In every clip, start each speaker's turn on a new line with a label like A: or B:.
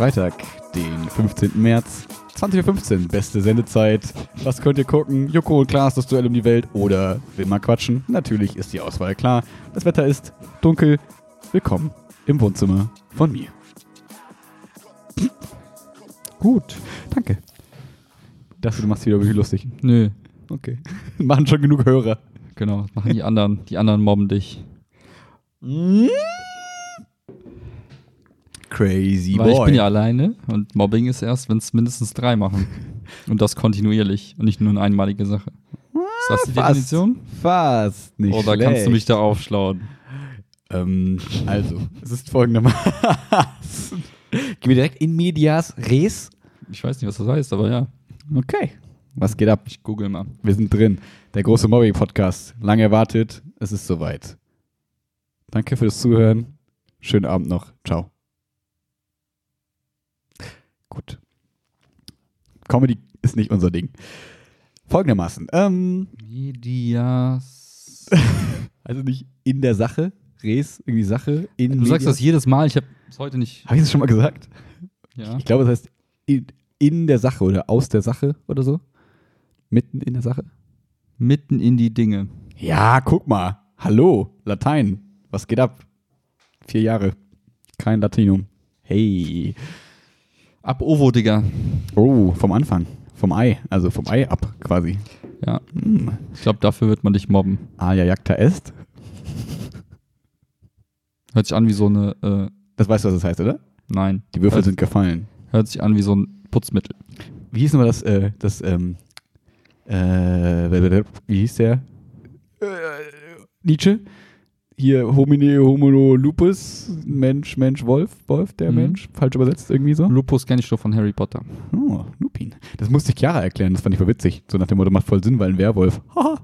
A: Freitag, den 15. März. 20.15 Uhr, beste Sendezeit. Was könnt ihr gucken? Joko und Klaas, das Duell um die Welt oder will mal quatschen? Natürlich ist die Auswahl klar. Das Wetter ist dunkel. Willkommen im Wohnzimmer von mir. Gut, danke. Dachte, du machst wieder wirklich lustig.
B: Nö,
A: Okay. Machen schon genug Hörer.
B: genau, das machen die anderen. Die anderen mobben dich.
A: Crazy
B: Weil
A: boy.
B: ich bin ja alleine und Mobbing ist erst, wenn es mindestens drei machen. Und das kontinuierlich und nicht nur eine einmalige Sache. Ist das die
A: Fast.
B: Definition?
A: Fast nicht
B: Oder
A: schlecht.
B: kannst du mich da aufschlauen?
A: Ähm, also, es ist folgendermaßen. Gehen wir direkt in medias res.
B: Ich weiß nicht, was das heißt, aber ja.
A: Okay. Was geht ab?
B: Ich google mal.
A: Wir sind drin. Der große Mobbing-Podcast. Lange erwartet. Es ist soweit. Danke fürs Zuhören. Schönen Abend noch. Ciao. Gut. Comedy ist nicht unser Ding. Folgendermaßen. Ähm,
B: Medias.
A: also nicht in der Sache. Res, irgendwie Sache. In
B: Du sagst das jedes Mal, ich habe es heute nicht.
A: Habe ich das schon mal gesagt?
B: Ja.
A: Ich glaube, es heißt in, in der Sache oder aus der Sache oder so. Mitten in der Sache.
B: Mitten in die Dinge.
A: Ja, guck mal. Hallo, Latein. Was geht ab? Vier Jahre. Kein Latinum. Hey.
B: Ab Ovo, Digga.
A: Oh, vom Anfang. Vom Ei. Also vom Ei ab quasi.
B: Ja,
A: Hm.
B: ich glaube, dafür wird man dich mobben.
A: Aja jacta est.
B: Hört sich an wie so eine. Äh,
A: Das weißt du, was das heißt, oder?
B: nein.
A: Die Würfel
B: hört,
A: sind gefallen.
B: Hört sich an wie so ein Putzmittel.
A: Wie hieß nochmal das, äh, das, ähm, äh, wie hieß der? Äh, Nietzsche? Hier, Homine, Homo, Lupus, Mensch, Mensch, Wolf, Wolf, der
B: Mhm.
A: Mensch, falsch übersetzt irgendwie so.
B: Lupus kenne ich doch von Harry Potter.
A: Oh, Lupin. Das musste ich Chiara erklären, das fand ich voll witzig. So nach dem Motto, macht voll Sinn, weil ein Werwolf. Haha.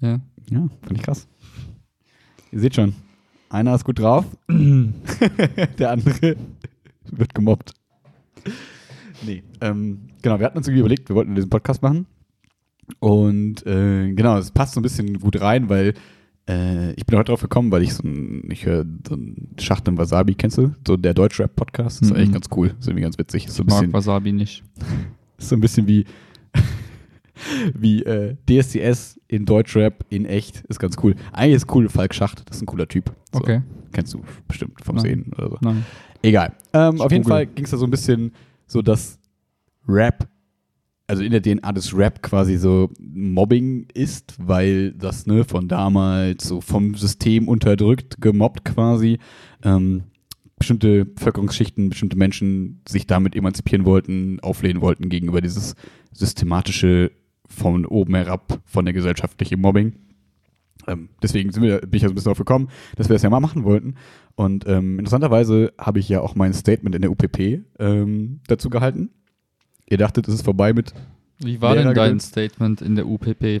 B: Ja.
A: Ja, fand ich krass. Ihr seht schon, einer ist gut drauf, der andere wird gemobbt. Nee, ähm, genau, wir hatten uns irgendwie überlegt, wir wollten diesen Podcast machen. Und äh, genau, es passt so ein bisschen gut rein, weil äh, ich bin heute drauf gekommen, weil ich so ein, ich höre so ein Schacht im Wasabi, kennst du? So der Deutschrap-Podcast. Ist
B: Mhm.
A: eigentlich ganz cool. Ist irgendwie ganz witzig. Ist so
B: Mag
A: bisschen,
B: Wasabi nicht.
A: ist so ein bisschen wie, wie äh, DSCS in Deutschrap in echt. Ist ganz cool. Eigentlich ist cool Falk Schacht, das ist ein cooler Typ. So,
B: Okay.
A: Kennst du bestimmt vom
B: Nein.
A: Sehen oder so.
B: Nein.
A: Egal. Ähm,
B: Ich
A: auf jeden. Fall ging es da so ein bisschen so, dass Rap, also in der DNA des Rap quasi so Mobbing ist, weil das ne, von damals so vom System unterdrückt, gemobbt quasi, ähm, bestimmte Bevölkerungsschichten, bestimmte Menschen sich damit emanzipieren wollten, auflehnen wollten gegenüber dieses systematische von oben herab von der gesellschaftliche Mobbing. Ähm, deswegen wir, bin ich ja so ein bisschen drauf gekommen, dass wir das ja mal machen wollten. Und ähm, interessanterweise habe ich ja auch mein Statement in der UPP ähm, dazu gehalten. Ihr dachtet, es ist vorbei mit,
B: Wie war
A: Lehrer
B: denn dein
A: gewinnt.
B: Statement in der UPP?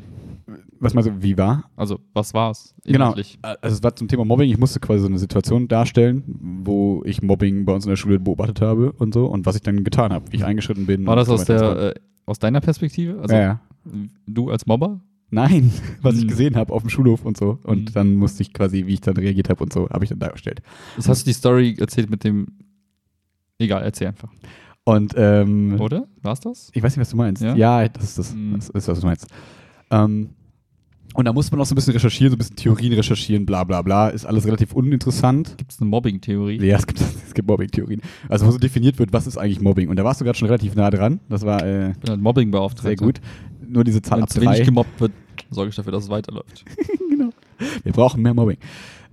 A: was meinst du, wie war?
B: Also, was war's?
A: Genau.
B: inhaltlich?
A: Also es war zum Thema Mobbing. Ich musste quasi so eine Situation darstellen, wo ich Mobbing bei uns in der Schule beobachtet habe und so und was ich dann getan habe, wie ich eingeschritten bin.
B: War das aus, der, äh, aus deiner Perspektive? Also,
A: ja, ja.
B: du als Mobber?
A: Nein, was ich
B: Hm.
A: gesehen habe auf dem Schulhof und so. Und
B: Hm.
A: dann musste ich quasi, wie ich dann reagiert habe und so, habe ich dann dargestellt.
B: Das hast du die Story erzählt mit dem. Egal, erzähl einfach.
A: Und ähm,
B: Oder? War's das?
A: Ich weiß nicht, was du meinst.
B: Ja?
A: Ja, das ist das.
B: Mhm.
A: Das ist, was du meinst. Ähm, und da muss man auch so ein bisschen recherchieren, so ein bisschen Theorien recherchieren, bla bla bla. Ist alles relativ uninteressant.
B: Gibt es eine Mobbing-Theorie?
A: Ja, es gibt, es gibt Mobbing-Theorien. Also, wo so definiert wird, was ist eigentlich Mobbing. Und da warst du gerade schon relativ nah dran. Das war äh,
B: Ich bin halt Mobbing-Beauftragter.
A: sehr gut. Nur diese Zahl
B: Wenn
A: ab
B: zu wenig gemobbt wird, sorge ich dafür, dass es weiterläuft.
A: genau. Wir brauchen mehr Mobbing.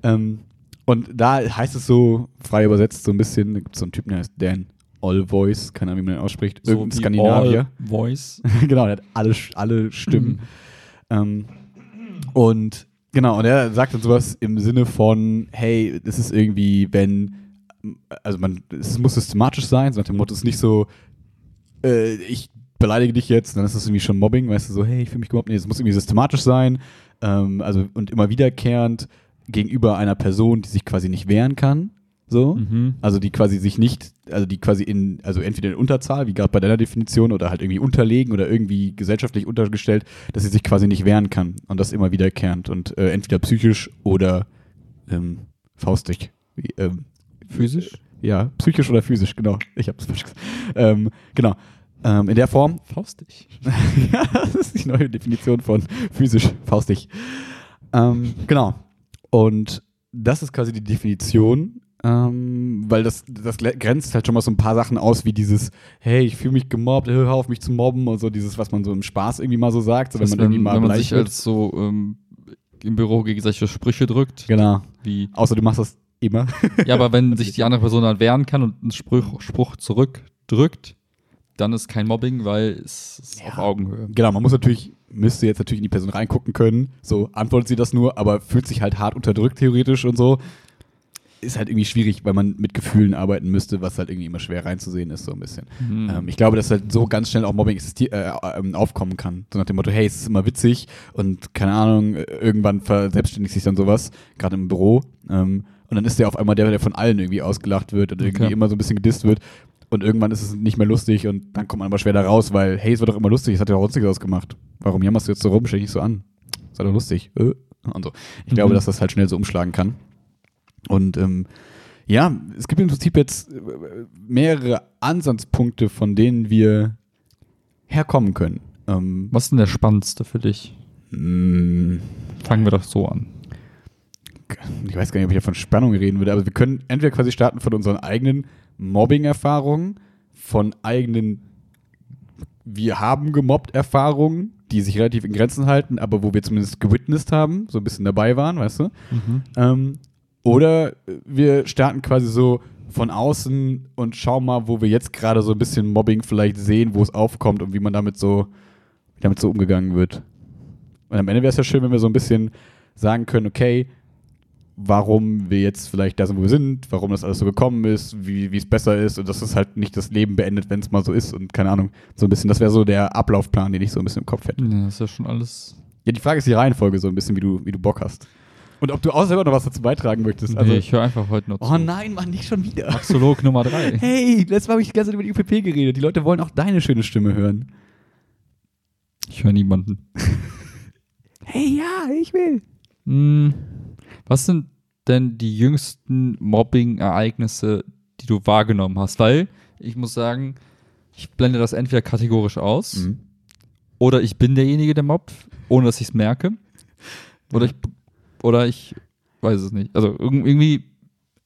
A: Ähm, und da heißt es so, frei übersetzt, so ein bisschen, da gibt es so einen Typen, der heißt Dan Allvoice, keine Ahnung, wie man den ausspricht. Irgendein
B: wie
A: Skandinavier.
B: All Voice.
A: genau, der hat alle, alle Stimmen. ähm, und genau, und er sagt dann sowas im Sinne von, hey, das ist irgendwie, wenn, also man, es muss systematisch sein, so nach dem Motto, es ist nicht so, äh, ich beleidige dich jetzt, dann ist das irgendwie schon Mobbing, weißt du, so, hey, ich fühle mich gemobbt. Nee, es muss irgendwie systematisch sein, ähm, also und immer wiederkehrend gegenüber einer Person, die sich quasi nicht wehren kann. So,
B: Mhm.
A: also die quasi sich nicht, also die quasi in, also entweder in Unterzahl, wie gerade bei deiner Definition, oder halt irgendwie unterlegen oder irgendwie gesellschaftlich untergestellt, dass sie sich quasi nicht wehren kann. Und das immer wiederkehrend. Und äh, entweder psychisch oder ähm, faustig. Wie, ähm,
B: Physisch?
A: ja, psychisch oder physisch, genau. Ich habe es falsch gesagt. Ähm, genau. Ähm, in der Form,
B: Faustig.
A: ja, das ist die neue Definition von physisch, faustig. Ähm, genau. Und das ist quasi die Definition, ähm, weil das, das grenzt halt schon mal so ein paar Sachen aus, wie dieses, hey, ich fühle mich gemobbt, hör auf mich zu mobben und so dieses, was man so im Spaß irgendwie mal so sagt, so,
B: Das
A: wenn man irgendwie mal
B: wenn man sich
A: wird.
B: als so ähm, im Büro gegenseitige Sprüche drückt,
A: Genau.
B: wie
A: Außer du machst das immer.
B: Ja, aber wenn sich die andere Person dann wehren kann und einen Spruch, Spruch zurückdrückt, dann ist kein Mobbing, weil es ist
A: Ja.
B: auf Augenhöhe.
A: Genau, man muss natürlich, müsste jetzt natürlich in die Person reingucken können. So antwortet sie das nur, aber fühlt sich halt hart unterdrückt theoretisch und so. Ist halt irgendwie schwierig, weil man mit Gefühlen arbeiten müsste, was halt irgendwie immer schwer reinzusehen ist, so ein bisschen.
B: Mhm.
A: Ähm, ich glaube, dass halt so ganz schnell auch Mobbing äh, ähm, aufkommen kann. So nach dem Motto, hey, es ist immer witzig und keine Ahnung, irgendwann verselbstständigt sich dann sowas, gerade im Büro. Ähm, und dann ist der auf einmal der, der von allen irgendwie ausgelacht wird und irgendwie
B: Okay.
A: immer so ein bisschen gedisst wird. Und irgendwann ist es nicht mehr lustig und dann kommt man aber schwer da raus, weil, hey, es wird doch immer lustig, es hat ja auch lustig ausgemacht. Warum jammerst du jetzt so rum? Stell dich nicht so an. Ist doch lustig. Äh. Und so. Ich glaube,
B: Mhm.
A: dass das halt schnell so umschlagen kann. Und ähm, ja, es gibt im Prinzip jetzt äh, mehrere Ansatzpunkte, von denen wir herkommen können. Ähm,
B: Was ist denn der spannendste für dich?
A: mh,
B: Fangen wir doch so an.
A: ich weiß gar nicht, ob ich da von Spannung reden würde, aber wir können entweder quasi starten von unseren eigenen Mobbing-Erfahrungen, von eigenen wir haben gemobbt Erfahrungen, die sich relativ in Grenzen halten, aber wo wir zumindest gewitnessed haben, so ein bisschen dabei waren, weißt du? Ähm, oder wir starten quasi so von außen und schauen mal, wo wir jetzt gerade so ein bisschen Mobbing vielleicht sehen, wo es aufkommt und wie man damit so, damit so umgegangen wird. Und am Ende wäre es ja schön, wenn wir so ein bisschen sagen können, okay, warum wir jetzt vielleicht da sind, wo wir sind, warum das alles so gekommen ist, wie wie es besser ist und dass es halt nicht das Leben beendet, wenn es mal so ist und keine Ahnung, so ein bisschen, das wäre so der Ablaufplan, den ich so ein bisschen im Kopf hätte.
B: Ja, das ist ja schon alles.
A: Ja, die Frage ist die Reihenfolge so ein bisschen, wie du, wie du Bock hast. Und ob du auch selber noch was dazu beitragen möchtest. Also,
B: nee, ich höre einfach heute nur zu.
A: oh nein, Mann, nicht schon wieder.
B: Axolog Nummer 3.
A: Hey, letztes Mal habe ich die ganze Zeit über die UPP geredet. Die Leute wollen auch deine schöne Stimme hören.
B: Ich höre niemanden.
A: Hey, ja, ich will.
B: Hm, was sind denn die jüngsten Mobbing-Ereignisse, die du wahrgenommen hast? Weil ich muss sagen, ich blende das entweder kategorisch aus
A: Mhm.
B: oder ich bin derjenige, der mobbt, ohne dass ich es merke. Oder ich, oder ich weiß es nicht. Also irg- irgendwie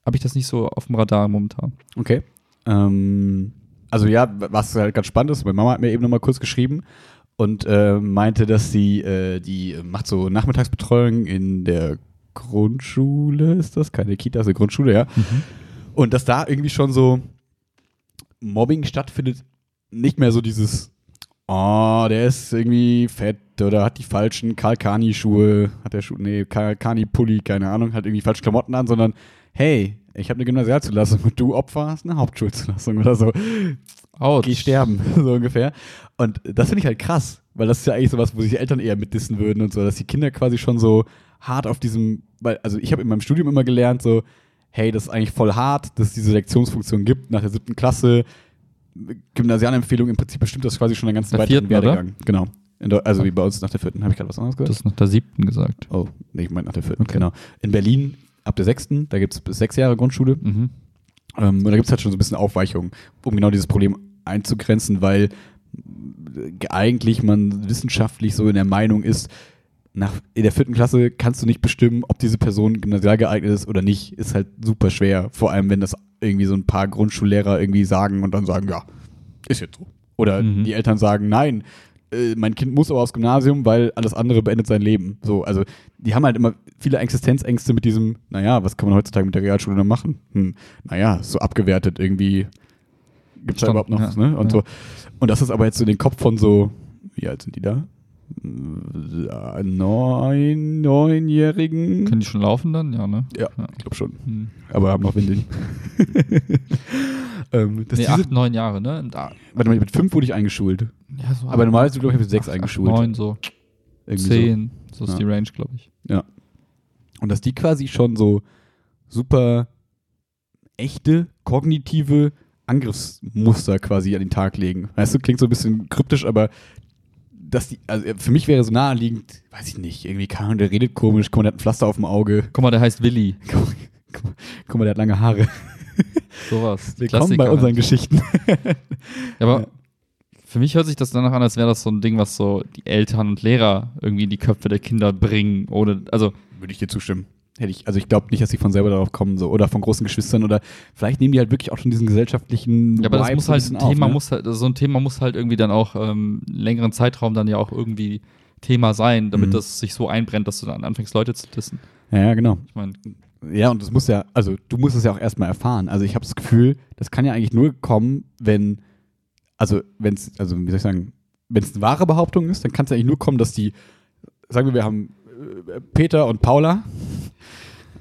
B: habe ich das nicht so auf dem Radar momentan.
A: Okay. Ähm, also ja, was halt ganz spannend ist, meine Mama hat mir eben nochmal kurz geschrieben und äh, meinte, dass sie, äh, die macht so Nachmittagsbetreuung in der Grundschule, ist das? Keine Kita, also Grundschule, ja. Und dass da irgendwie schon so Mobbing stattfindet, nicht mehr so dieses, oh, der ist irgendwie fett oder hat die falschen Kalkani-Schuhe, hat der Schuh, nee, Kalkani-Pulli, keine Ahnung, hat irgendwie falsche Klamotten an, sondern hey, ich habe eine Gymnasialzulassung und du Opfer hast eine Hauptschulzulassung oder so.
B: Autsch.
A: Geh sterben, so ungefähr. Und das finde ich halt krass, weil das ist ja eigentlich sowas, wo sich die Eltern eher mitdissen würden und so, dass die Kinder quasi schon so hart auf diesem, weil, also ich habe in meinem Studium immer gelernt, so, hey, das ist eigentlich voll hart, dass es diese Lektionsfunktion gibt nach der siebten Klasse. Gymnasialempfehlung im Prinzip bestimmt das quasi schon den ganzen
B: Der
A: weiteren
B: vierten, oder?
A: Werdegang. Genau. Deu- also wie bei uns nach der vierten. Habe ich gerade was anderes gehört?
B: ist nach der siebten gesagt.
A: Oh, nee, ich meine nach der vierten,
B: Okay.
A: genau. In Berlin ab der sechsten, da gibt es bis sechs Jahre Grundschule.
B: Mhm.
A: Ähm, und da gibt es halt schon so ein bisschen Aufweichungen, um genau dieses Problem einzugrenzen, weil eigentlich man wissenschaftlich so in der Meinung ist, nach, in der vierten Klasse kannst du nicht bestimmen, ob diese Person gymnasial geeignet ist oder nicht. Ist halt super schwer. Vor allem, wenn das irgendwie so ein paar Grundschullehrer irgendwie sagen und dann sagen, ja, ist jetzt so. Oder
B: Mhm.
A: die Eltern sagen, nein, äh, mein Kind muss aber aufs Gymnasium, weil alles andere beendet sein Leben. So, also die haben halt immer viele Existenzängste mit diesem, naja, was kann man heutzutage mit der Realschule noch machen? Hm, naja, ist so abgewertet irgendwie. Gibt es da überhaupt noch
B: ja,
A: was, ne? Und
B: ja.
A: so. Und das ist aber jetzt so in den Kopf von so, wie alt sind die da? Äh, neun, neunjährigen.
B: Können die schon laufen dann? Ja, ne?
A: ja, ich glaube schon.
B: Hm.
A: Aber haben noch Windeln. ähm,
B: Nee, acht, neun Jahre, ne? Da,
A: warte mal, mit fünf wurde ich eingeschult.
B: ja, so
A: Aber normalerweise, glaube ich, mit sechs
B: acht,
A: eingeschult.
B: Acht, neun, so.
A: Irgendwie
B: Zehn. So, ist
A: Ja.
B: die Range, glaube ich.
A: So. Und dass die quasi schon so super echte, kognitive Angriffsmuster quasi an den Tag legen. Weißt du, klingt so ein bisschen kryptisch, aber dass die, also für mich wäre so naheliegend, weiß ich nicht, irgendwie, Ahnung, der redet komisch, guck mal, der hat ein Pflaster auf dem Auge,
B: Guck mal, der heißt Willi.
A: guck, mal- guck, guck mal, der hat lange Haare.
B: Sowas.
A: Willkommen bei
B: Klassiker
A: unseren
B: halt.
A: Geschichten.
B: Ja, aber
A: Ja.
B: für mich hört sich das danach an, als wäre das so ein Ding, was so die Eltern und Lehrer irgendwie in die Köpfe der Kinder bringen. Ohne, also,
A: Würde ich dir zustimmen. Hätte ich, also ich glaube nicht, dass sie von selber darauf kommen, so, oder von großen Geschwistern, oder vielleicht nehmen die halt wirklich auch schon diesen gesellschaftlichen
B: ja, aber das
A: Vibe
B: muss
A: so ein
B: halt, ein Thema
A: auf, ne?
B: muss halt, so ein Thema muss halt irgendwie dann auch ähm, längeren Zeitraum dann ja auch irgendwie Thema sein, damit
A: Mhm.
B: das sich so einbrennt, dass du dann anfängst, Leute zu dissen.
A: Ja, ja, genau.
B: Ich meine,
A: Ja, und das muss ja, also du musst es ja auch erstmal erfahren. Also ich habe das Gefühl, das kann ja eigentlich nur kommen, wenn, also wenn es, also wie soll ich sagen, wenn es eine wahre Behauptung ist, dann kann es eigentlich nur kommen, dass die, sagen wir, wir haben äh, Peter und Paula,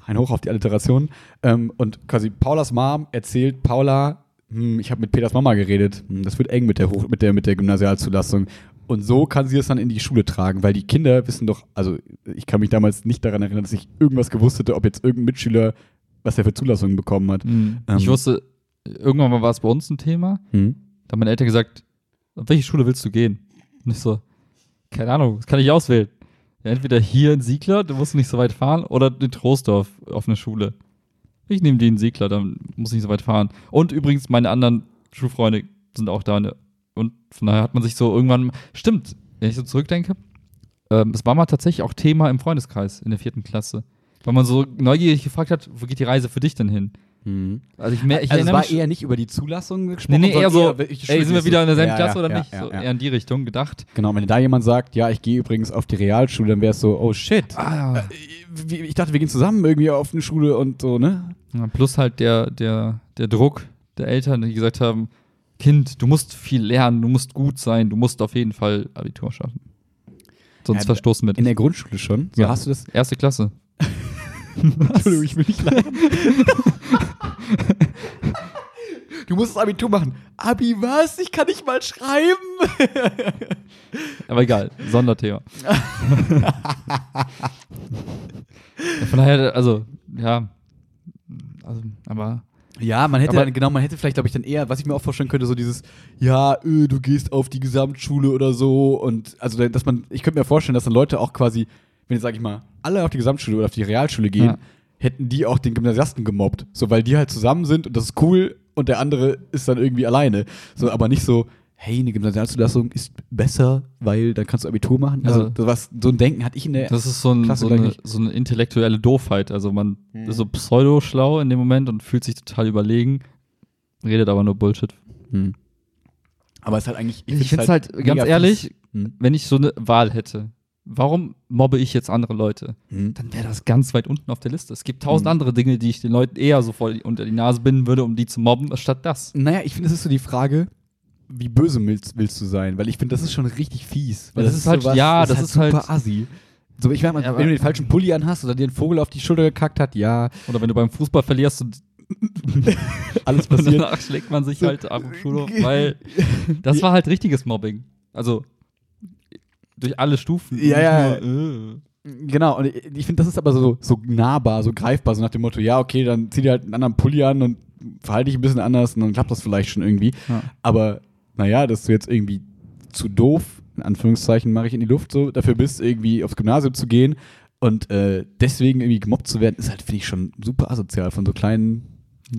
A: ein Hoch auf die Alliteration, ähm, und quasi Paulas Mom erzählt Paula, hm, ich habe mit Peters Mama geredet, hm, das wird eng mit der, Hoch mit der, mit der Gymnasialzulassung. Und so kann sie es dann in die Schule tragen, weil die Kinder wissen doch, also ich kann mich damals nicht daran erinnern, dass ich irgendwas gewusst hätte, ob jetzt irgendein Mitschüler, was er für Zulassungen bekommen hat.
B: mh, ich
A: Ähm.
B: wusste, irgendwann mal war es bei uns ein Thema,
A: Hm?
B: da haben meine Eltern gesagt, auf welche Schule willst du gehen? Und ich so, keine Ahnung, das kann ich auswählen. Entweder hier in Siegler, du musst nicht so weit fahren, oder in Troisdorf auf eine Schule. Ich nehme die in Siegler, dann muss ich nicht so weit fahren. Und übrigens, meine anderen Schulfreunde sind auch da. ne? Und von daher hat man sich so irgendwann, stimmt, wenn ich so zurückdenke, ähm, es war mal tatsächlich auch Thema im Freundeskreis in der vierten Klasse. Weil man so neugierig gefragt hat, wo geht die Reise für dich denn hin? Also ich, ich
A: also es war eher nicht über die Zulassung
B: Nee,
A: gesprochen,
B: nee, eher so,
A: Schule
B: ey, sind wir wieder in derselben
A: Ja,
B: Klasse
A: ja,
B: oder
A: ja,
B: nicht? So eher in die Richtung gedacht.
A: Genau, wenn da jemand sagt, ja, ich gehe übrigens auf die Realschule, dann wäre es so, oh shit.
B: Ah,
A: Äh, Ich dachte, wir gehen zusammen irgendwie auf eine Schule und so, ne?
B: plus halt der, der, der Druck der Eltern, die gesagt haben, Kind, du musst viel lernen, du musst gut sein, du musst auf jeden Fall Abitur schaffen. Sonst
A: Ja,
B: verstoßen wir
A: In
B: dich.
A: der Grundschule schon. So
B: Ja.
A: hast du das.
B: Erste Klasse.
A: Entschuldigung, ich will nicht lachen. Du musst das Abitur machen. Abi, was? Ich kann nicht mal schreiben.
B: Aber egal, Sonderthema. Von daher, also, ja. Also, aber
A: Ja, man hätte
B: Aber-
A: dann, genau, man hätte vielleicht, glaube ich, dann eher, was ich mir auch vorstellen könnte, so dieses, ja, öh, du gehst auf die Gesamtschule oder so und also, dass man, ich könnte mir vorstellen, dass dann Leute auch quasi, wenn jetzt, sag ich mal, alle auf die Gesamtschule oder auf die Realschule gehen,
B: Ja.
A: Hätten die auch den Gymnasiasten gemobbt, so, weil die halt zusammen sind und das ist cool und der andere ist dann irgendwie alleine, so, aber nicht so, hey, eine Gymnasialzulassung ist besser, weil dann kannst du Abitur machen, also,
B: Also-
A: so was, so ein Denken hatte ich in der,
B: das ist so, ein,
A: Klasse
B: so, eine, so eine intellektuelle Doofheit. Also man
A: Mhm.
B: ist so pseudo-schlau in dem Moment und fühlt sich total überlegen, redet aber nur Bullshit.
A: Hm. aber es ist halt eigentlich,
B: Ich finde es halt,
A: mega
B: ganz ehrlich.
A: Hm.
B: wenn ich so eine Wahl hätte, warum mobbe ich jetzt andere Leute?
A: Hm.
B: Dann wäre das ganz weit unten auf der Liste. Es gibt tausend
A: Mhm.
B: andere Dinge, die ich den Leuten eher so voll unter die Nase binden würde, um die zu mobben, statt das.
A: Naja, ich finde, es ist so die Frage, wie böse willst, willst du sein? Weil ich finde, das ist schon richtig fies. Weil
B: Das ist halt- ja, das ist halt-
A: super assi. So, ich meine,
B: Ja,
A: wenn du den falschen Pulli anhast oder dir ein Vogel auf die Schulter gekackt hat, ja,
B: Oder wenn du beim Fußball verlierst und
A: alles
B: und
A: passiert.
B: danach schlägt man sich halt ab im Schulhof, weil das war halt richtiges Mobbing. Also durch alle Stufen.
A: Ja, ja.
B: Nur, äh.
A: genau, und ich, ich finde, das ist aber so, so nahbar, so greifbar, so nach dem Motto, ja, okay, dann zieh dir halt einen anderen Pulli an und verhalte dich ein bisschen anders und dann klappt das vielleicht schon irgendwie.
B: Ja.
A: Aber naja, dass du jetzt irgendwie zu doof, in Anführungszeichen mache ich in die Luft so, dafür bist, irgendwie aufs Gymnasium zu gehen und äh, deswegen irgendwie gemobbt zu werden, ist halt, finde ich, schon super asozial von so kleinen.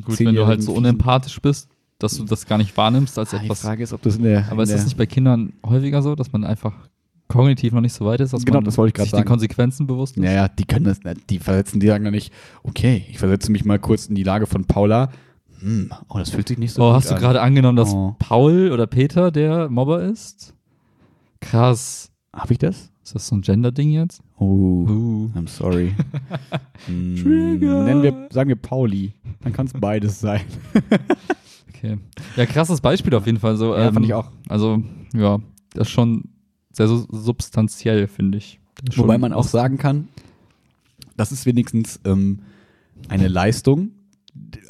B: Gut, wenn du halt so unempathisch bist, dass du das gar nicht wahrnimmst als
A: Ah, die
B: etwas.
A: Frage ist, ob das in der.
B: Aber
A: in
B: ist das nicht bei Kindern häufiger so, dass man einfach kognitiv noch nicht so weit ist, dass
A: Genau,
B: man
A: das wollte ich
B: sich
A: sagen.
B: den Konsequenzen bewusst ist?
A: Naja, die können das nicht. Die versetzen, die sagen dann nicht, okay, ich versetze mich mal kurz in die Lage von Paula. Hm, oh, das fühlt sich nicht so
B: Oh,
A: gut
B: hast du
A: an.
B: gerade angenommen, dass
A: Oh.
B: Paul oder Peter der Mobber ist? Krass.
A: Hab ich das?
B: Ist das so ein Gender-Ding jetzt?
A: Oh,
B: Uh.
A: I'm sorry. Hm,
B: Trigger.
A: Nennen wir, sagen wir Pauli. Dann kann es beides sein.
B: Okay. Ja, krasses Beispiel auf jeden Fall. So,
A: Ja,
B: ähm,
A: fand ich auch.
B: Also, ja, das ist schon sehr su- substanziell, finde ich.
A: Wobei man auch sagen kann, das ist wenigstens ähm, eine Leistung,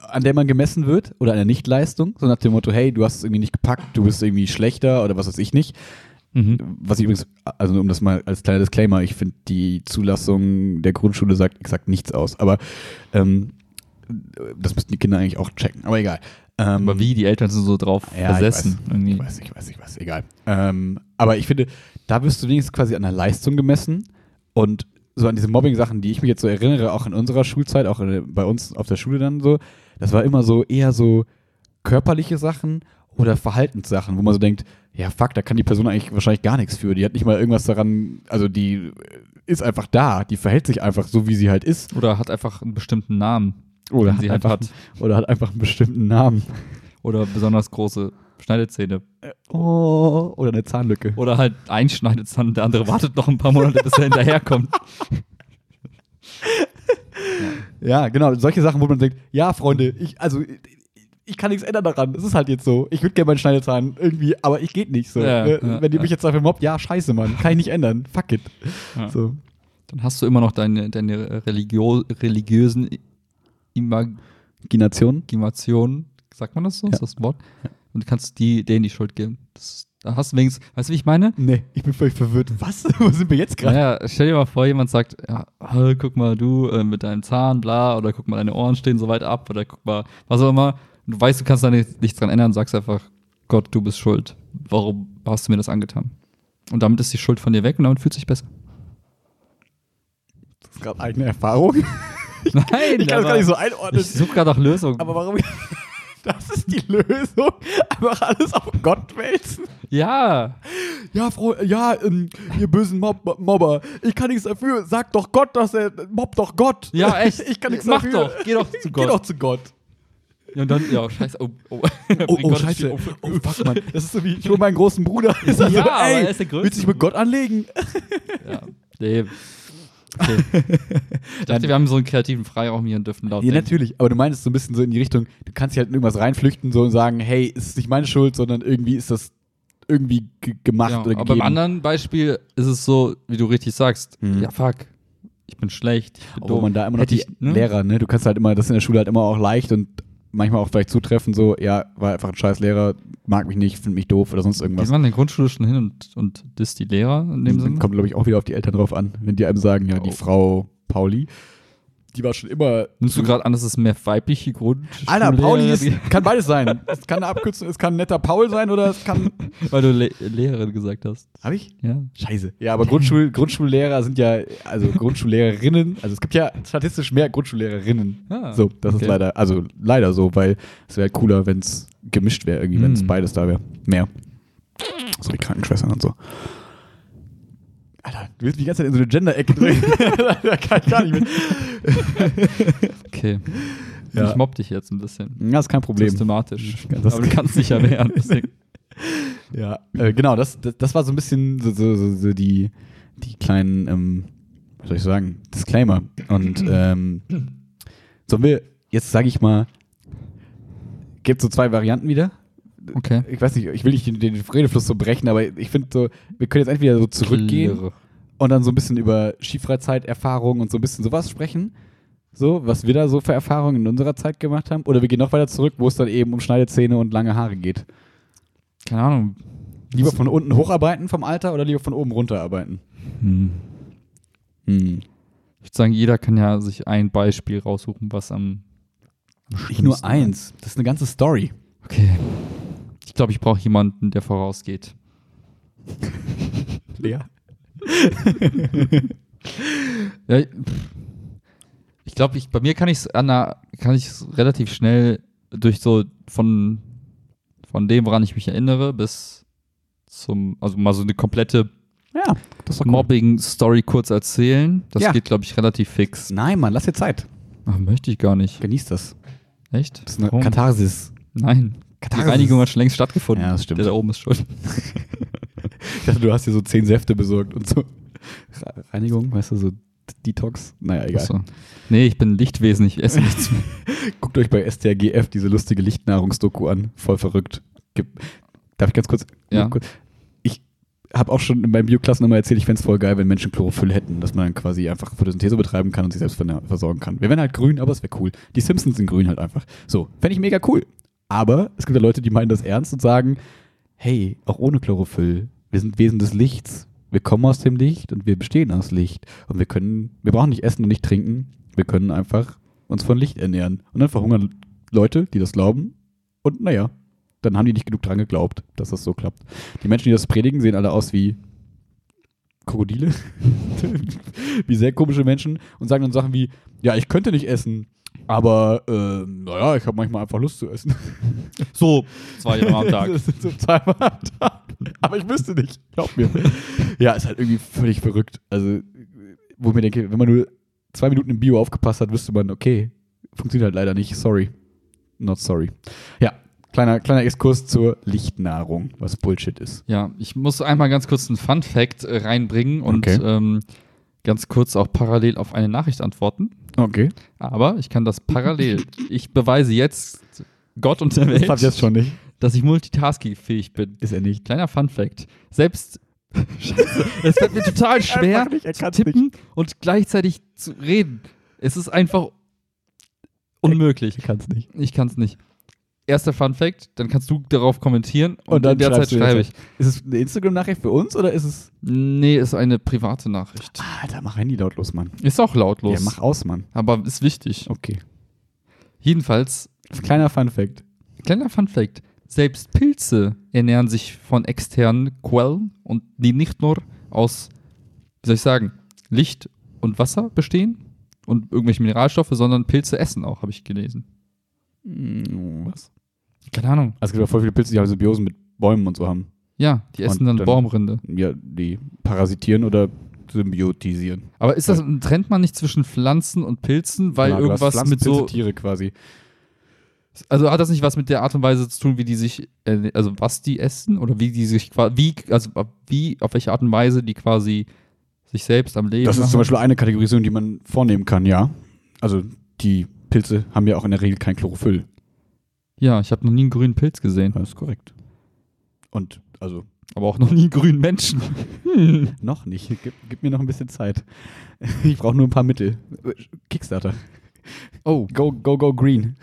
A: an der man gemessen wird oder eine Nichtleistung. So nach dem Motto, hey, du hast es irgendwie nicht gepackt, du bist irgendwie schlechter oder was weiß ich nicht.
B: Mhm.
A: Was ich übrigens, also um das mal als kleiner Disclaimer, ich finde die Zulassung der Grundschule sagt exakt nichts aus. Aber ähm, das müssten die Kinder eigentlich auch checken. Aber egal. Ähm,
B: Aber wie, die Eltern sind so drauf
A: ja, ich
B: versessen.
A: weiß, ich weiß, ich weiß, ich weiß, egal. Ähm, aber ich finde, da wirst du wenigstens quasi an der Leistung gemessen und so an diese Mobbing-Sachen, die ich mich jetzt so erinnere, auch in unserer Schulzeit, auch in, bei uns auf der Schule dann so, das war immer so eher so körperliche Sachen oder Verhaltenssachen, wo man so denkt, ja fuck, da kann die Person eigentlich wahrscheinlich gar nichts für. Die hat nicht mal irgendwas daran, also die ist einfach da, die verhält sich einfach so, wie sie halt ist.
B: Oder hat einfach einen bestimmten Namen.
A: Oder hat
B: sie halt
A: einfach,
B: hat.
A: oder hat einfach einen bestimmten Namen.
B: Oder besonders große Schneidezähne.
A: Oh, oder eine Zahnlücke.
B: Oder halt einschneidet es dann, der andere wartet noch ein paar Monate, bis er hinterherkommt.
A: Ja, genau, solche Sachen, wo man denkt, ja, Freunde, ich, also, ich, ich kann nichts ändern daran. Es ist halt jetzt so. Ich würde gerne meinen Schneidezahn irgendwie, aber ich geht nicht so.
B: Ja,
A: Ne?
B: ja,
A: Wenn ihr
B: ja.
A: mich jetzt dafür mobbt, ja, scheiße, Mann. Kann ich nicht ändern. Fuck it.
B: Ja.
A: So.
B: Dann hast du immer noch deine, deine religio religiösen
A: Gination?
B: Imaginationen. Sagt man das so?
A: Ja.
B: Ist das ein Wort? Und du kannst die, denen die Schuld geben. Das, da hast du wenigstens, weißt du, wie ich meine?
A: Nee, ich bin völlig verwirrt. Was? Wo sind wir jetzt gerade?
B: Naja, stell dir mal vor, jemand sagt, ja, guck mal, du äh, mit deinem Zahn, bla, oder guck mal, deine Ohren stehen so weit ab, oder guck mal, was auch immer. Du weißt, du kannst da nicht, nichts dran ändern, sagst einfach, Gott, du bist schuld. Warum hast du mir das angetan? Und damit ist die Schuld von dir weg und damit fühlt sich besser.
A: Das ist gerade eigene Erfahrung.
B: Nein,
A: Ich kann das gar nicht so einordnen.
B: Ich suche gerade nach Lösungen.
A: aber warum? Das ist die Lösung. Einfach alles auf Gott wälzen.
B: ja,
A: Ja, Frau, ja, ähm, ihr bösen Mob Mobber. Ich kann nichts dafür. Sag doch Gott, dass er mobbt doch Gott.
B: ja, echt.
A: Ich kann nichts
B: Mach
A: dafür.
B: doch, geh doch zu
A: Geh
B: Gott.
A: doch zu Gott.
B: Ja, und dann, ja, scheiße, oh, oh.
A: Oh, oh scheiße. Oh, fuck, Mann. Das ist so wie, ich hol meinen großen Bruder.
B: Ja, aber
A: ey,
B: er ist der Größte.
A: willst du dich mit Gott anlegen?
B: Ja, nee. Okay. Ich dachte, wir haben so einen kreativen Freiraum hier und dürfen laut
A: Ja,
B: denken.
A: natürlich. Aber du meinst so ein bisschen so in die Richtung, du kannst dich halt in irgendwas reinflüchten so und sagen, hey, es ist nicht meine Schuld, sondern irgendwie ist das irgendwie ge gemacht
B: Ja,
A: oder
B: aber
A: gegeben.
B: beim anderen Beispiel ist es so, wie du richtig sagst,
A: Mhm.
B: ja fuck, ich bin schlecht, ich bin
A: Obwohl man da immer noch
B: Hätte
A: die
B: ich, ne?
A: Lehrer, ne? Du kannst halt immer, das ist in der Schule halt immer auch leicht und manchmal auch vielleicht zutreffen, so, ja, war einfach ein scheiß Lehrer, mag mich nicht, findet mich doof oder sonst irgendwas.
B: man in der Grundschule schon hin und, und disst die Lehrer in dem Sinne?
A: Kommt, glaube ich, auch wieder auf die Eltern drauf an. Wenn die einem sagen, ja, die
B: Oh.
A: Frau Pauli, die war schon immer.
B: Nimmst du gerade an, dass es mehr weibliche Grund
A: Alter, Pauli ist, kann beides sein. Es kann eine Abkürzung, es kann ein netter Paul sein oder es kann.
B: Weil du Le Lehrerin gesagt hast.
A: Hab ich?
B: Ja.
A: Scheiße. Ja, aber Grundschul Grundschullehrer sind ja, also Grundschullehrerinnen, also es gibt ja statistisch mehr Grundschullehrerinnen.
B: Ah,
A: so, das ist
B: okay.
A: leider, also leider so, weil es wäre cooler, wenn es gemischt wäre, irgendwie, wenn es
B: Hm.
A: beides da wäre. Mehr. So die Krankenschwestern und so. Alter, du willst mich die ganze Zeit in so eine Gender-Ecke drehen. da kann ich gar nicht mit.
B: Okay.
A: Ja.
B: Ich mobb dich jetzt ein bisschen.
A: Ja, ist kein Problem.
B: Systematisch.
A: Das-
B: Aber du kannst dich ja wehren. Deswegen.
A: Ja, äh, genau, das, das, das war so ein bisschen so, so, so, so die, die kleinen, ähm, was soll ich sagen, Disclaimer. Und ähm, sollen wir, jetzt sage ich mal, gibt so zwei Varianten wieder.
B: Okay.
A: Ich weiß nicht, ich will nicht den, den Redefluss so brechen, aber ich finde so, wir können jetzt entweder so zurückgehen
B: Klirre.
A: und dann so ein bisschen über Skifreizeiterfahrungen und so ein bisschen sowas sprechen. So, was wir da so für Erfahrungen in unserer Zeit gemacht haben. Oder wir gehen noch weiter zurück, wo es dann eben um Schneidezähne und lange Haare geht.
B: Keine Ahnung.
A: Lieber von unten hocharbeiten vom Alter oder lieber von oben runterarbeiten?
B: Hm.
A: Hm.
B: Ich würde sagen, jeder kann ja sich ein Beispiel raussuchen, was am. am
A: Nicht nur eins, das ist eine ganze Story.
B: Okay. Ich glaube, ich brauche jemanden, der vorausgeht.
A: Ja.
B: Ja, ich glaube, ich, bei mir kann ich es kann ich's relativ schnell durch so von, von dem, woran ich mich erinnere, bis zum, also mal so eine komplette
A: Ja.
B: Mobbing-Story kurz erzählen. Das
A: Ja.
B: geht, glaube ich, relativ fix.
A: Nein, Mann, lass dir Zeit.
B: Ach, möchte ich gar nicht.
A: Genieß das.
B: Echt?
A: Das ist eine
B: Warum?
A: Katharsis.
B: Nein. Die
A: Katharsis.
B: Reinigung hat schon längst stattgefunden.
A: Ja, das stimmt.
B: Der da oben ist schuld.
A: Ich dachte, du hast dir so zehn Säfte besorgt und so. Re- Reinigung, weißt du, so Detox. Naja, egal.
B: Achso. Nee, ich bin Lichtwesen, ich esse nichts mehr.
A: Guckt euch bei STRGF diese lustige Lichtnahrungsdoku an. Voll verrückt. Darf ich ganz kurz?
B: Ja.
A: kurz- Ich habe auch schon in meinen Bioklassen immer erzählt, ich fände es voll geil, wenn Menschen Chlorophyll hätten, dass man dann quasi einfach Photosynthese betreiben kann und sich selbst ver- versorgen kann. Wir wären halt grün, aber es wäre cool. Die Simpsons sind grün halt einfach. So, fände ich mega cool. Aber es gibt ja Leute, die meinen das ernst und sagen, hey, auch ohne Chlorophyll, wir sind Wesen des Lichts. Wir kommen aus dem Licht und wir bestehen aus Licht. Und wir können, wir brauchen nicht essen und nicht trinken. Wir können einfach uns von Licht ernähren. Und dann verhungern Leute, die das glauben. Und naja, dann haben die nicht genug dran geglaubt, dass das so klappt. Die Menschen, die das predigen, sehen alle aus wie Krokodile. wie sehr komische Menschen und sagen dann Sachen wie, ja, ich könnte nicht essen, aber äh, naja, ich habe manchmal einfach Lust zu essen.
B: So, zwei Jahre am Tag.
A: So zweimal am Tag. Aber ich wüsste nicht, glaub mir. Ja, ist halt irgendwie völlig verrückt. Also, wo ich mir denke, wenn man nur zwei Minuten im Bio aufgepasst hat, wüsste man, okay, funktioniert halt leider nicht. Sorry. Not sorry. Ja, kleiner, kleiner Exkurs zur Lichtnahrung, was Bullshit ist.
B: Ja, ich muss einmal ganz kurz einen Fun Fact äh, reinbringen und
A: Okay.
B: ähm, ganz kurz auch parallel auf eine Nachricht antworten.
A: Okay.
B: Aber ich kann das parallel. ich beweise jetzt Gott und der
A: Das
B: Welt,
A: klappt jetzt schon nicht.
B: dass ich multitaskingfähig bin.
A: Ist er nicht.
B: Kleiner Fun Fact. Selbst Scheiße, es fällt mir total schwer
A: nicht,
B: zu tippen und gleichzeitig zu reden. Es ist einfach unmöglich.
A: Ich kann es nicht.
B: Ich kann es nicht. Erster Fun Fact, dann kannst du darauf kommentieren und,
A: Und dann
B: in der Zeit schreibe ich.
A: Ist es eine Instagram-Nachricht für uns oder ist es.
B: Nee, ist eine private Nachricht.
A: Alter, mach Handy lautlos, Mann.
B: Ist auch lautlos,
A: Ja, mach aus, Mann.
B: aber ist wichtig.
A: Okay.
B: Jedenfalls,
A: Kleiner Fun-Fact.
B: kleiner Fun Fact, selbst Pilze ernähren sich von externen Quellen und die nicht nur aus, wie soll ich sagen, Licht und Wasser bestehen und irgendwelche Mineralstoffe, sondern Pilze essen auch, habe ich gelesen.
A: Hm, Was?
B: Keine Ahnung.
A: Also es gibt auch voll viele Pilze, die halt Symbiosen mit Bäumen und so haben.
B: Ja, die essen
A: Und
B: dann,
A: dann-
B: Baumrinde.
A: Ja, die parasitieren oder symbiotisieren.
B: Aber ist das, trennt man nicht zwischen Pflanzen und Pilzen, weil
A: Ja, hast
B: irgendwas mit so,
A: Tiere quasi.
B: also hat das nicht was mit der Art und Weise zu tun, wie die sich, äh, also was die essen oder wie die sich quasi, wie, also wie, auf welche Art und Weise die quasi sich selbst am Leben
A: Das ist
B: machen?
A: zum Beispiel eine Kategorisierung, die man vornehmen kann, ja. Also die Pilze haben ja auch in der Regel kein Chlorophyll.
B: Ja, ich habe noch nie einen grünen Pilz gesehen,
A: Das ist korrekt. Und also
B: aber auch noch nie einen grünen Menschen. Hm.
A: noch nicht. Gib, gib mir noch ein bisschen Zeit. Ich brauche nur ein paar Mittel. Kickstarter.
B: Oh,
A: Go, go, go green.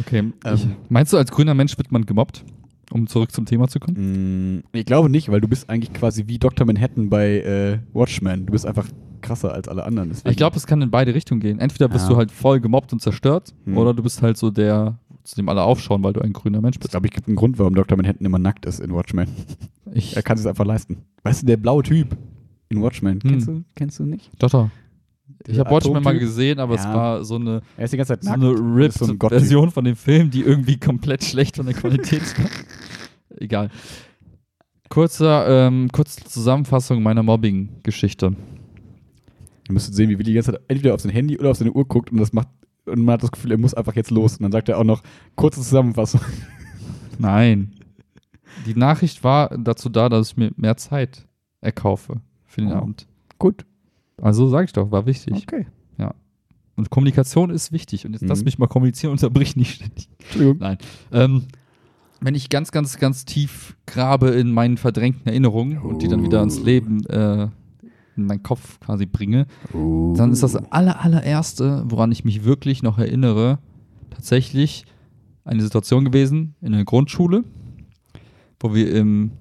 B: okay. ich,
A: Ähm.
B: meinst du, als grüner Mensch wird man gemobbt? Um zurück zum Thema zu kommen?
A: Mm, Ich glaube nicht, weil du bist eigentlich quasi wie Dr. Manhattan bei äh, Watchmen. Du bist einfach krasser als alle anderen. Deswegen-
B: Ich glaube, es kann in beide Richtungen gehen. Entweder bist
A: Ah.
B: du halt voll gemobbt und zerstört,
A: Hm.
B: oder du bist halt so der, zu dem alle aufschauen, weil du ein grüner Mensch
A: Ich
B: bist.
A: glaube, ich gibt einen Grund, warum Dr. Manhattan immer nackt ist in Watchmen.
B: Ich,
A: Er kann es einfach leisten. Weißt du, der blaue Typ in Watchmen,
B: Hm.
A: kennst, du, kennst du nicht?
B: doch, doch. Ich habe Watchmen mal gesehen, aber es
A: Ja.
B: war so eine,
A: Er ist die ganze Zeit
B: so
A: nackt.
B: eine
A: und ist so ein.
B: Ripped-Version von dem Film, die irgendwie komplett schlecht von der Qualität war. Egal. Kurzer, ähm, kurze Zusammenfassung meiner Mobbing-Geschichte.
A: Ihr müsstet sehen, wie Willi die ganze Zeit entweder auf sein Handy oder auf seine Uhr guckt und das macht und man hat das Gefühl, er muss einfach jetzt los. Und dann sagt er auch noch, kurze Zusammenfassung.
B: Nein. Die Nachricht war dazu da, dass ich mir mehr Zeit erkaufe für den
A: Oh.
B: Abend.
A: Gut.
B: Also sag ich doch, war wichtig.
A: Okay.
B: Und Kommunikation ist wichtig. Und jetzt lass
A: Mhm.
B: mich mal kommunizieren, unterbrich nicht ständig.
A: Entschuldigung.
B: Nein. Ähm, wenn ich ganz, ganz, ganz tief grabe in meinen verdrängten Erinnerungen und die dann wieder ans Leben äh, in meinen Kopf quasi bringe, dann ist das aller, allererste, woran ich mich wirklich noch erinnere, tatsächlich eine Situation gewesen in der Grundschule, wo wir im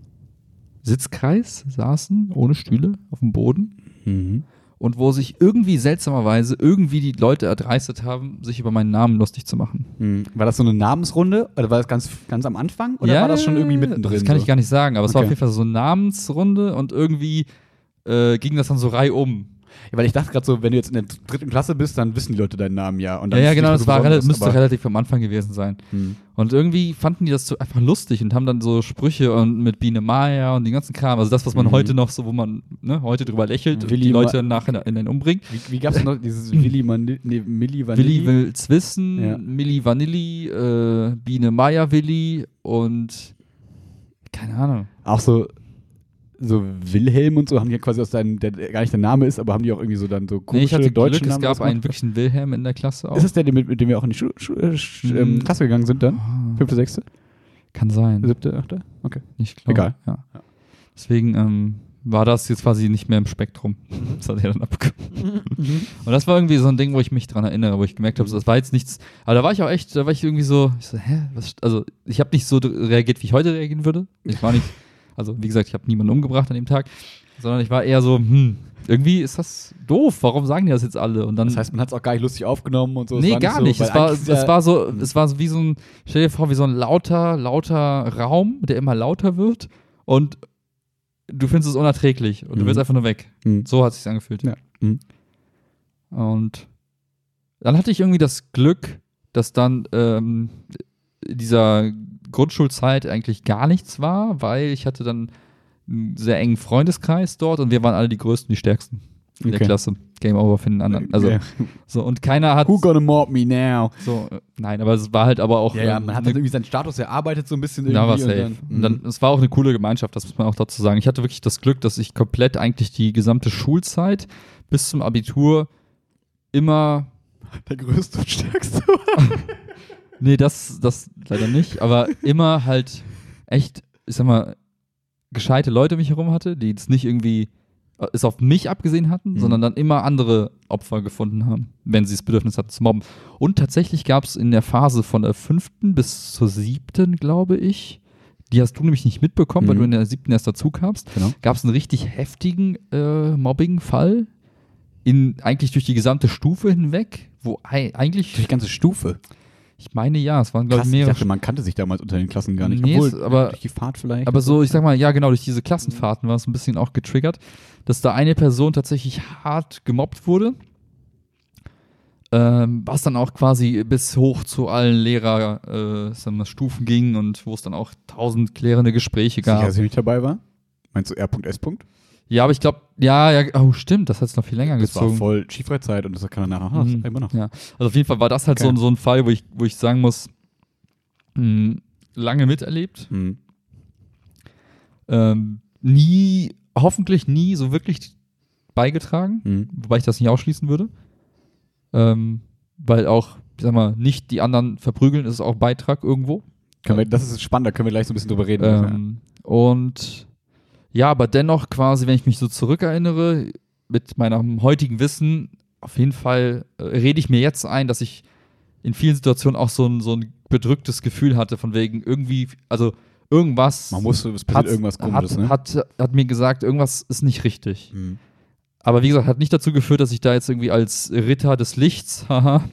B: Sitzkreis saßen, ohne Stühle, auf dem Boden
A: Mhm.
B: Und wo sich irgendwie seltsamerweise irgendwie die Leute erdreistet haben, sich über meinen Namen lustig zu machen.
A: Mhm. War das so eine Namensrunde? Oder war das ganz, ganz am Anfang? Oder war das schon irgendwie mittendrin?
B: Das kann
A: so?
B: ich gar nicht sagen, aber es war auf
A: Okay.
B: jeden Fall so eine Namensrunde und irgendwie äh, ging das dann so reihum.
A: Weil ich dachte gerade so, wenn du jetzt in der dritten Klasse bist, dann wissen die Leute deinen Namen ja. Und dann
B: Ja, ja, genau, das war rela müsste relativ am Anfang gewesen sein.
A: Mhm.
B: Und irgendwie fanden die das so einfach lustig und haben dann so Sprüche und mit Biene Maya und den ganzen Kram. Also das, was man
A: Mhm.
B: heute noch so, wo man ne, heute drüber lächelt und
A: Willi
B: die
A: Ma-
B: Leute nachher in, einen umbringt.
A: Wie, wie gab es noch dieses Willi Manil, nee, Milli Vanilli?
B: Willi will's wissen,
A: Ja.
B: Milli Vanilli, äh, Biene Maya Willi und keine Ahnung.
A: Auch so, so Wilhelm und so haben die ja quasi aus deinem, der gar nicht der Name ist, aber haben die auch irgendwie so dann so
B: Nee,
A: komische
B: ich hatte
A: deutsche
B: Glück, es
A: Namen
B: gab
A: ausgemacht?
B: einen wirklichen Wilhelm in der Klasse auch.
A: Ist es der, mit, mit dem wir auch in die Schu Schu äh, Sch- ähm,
B: Mhm.
A: Klasse gegangen sind dann?
B: Ah,
A: Fünfte, sechste,
B: Kann sein.
A: siebte, achte? Okay.
B: Ich glaube.
A: Egal.
B: Ja.
A: Ja.
B: Deswegen ähm, war das jetzt quasi nicht mehr im Spektrum. Das hat er dann abgekommen. Und das war irgendwie so ein Ding, wo ich mich dran erinnere, wo ich gemerkt habe, das war jetzt nichts. Aber da war ich auch echt, da war ich irgendwie so, ich so, hä? Was, also ich habe nicht so reagiert, wie ich heute reagieren würde. Ich war nicht, also wie gesagt, ich habe niemanden umgebracht an dem Tag, sondern ich war eher so, hm, irgendwie ist das doof. Warum sagen die das jetzt alle? Und dann,
A: Das heißt, man hat es auch gar nicht lustig aufgenommen und so.
B: Nee, gar
A: so,
B: nicht.
A: weil
B: Es war, es war so, es war so wie so ein, stell dir vor, wie so ein lauter, lauter Raum, der immer lauter wird und du findest es unerträglich und du
A: Mhm.
B: willst einfach nur weg.
A: Mhm.
B: So hat es sich angefühlt.
A: Ja. Mhm.
B: Und dann hatte ich irgendwie das Glück, dass dann ähm, dieser Grundschulzeit eigentlich gar nichts war, weil ich hatte dann einen sehr engen Freundeskreis dort und wir waren alle die Größten, die Stärksten in der
A: Okay.
B: Klasse. Game over für den anderen. Also
A: Ja.
B: so und keiner hat
A: Who gonna mob me now?
B: so äh, nein, aber es war halt aber auch
A: Ja, ja,
B: ähm,
A: man hat
B: eine
A: dann irgendwie seinen Status erarbeitet so ein bisschen
B: da war
A: irgendwie.
B: safe.
A: und
B: Und dann, es war auch eine coole Gemeinschaft, das muss man auch dazu sagen. Ich hatte wirklich das Glück, dass ich komplett eigentlich die gesamte Schulzeit bis zum Abitur immer,
A: der größte und stärkste.
B: nee, das, das leider nicht, aber immer halt echt, ich sag mal, gescheite Leute um mich herum hatte, die jetzt nicht irgendwie äh, es auf mich abgesehen hatten,
A: Mhm.
B: sondern dann immer andere Opfer gefunden haben, wenn sie das Bedürfnis hatten zu mobben. Und tatsächlich gab es in der Phase von der fünften bis zur siebten, glaube ich, die hast du nämlich nicht mitbekommen, weil
A: Mhm.
B: du in der siebten erst dazu kamst,
A: Genau.
B: gab es einen richtig heftigen äh, Mobbing-Fall, in, eigentlich durch die gesamte Stufe hinweg, wo ei- eigentlich,
A: Durch die ganze Stufe.
B: Ich meine ja, es waren glaube ich
A: ich
B: mehrere
A: dachte, man kannte sich damals unter den Klassen gar nicht.
B: Nee,
A: Obwohl,
B: aber-
A: durch die Fahrt vielleicht.
B: Aber so, ich sag mal, ja, genau, durch diese Klassenfahrten war es ein bisschen auch getriggert, dass da eine Person tatsächlich hart gemobbt wurde. Ähm, was dann auch quasi bis hoch zu allen Lehrer, äh, ging und wo es dann auch tausend klärende Gespräche
A: Sicher,
B: gab.
A: dass ich nicht dabei war? Meinst du R.S.?
B: Ja, aber ich glaube, ja, ja, oh, stimmt, das hat es noch viel länger
A: Das war
B: gezogen.
A: voll Skifreizeit und das kann er nachher
B: Mhm.
A: immer noch.
B: Ja, also auf jeden Fall war das halt
A: Okay.
B: so, so ein Fall, wo ich, wo ich sagen muss, mh, lange miterlebt.
A: Mhm.
B: Ähm, nie, hoffentlich nie so wirklich beigetragen.
A: Mhm.
B: wobei ich das nicht ausschließen würde. Ähm, weil auch, ich sag mal, nicht die anderen verprügeln ist auch Beitrag irgendwo.
A: Können wir, das ist spannend, da können wir gleich so ein bisschen drüber reden.
B: Ähm, und ja, aber dennoch quasi, wenn ich mich so zurückerinnere, mit meinem heutigen Wissen, auf jeden Fall äh, rede ich mir jetzt ein, dass ich in vielen Situationen auch so ein, so ein bedrücktes Gefühl hatte, von wegen irgendwie, also irgendwas
A: Man muss, es passiert
B: hat,
A: irgendwas komisches,
B: hat,
A: ne?
B: hat, hat mir gesagt, irgendwas ist nicht richtig.
A: Mhm.
B: Aber wie gesagt, hat nicht dazu geführt, dass ich da jetzt irgendwie als Ritter des Lichts, haha,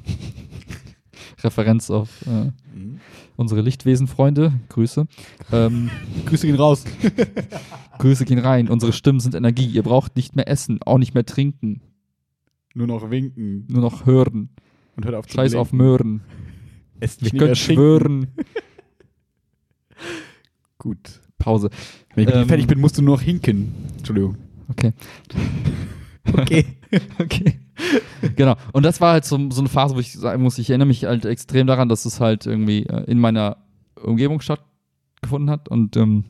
B: Referenz auf äh. Unsere Lichtwesenfreunde, Grüße. Ähm,
A: Grüße gehen raus.
B: Grüße gehen rein, unsere Stimmen sind Energie, ihr braucht nicht mehr essen, auch nicht mehr trinken,
A: Nur noch winken
B: nur noch hören.
A: und hört auf zu
B: Scheiß auf
A: blinken.
B: Möhren.
A: Esst
B: Ich könnte schwören.
A: Gut.
B: Pause.
A: Wenn ich
B: Ähm,
A: fertig bin, musst du nur noch hinken. Entschuldigung.
B: Okay.
A: Okay.
B: Okay. genau. Und das war halt so, so eine Phase, wo ich sagen muss, ich erinnere mich halt extrem daran, dass es halt irgendwie äh, in meiner Umgebung stattgefunden hat. Und, ähm,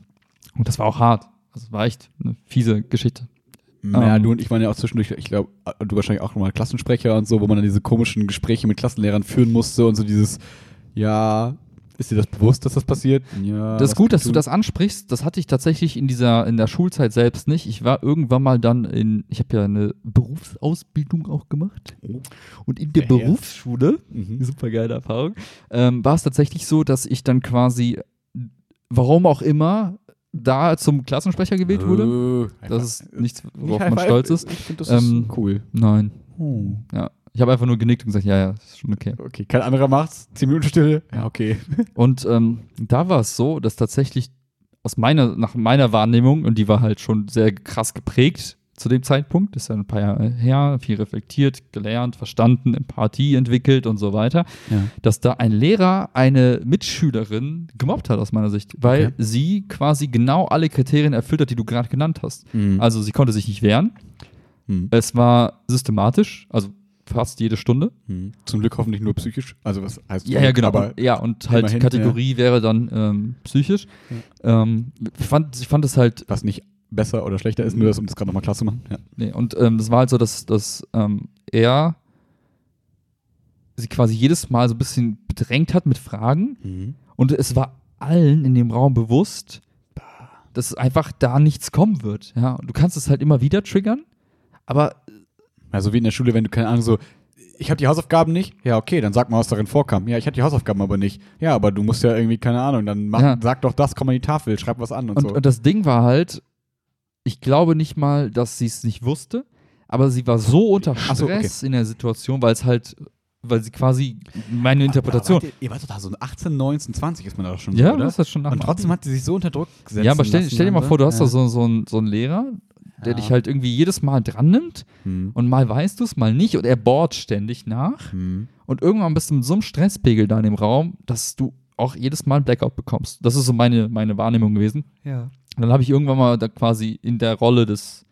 B: und das war auch hart. Also es war echt eine fiese Geschichte.
A: Ja,
B: Ähm.
A: du und ich waren ja auch zwischendurch, ich glaube, du wahrscheinlich auch nochmal Klassensprecher und so, wo man dann diese komischen Gespräche mit Klassenlehrern führen musste und so dieses, ja, ist dir das bewusst, dass das passiert? Ja.
B: Das ist gut, dass du das ansprichst. Das hatte ich tatsächlich in dieser in der Schulzeit selbst nicht. Ich war irgendwann mal dann in, ich habe ja eine Berufsausbildung auch gemacht.
A: Oh.
B: Und in der
A: Wer?
B: Berufsschule,
A: Mhm.
B: super geile Erfahrung, ähm, war es tatsächlich so, dass ich dann quasi, warum auch immer, da zum Klassensprecher gewählt wurde.
A: Äh,
B: Das
A: einfach-
B: ist nichts,
A: Nicht
B: worauf man stolz ist.
A: Ich finde das
B: Ähm,
A: ist cool.
B: Nein,
A: Oh.
B: ja. Ich habe einfach nur genickt und gesagt, ja, ja, ist schon okay.
A: Okay, kein anderer macht's. Zehn Minuten Stille. Ja, okay.
B: Und ähm, da war es so, dass tatsächlich aus meiner, nach meiner Wahrnehmung, und die war halt schon sehr krass geprägt zu dem Zeitpunkt, ist ja ein paar Jahre her, viel reflektiert, gelernt, verstanden, Empathie entwickelt und so weiter,
A: Ja.
B: dass da ein Lehrer eine Mitschülerin gemobbt hat aus meiner Sicht, weil
A: Okay.
B: sie quasi genau alle Kriterien erfüllt hat, die du gerade genannt hast. Also sie konnte sich nicht wehren,
A: Hm.
B: es war systematisch, also fast jede Stunde.
A: Hm. Zum Glück hoffentlich nur psychisch. Also was heißt
B: Ja, ja, genau.
A: Aber
B: ja, und halt
A: immerhin,
B: Kategorie wäre dann ähm, psychisch. Ähm, ich, fand, ich fand es halt,
A: was nicht besser oder schlechter ist, nur das, um das gerade nochmal klar zu machen. Ja.
B: nee, und ähm, das war halt so, dass, dass ähm, er sie quasi jedes Mal so ein bisschen bedrängt hat mit Fragen. Und es war allen in dem Raum bewusst, dass einfach da nichts kommen wird. Ja, du kannst es halt immer wieder triggern, aber
A: Also wie in der Schule, wenn du keine Ahnung so, ich habe die Hausaufgaben nicht. Ja, okay, dann sag mal, was darin vorkam. Ja, ich hatte die Hausaufgaben aber nicht. Ja, aber du musst ja irgendwie, keine Ahnung, dann mach,
B: Ja.
A: sag doch das, komm an die Tafel, schreib was an und,
B: Und,
A: so.
B: und das Ding war halt, ich glaube nicht mal, dass sie es nicht wusste, aber sie war so unter
A: Ach so, okay.
B: Stress in der Situation, weil es halt, weil sie quasi meine Interpretation.
A: Aber wart ihr, ihr wart doch da so 18, 19, 20 ist man da doch schon,
B: ja,
A: oder?
B: das ist schon nach
A: Und
B: dem
A: trotzdem hat sie sich so unter Druck gesetzt.
B: Ja, aber stell, stell dir mal vor, du hast
A: ja.
B: da so, so, einen, so einen Lehrer, der
A: Ja.
B: dich halt irgendwie jedes Mal dran nimmt
A: Hm.
B: und mal weißt du es, mal nicht und er bohrt ständig nach
A: Hm.
B: und irgendwann bist du mit so einem Stresspegel da in dem Raum, dass du auch jedes Mal ein Blackout bekommst. Das ist so meine, meine Wahrnehmung gewesen.
A: Ja.
B: Und dann habe ich irgendwann mal da quasi in der Rolle des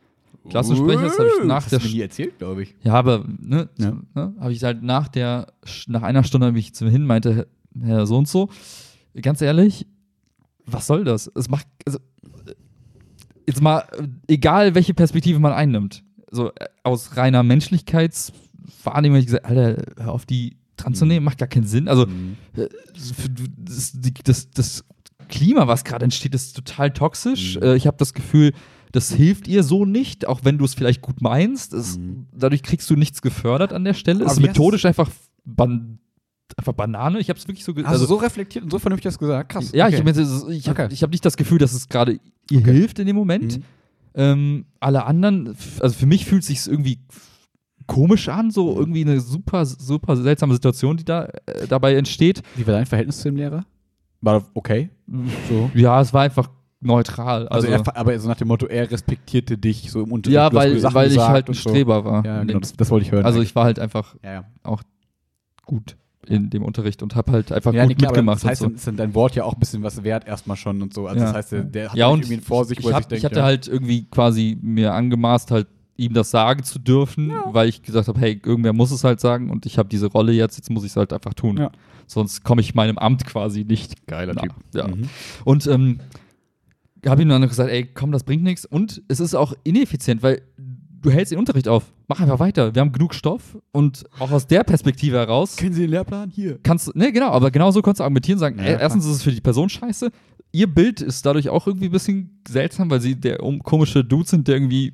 B: Klassensprechers habe ich nach
A: das
B: der
A: hast du mir nie erzählt, glaube ich.
B: Ja, aber ne,
A: Ja.
B: ne habe ich halt nach der nach einer Stunde habe ich zu mir hin meinte Herr so und so, ganz ehrlich, was soll das? Es macht also jetzt mal egal welche Perspektive man einnimmt, so äh, aus reiner Menschlichkeitswahrnehmung habe ich gesagt, Alter, hör auf die dran zu
A: Mhm.
B: nehmen, macht gar keinen Sinn. Also
A: Hm.
B: äh, das, das, das Klima, was gerade entsteht, ist total toxisch.
A: Mhm.
B: Äh, Ich habe das Gefühl, das hilft ihr so nicht, auch wenn du es vielleicht gut meinst. Es,
A: Mhm.
B: Dadurch kriegst du nichts gefördert an der Stelle.
A: Aber
B: Es ist methodisch einfach, ban einfach Banane. Ich habe es wirklich so
A: Hast du so reflektiert und so vernünftig das gesagt? Krass.
B: ja,
A: okay.
B: ich, meine, ich habe
A: Okay.
B: hab nicht das Gefühl, dass es gerade ihr
A: Okay.
B: hilft in dem Moment.
A: Mhm.
B: Ähm, alle anderen, also für mich fühlt es sich irgendwie komisch an, so
A: Mhm.
B: irgendwie eine super, super seltsame Situation, die da äh, dabei entsteht.
A: Wie war dein Verhältnis zu dem Lehrer? War okay? So.
B: Ja, es war einfach neutral.
A: Also,
B: Also,
A: er, aber so nach dem Motto, er respektierte dich so im Unterricht.
B: ja,
A: du hast gute
B: weil, weil ich halt ein
A: und so.
B: Streber war.
A: Ja, genau, das, das wollte ich hören.
B: also ich war halt einfach
A: ja, ja.
B: gut in dem Unterricht und habe halt einfach
A: Ja,
B: gut
A: nee, klar,
B: mitgemacht.
A: das heißt, dann ist dann dein Wort ja auch ein bisschen was wert erstmal schon und so. Also
B: Ja.
A: das heißt, der, der hat
B: Ja, und
A: irgendwie einen vor sich,
B: so.
A: wo
B: ich, hab,
A: sich denkt,
B: ich hatte
A: ja,
B: halt irgendwie quasi mir angemaßt, halt ihm das sagen zu dürfen, weil ich gesagt habe, hey, irgendwer muss es halt sagen und ich habe diese Rolle jetzt, jetzt muss ich es halt einfach tun.
A: Ja.
B: Sonst komme ich meinem Amt quasi nicht.
A: geiler. Typ.
B: Ja.
A: Mhm.
B: Und ähm, habe ihm dann gesagt, ey, komm, das bringt nichts. Und es ist auch ineffizient, weil du hältst den Unterricht auf. Mach einfach weiter. Wir haben genug Stoff und auch aus der Perspektive heraus
A: Kennen Sie den Lehrplan? Hier.
B: kannst du, ne, genau, aber genauso kannst du argumentieren und sagen,
A: Ja,
B: ey, erstens ist es für die Person scheiße. Ihr Bild ist dadurch auch irgendwie ein bisschen seltsam, weil sie der um, komische Dude sind, der irgendwie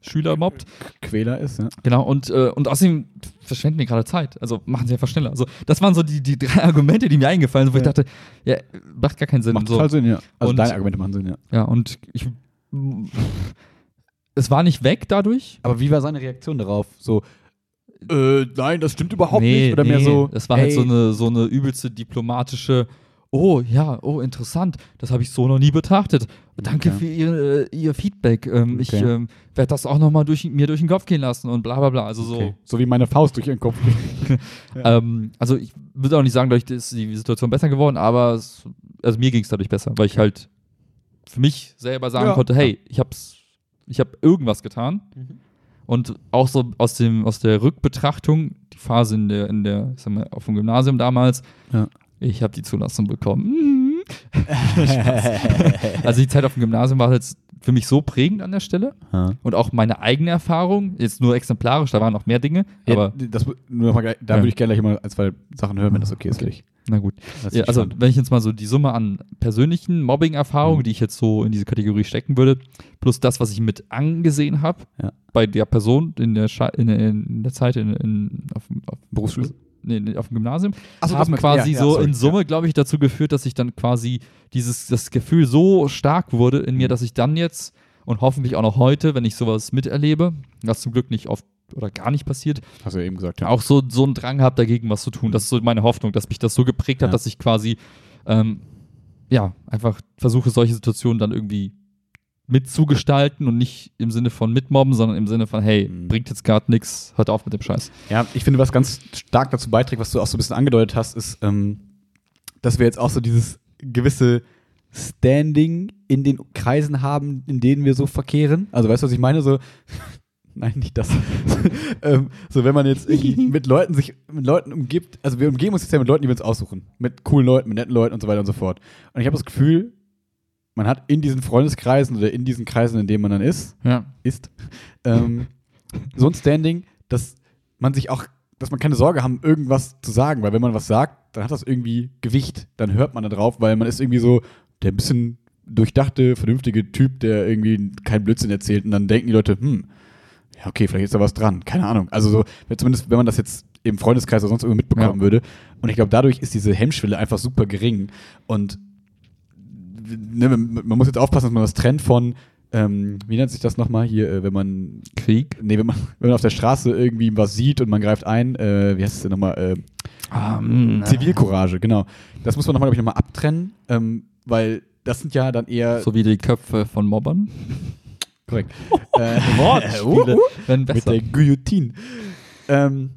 B: Schüler mobbt.
A: Quäler ist, ja.
B: Genau, und, äh, und außerdem verschwenden die gerade Zeit. Also machen sie einfach schneller. Also, das waren so die, die drei Argumente, die mir eingefallen sind, wo
A: Ja.
B: ich dachte, ja, macht gar keinen Sinn.
A: Macht
B: so.
A: total Sinn, ja. Also
B: Und-
A: deine Argumente machen Sinn, ja.
B: Ja, und ich. Es war nicht weg dadurch.
A: Aber wie war seine Reaktion darauf? So, äh, nein, das stimmt überhaupt
B: nee,
A: nicht. Oder mehr
B: nee,
A: so,
B: Das war halt
A: ey,
B: so eine, so eine übelste diplomatische. Oh ja, oh interessant, das habe ich so noch nie betrachtet. Danke
A: Okay.
B: für ihr, äh, ihr Feedback. Ähm, Ich
A: Okay.
B: ähm, werde das auch nochmal durch, mir durch den Kopf gehen lassen und bla bla bla. Also so.
A: Okay. So wie meine Faust durch ihren Kopf.
B: Ähm, also ich würde auch nicht sagen, dadurch ist die Situation besser geworden, aber es, also mir ging es dadurch besser, weil ich halt für mich selber sagen
A: Ja.
B: konnte, hey, ich hab's, ich habe irgendwas getan.
A: Mhm.
B: Und auch so aus dem, aus der Rückbetrachtung, die Phase in der, in der, ich sag mal, auf dem Gymnasium damals,
A: Ja.
B: ich habe die Zulassung bekommen. also die Zeit auf dem Gymnasium war jetzt für mich so prägend an der Stelle. Und auch meine eigene Erfahrung, jetzt nur exemplarisch, da waren noch mehr Dinge,
A: Ja,
B: aber
A: das, mal, da
B: Ja.
A: würde ich gerne gleich mal ein, zwei Sachen hören, wenn das okay ist dich.
B: Na gut. Ja, also,
A: spannend.
B: wenn ich jetzt mal so die Summe an persönlichen Mobbing-Erfahrungen,
A: Mhm.
B: die ich jetzt so in diese Kategorie stecken würde, plus das, was ich mit angesehen habe,
A: Ja.
B: bei der Person in der, Scha in, in der Zeit in, in, auf, dem- auf,
A: Berufsschule?
B: nee, auf dem Gymnasium,
A: so,
B: haben quasi
A: ja, ja,
B: so
A: sorry,
B: in Summe, glaube ich, dazu geführt, dass ich dann quasi dieses das Gefühl so stark wurde in mir,
A: Mhm.
B: dass ich dann jetzt und hoffentlich auch noch heute, wenn ich sowas miterlebe, was zum Glück nicht oft oder gar nicht passiert,
A: Hast du ja eben gesagt, ja.
B: auch so, so einen Drang habe, dagegen was zu tun. Das ist so meine Hoffnung, dass mich das so geprägt hat,
A: Ja.
B: dass ich quasi, ähm, ja, einfach versuche, solche Situationen dann irgendwie mitzugestalten und nicht im Sinne von mitmobben, sondern im Sinne von, hey,
A: Mhm.
B: bringt jetzt gerade nichts, hört auf mit dem Scheiß.
A: Ja, ich finde, was ganz stark dazu beiträgt, was du auch so ein bisschen angedeutet hast, ist, ähm, dass wir jetzt auch so dieses gewisse Standing in den Kreisen haben, in denen wir so verkehren. Also weißt du, was ich meine? So, nein, nicht das. ähm, so, wenn man jetzt irgendwie mit Leuten sich mit Leuten umgibt, also wir umgeben uns jetzt ja mit Leuten, die wir uns aussuchen. Mit coolen Leuten, mit netten Leuten und so weiter und so fort. Und ich habe das Gefühl, man hat in diesen Freundeskreisen oder in diesen Kreisen, in denen man dann ist,
B: Ja.
A: ist, ähm, so ein Standing, dass man sich auch, dass man keine Sorge haben, irgendwas zu sagen, weil wenn man was sagt, dann hat das irgendwie Gewicht, dann hört man da drauf, weil man ist irgendwie so der ein bisschen durchdachte, vernünftige Typ, der irgendwie keinen Blödsinn erzählt und dann denken die Leute, hm, ja, okay, vielleicht ist da was dran, keine Ahnung. Also so, zumindest wenn man das jetzt im Freundeskreis oder sonst irgendwo mitbekommen
B: Ja.
A: würde. Und ich glaube, dadurch ist diese Hemmschwelle einfach super gering. Und ne, man muss jetzt aufpassen, dass man das trennt von, ähm, wie nennt sich das nochmal hier, äh, wenn man,
B: Krieg.
A: nee, wenn man, wenn man auf der Straße irgendwie was sieht und man greift ein, äh, wie heißt es denn nochmal, äh,
B: Ähm,
A: Zivilcourage, genau. Das muss man nochmal, glaube ich, nochmal abtrennen, ähm, weil das sind ja dann eher.
B: So wie die Köpfe von Mobbern.
A: Korrekt. äh,
B: Wortspiele
A: uh, uh, mit der Guillotine. Ähm,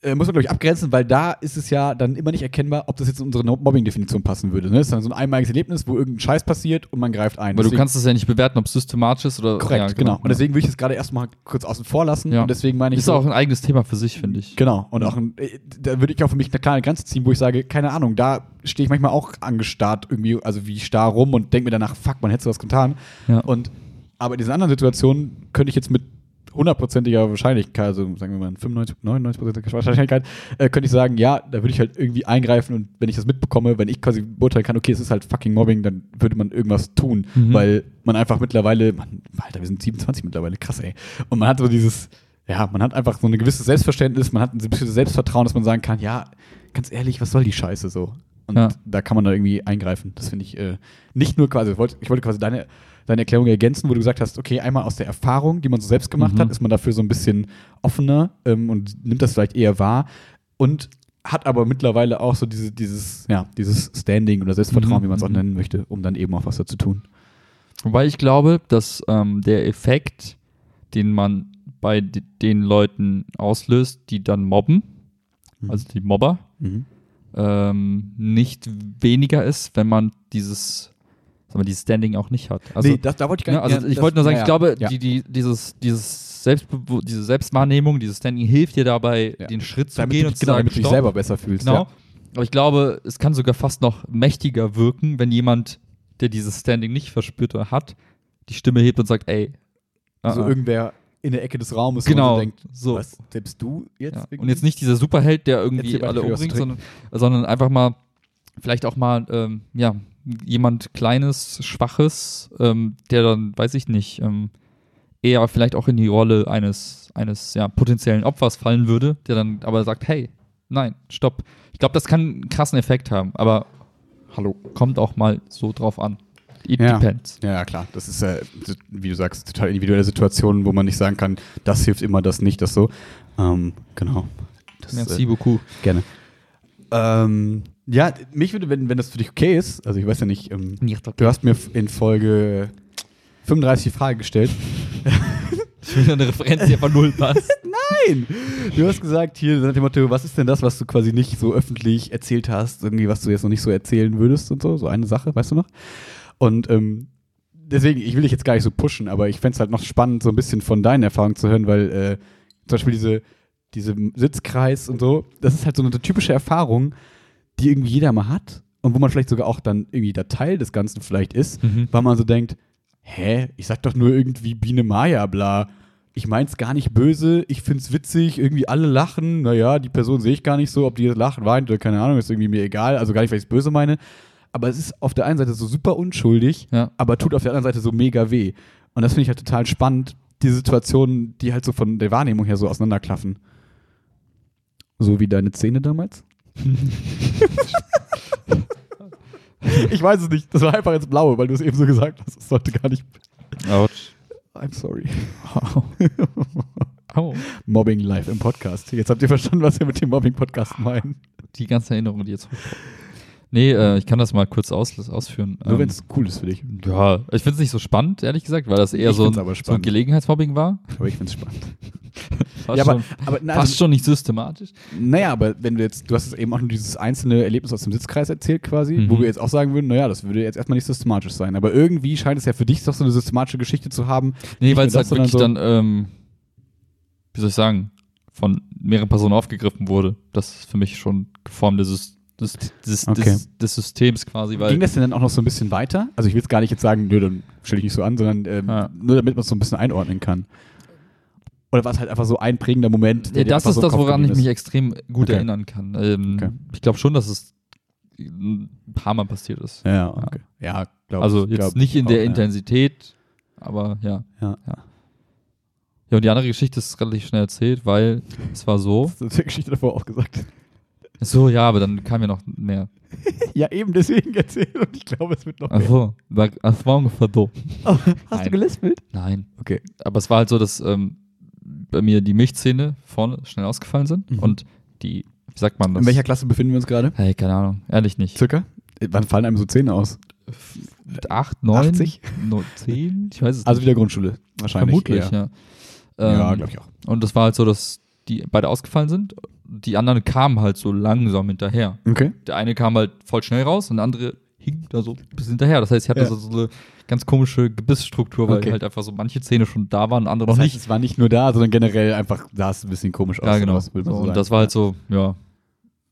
A: äh, muss man, glaube ich, abgrenzen, weil da ist es ja dann immer nicht erkennbar, ob das jetzt in unsere Mobbing-Definition passen würde. Ne? Das ist dann so ein einmaliges Erlebnis, wo irgendein Scheiß passiert und man greift ein.
B: Weil du
A: Deswegen-
B: kannst es ja nicht bewerten, ob es systematisch ist oder.
A: Korrekt,
B: ja,
A: genau. Und deswegen würde ich es gerade erstmal kurz außen vor lassen.
B: Ja.
A: Und deswegen meine ich.
B: Ist
A: so-
B: auch ein eigenes Thema für sich, finde ich.
A: Genau. Und auch ein, äh, da würde ich auch für mich eine kleine Grenze ziehen, wo ich sage, keine Ahnung, da stehe ich manchmal auch angestarrt irgendwie, also wie starr rum und denke mir danach, fuck, man hätte sowas getan.
B: Ja.
A: Und aber in diesen anderen Situationen könnte ich jetzt mit hundertprozentiger Wahrscheinlichkeit, also sagen wir mal 95, 99 Wahrscheinlichkeit, äh, könnte ich sagen, ja, da würde ich halt irgendwie eingreifen und wenn ich das mitbekomme, wenn ich quasi beurteilen kann, okay, es ist halt fucking Mobbing, dann würde man irgendwas tun,
B: Mhm.
A: weil man einfach mittlerweile, man, Alter, wir sind 27 mittlerweile, krass, ey. Und man hat so dieses, ja, man hat einfach so ein gewisses Selbstverständnis, man hat ein gewisses Selbstvertrauen, dass man sagen kann, ja, ganz ehrlich, was soll die Scheiße so? Und
B: Ja.
A: da kann man da irgendwie eingreifen. Das finde ich äh, nicht nur quasi, ich wollte, ich wollte quasi deine, deine Erklärung ergänzen, wo du gesagt hast, okay, einmal aus der Erfahrung, die man so selbst gemacht
B: Mhm.
A: hat, ist man dafür so ein bisschen offener ähm, und nimmt das vielleicht eher wahr und hat aber mittlerweile auch so diese, dieses, ja, dieses Standing oder Selbstvertrauen,
B: Mhm.
A: wie man es auch
B: Mhm.
A: nennen möchte, um dann eben auch was dazu tun.
B: Wobei ich glaube, dass ähm, der Effekt, den man bei den Leuten auslöst, die dann mobben,
A: Mhm.
B: also die Mobber,
A: Mhm.
B: ähm, nicht weniger ist, wenn man dieses, mal, dieses Standing auch nicht hat. Also,
A: nee, das, da wollte ich gar
B: ne,
A: nicht.
B: also
A: ja,
B: ich wollte nur sagen,
A: ja,
B: ich glaube,
A: ja.
B: die, die, dieses, dieses Selbstbewu diese Selbstwahrnehmung, dieses Standing hilft dir dabei, den Schritt zu
A: damit
B: gehen und zu
A: genau,
B: sagen,
A: damit du dich selber besser fühlst.
B: Genau.
A: Ja.
B: Aber ich glaube, es kann sogar fast noch mächtiger wirken, wenn jemand, der dieses Standing nicht verspürt oder hat, die Stimme hebt und sagt, ey.
A: Also
B: uh -uh.
A: irgendwer in der Ecke des Raumes
B: Genau,
A: und denkt,
B: so.
A: was, selbst du jetzt?
B: Ja. Und jetzt nicht dieser Superheld, der irgendwie alle umbringt, sondern, sondern einfach mal, vielleicht auch mal, ähm, ja, jemand Kleines, Schwaches, ähm, der dann, weiß ich nicht, ähm, eher vielleicht auch in die Rolle eines, eines ja, potenziellen Opfers fallen würde, der dann aber sagt, hey, nein, stopp. Ich glaube, das kann einen krassen Effekt haben, aber hallo, kommt auch mal so drauf an. It
A: Ja.
B: depends.
A: Ja, klar. Das ist, äh, wie du sagst, total individuelle Situationen, wo man nicht sagen kann, das hilft immer, das nicht, das so. Ähm, genau. Das,
B: Merci
A: äh,
B: beaucoup.
A: gerne. Ähm, ja, mich würde, wenn, wenn das für dich okay ist, also ich weiß ja nicht, ähm, du hast mir in Folge 35 die Frage gestellt.
B: Schon wieder eine Referenz, die einfach null passt.
A: Nein! Du hast gesagt, hier nach dem Motto, was ist denn das, was du quasi nicht so öffentlich erzählt hast, irgendwie, was du jetzt noch nicht so erzählen würdest und so, so eine Sache, weißt du noch? Und ähm, deswegen, ich will dich jetzt gar nicht so pushen, aber ich fände es halt noch spannend, so ein bisschen von deinen Erfahrungen zu hören, weil äh, zum Beispiel diese, diese Sitzkreis und so, das ist halt so eine typische Erfahrung, die irgendwie jeder mal hat und wo man vielleicht sogar auch dann irgendwie der Teil des Ganzen vielleicht ist,
B: Mhm.
A: weil man so denkt, hä, ich sag doch nur irgendwie Biene Maya, bla. Ich mein's gar nicht böse, ich find's witzig, irgendwie alle lachen, naja, die Person sehe ich gar nicht so, ob die jetzt lacht, weint oder keine Ahnung, ist irgendwie mir egal, also gar nicht, weil ich's böse meine. Aber es ist auf der einen Seite so super unschuldig,
B: Ja.
A: aber tut auf der anderen Seite so mega weh. Und das finde ich halt total spannend, diese Situationen, die halt so von der Wahrnehmung her so auseinanderklaffen. So wie deine Zähne damals? ich weiß es nicht, das war einfach ins Blaue, weil du es eben so gesagt hast. Es sollte gar nicht.
B: Autsch.
A: I'm sorry.
B: Au.
A: Mobbing live im Podcast. Jetzt habt ihr verstanden, was wir mit dem Mobbing-Podcast meinen.
B: Die ganzen Erinnerungen, die jetzt hochkommen. Nee, äh, ich kann das mal kurz aus, ausführen.
A: Nur
B: Ähm,
A: wenn es cool ist für dich.
B: Ja, ich finde es nicht so spannend, ehrlich gesagt, weil das eher
A: Ich
B: so ein, so ein. Gelegenheitsmobbing war.
A: Aber ich finde es spannend.
B: Fast,
A: Ja, aber,
B: schon,
A: aber na,
B: fast
A: also,
B: schon nicht systematisch.
A: naja, aber wenn du jetzt, du hast jetzt eben auch nur dieses einzelne Erlebnis aus dem Sitzkreis erzählt quasi,
B: Mhm.
A: wo wir jetzt auch sagen würden, naja, das würde jetzt erstmal nicht systematisch sein. Aber irgendwie scheint es ja für dich doch so eine systematische Geschichte zu haben.
B: Nee, weil es halt wirklich dann, ähm, wie soll ich sagen, von mehreren Personen aufgegriffen wurde. Das ist für mich schon Form des, des, des,
A: Okay.
B: des, des Systems quasi, weil
A: Ging das denn dann auch noch so ein bisschen weiter? Also ich will jetzt gar nicht jetzt sagen, nö, dann stelle ich nicht so an, sondern ähm,
B: Ja.
A: nur damit man es so ein bisschen einordnen kann. Oder war es halt einfach so ein prägender Moment?
B: Ja,
A: der dir
B: das ist
A: so
B: das, woran ich mich extrem gut
A: Okay.
B: erinnern kann. Ähm,
A: Okay.
B: Ich glaube schon, dass es ein paar Mal passiert ist.
A: Ja, okay. Ja, Glaub,
B: also jetzt
A: glaub
B: nicht in
A: auch,
B: der
A: ja.
B: Intensität, aber ja.
A: Ja.
B: Ja, und die andere Geschichte ist relativ schnell erzählt, weil es war so.
A: Das ist die Geschichte davor auch gesagt.
B: So, ja, aber dann kam ja noch mehr.
A: Ja, eben deswegen erzählt und ich glaube, es wird noch mehr.
B: Achso, es war ungefähr so.
A: Oh, hast
B: Nein.
A: du gelispelt?
B: Nein.
A: Okay.
B: Aber es war halt so, dass ähm, bei mir die Milchzähne vorne schnell ausgefallen sind
A: Mhm.
B: und die, wie sagt man das?
A: In welcher Klasse befinden wir uns gerade?
B: Hey, keine Ahnung, ehrlich nicht.
A: Circa? Wann fallen einem so Zähne aus?
B: Mit acht, neun,
A: 80?
B: no, zehn? Ich weiß es
A: Also
B: nicht.
A: wieder Grundschule. Wahrscheinlich.
B: Vermutlich,
A: eher.
B: ja.
A: Ja,
B: Ähm,
A: glaube ich auch.
B: Und das war halt so, dass die beide ausgefallen sind. Die anderen kamen halt so langsam hinterher.
A: Okay.
B: Der eine kam halt voll schnell raus und der andere hing da so ein bisschen hinterher. Das heißt, ich hatte
A: Ja.
B: so, so eine ganz komische Gebissstruktur, weil
A: Okay.
B: halt einfach so manche Zähne schon da waren und andere
A: Das
B: noch
A: heißt,
B: nicht.
A: es war nicht nur da, sondern generell einfach sah es ein bisschen komisch aus.
B: Ja, genau. So,
A: so
B: und das war halt so, ja.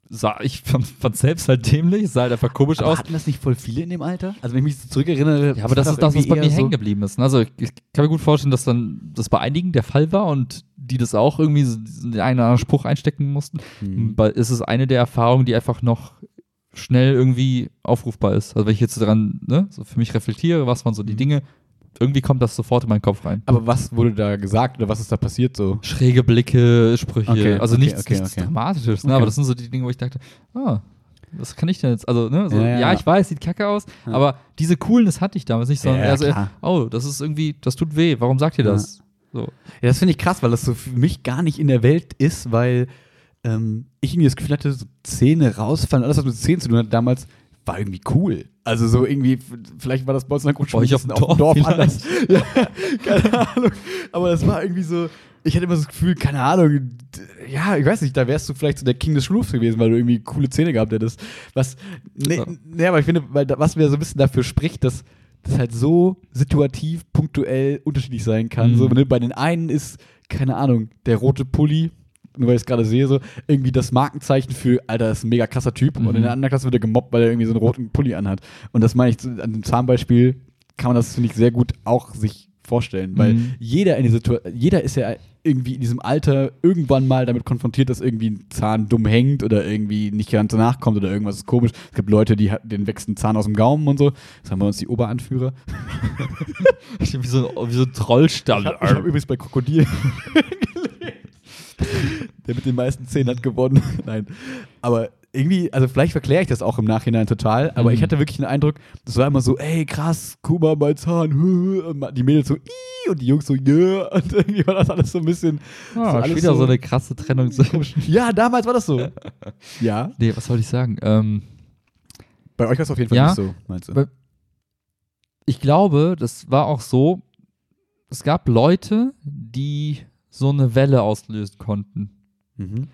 B: Sah, ich fand, fand selbst halt dämlich, es sah halt einfach komisch
A: Aber
B: aus.
A: hatten das nicht voll viele in dem Alter? Also wenn ich mich so zurückerinnere.
B: Ja, aber das ist das, was bei mir hängen geblieben ist. Also ich, ich kann mir gut vorstellen, dass dann das bei einigen der Fall war und die das auch irgendwie so diesen einen oder anderen Spruch einstecken mussten.
A: Mhm.
B: Weil es ist eine der Erfahrungen, die einfach noch schnell irgendwie aufrufbar ist. Also wenn ich jetzt daran, ne, so für mich reflektiere, was waren so die
A: Mhm.
B: Dinge, irgendwie kommt das sofort in meinen Kopf rein.
A: Aber was wurde da gesagt oder was ist da passiert so?
B: Schräge Blicke, Sprüche,
A: Okay,
B: also
A: okay,
B: nichts,
A: okay,
B: nichts. Dramatisches, ne? Aber das sind so die Dinge, wo ich dachte, ah, was kann ich denn jetzt? Also, ne, so,
A: Ja,
B: ja,
A: ja.
B: ich weiß, sieht kacke aus, aber diese Coolness hatte ich damals nicht, sondern
A: Ja,
B: eher so,
A: klar.
B: oh, das ist irgendwie, das tut weh, warum sagt ihr das? So.
A: Ja, das finde ich krass, weil das so für mich gar nicht in der Welt ist, weil ähm, ich irgendwie das Gefühl hatte, so Zähne rausfallen, alles, was mit Zähnen zu tun hat, damals war irgendwie cool. Also so irgendwie, vielleicht war das bei uns in der Grundschule
B: auf dem Dorf vielleicht.
A: anders. Ja, keine Ahnung. Aber das war irgendwie so, ich hatte immer so das Gefühl, keine Ahnung, ja, ich weiß nicht, da wärst du vielleicht so der King des Schulhofs gewesen, weil du irgendwie coole Zähne gehabt hättest. Was, nee,
B: Ja.
A: nee aber ich finde, weil was mir so ein bisschen dafür spricht, dass das halt so situativ, punktuell unterschiedlich sein kann.
B: Mhm.
A: So, ne, bei den einen ist, keine Ahnung, der rote Pulli, nur weil ich es gerade sehe, so, irgendwie das Markenzeichen für, Alter, das ist ein mega krasser Typ.
B: Mhm.
A: Und in der anderen Klasse wird er gemobbt, weil er irgendwie so einen roten Pulli anhat. Und das meine ich, an dem Zahnbeispiel kann man das, finde ich, sehr gut auch sich vorstellen. Weil
B: Mhm.
A: jeder in die Situation, jeder ist ja irgendwie in diesem Alter irgendwann mal damit konfrontiert, dass irgendwie ein Zahn dumm hängt oder irgendwie nicht ganz nachkommt oder irgendwas ist komisch. Es gibt Leute, die denen wächst ein Zahn aus dem Gaumen und so. Das haben wir uns die Oberanführer.
B: wie, so, wie so ein Trollstall.
A: Ich habe hab übrigens bei Krokodil. Der mit den meisten Zähnen hat gewonnen. Nein. Aber irgendwie, also vielleicht verkläre ich das auch im Nachhinein total, aber
B: Mhm.
A: ich hatte wirklich den Eindruck, das war immer so, ey, krass, guck mal, mein Zahn. Die Mädels so, und die Jungs so, yeah. Und irgendwie war das alles so ein bisschen.
B: Ah,
A: so
B: wieder so,
A: so-
B: eine krasse Trennung.
A: Ja, damals war das so. Ja.
B: nee, was soll ich sagen? Ähm,
A: Bei euch war es auf jeden Fall
B: Ja.
A: nicht so, meinst du?
B: Bei- ich glaube, das war auch so, es gab Leute, die so eine Welle auslösen konnten.
A: Mhm.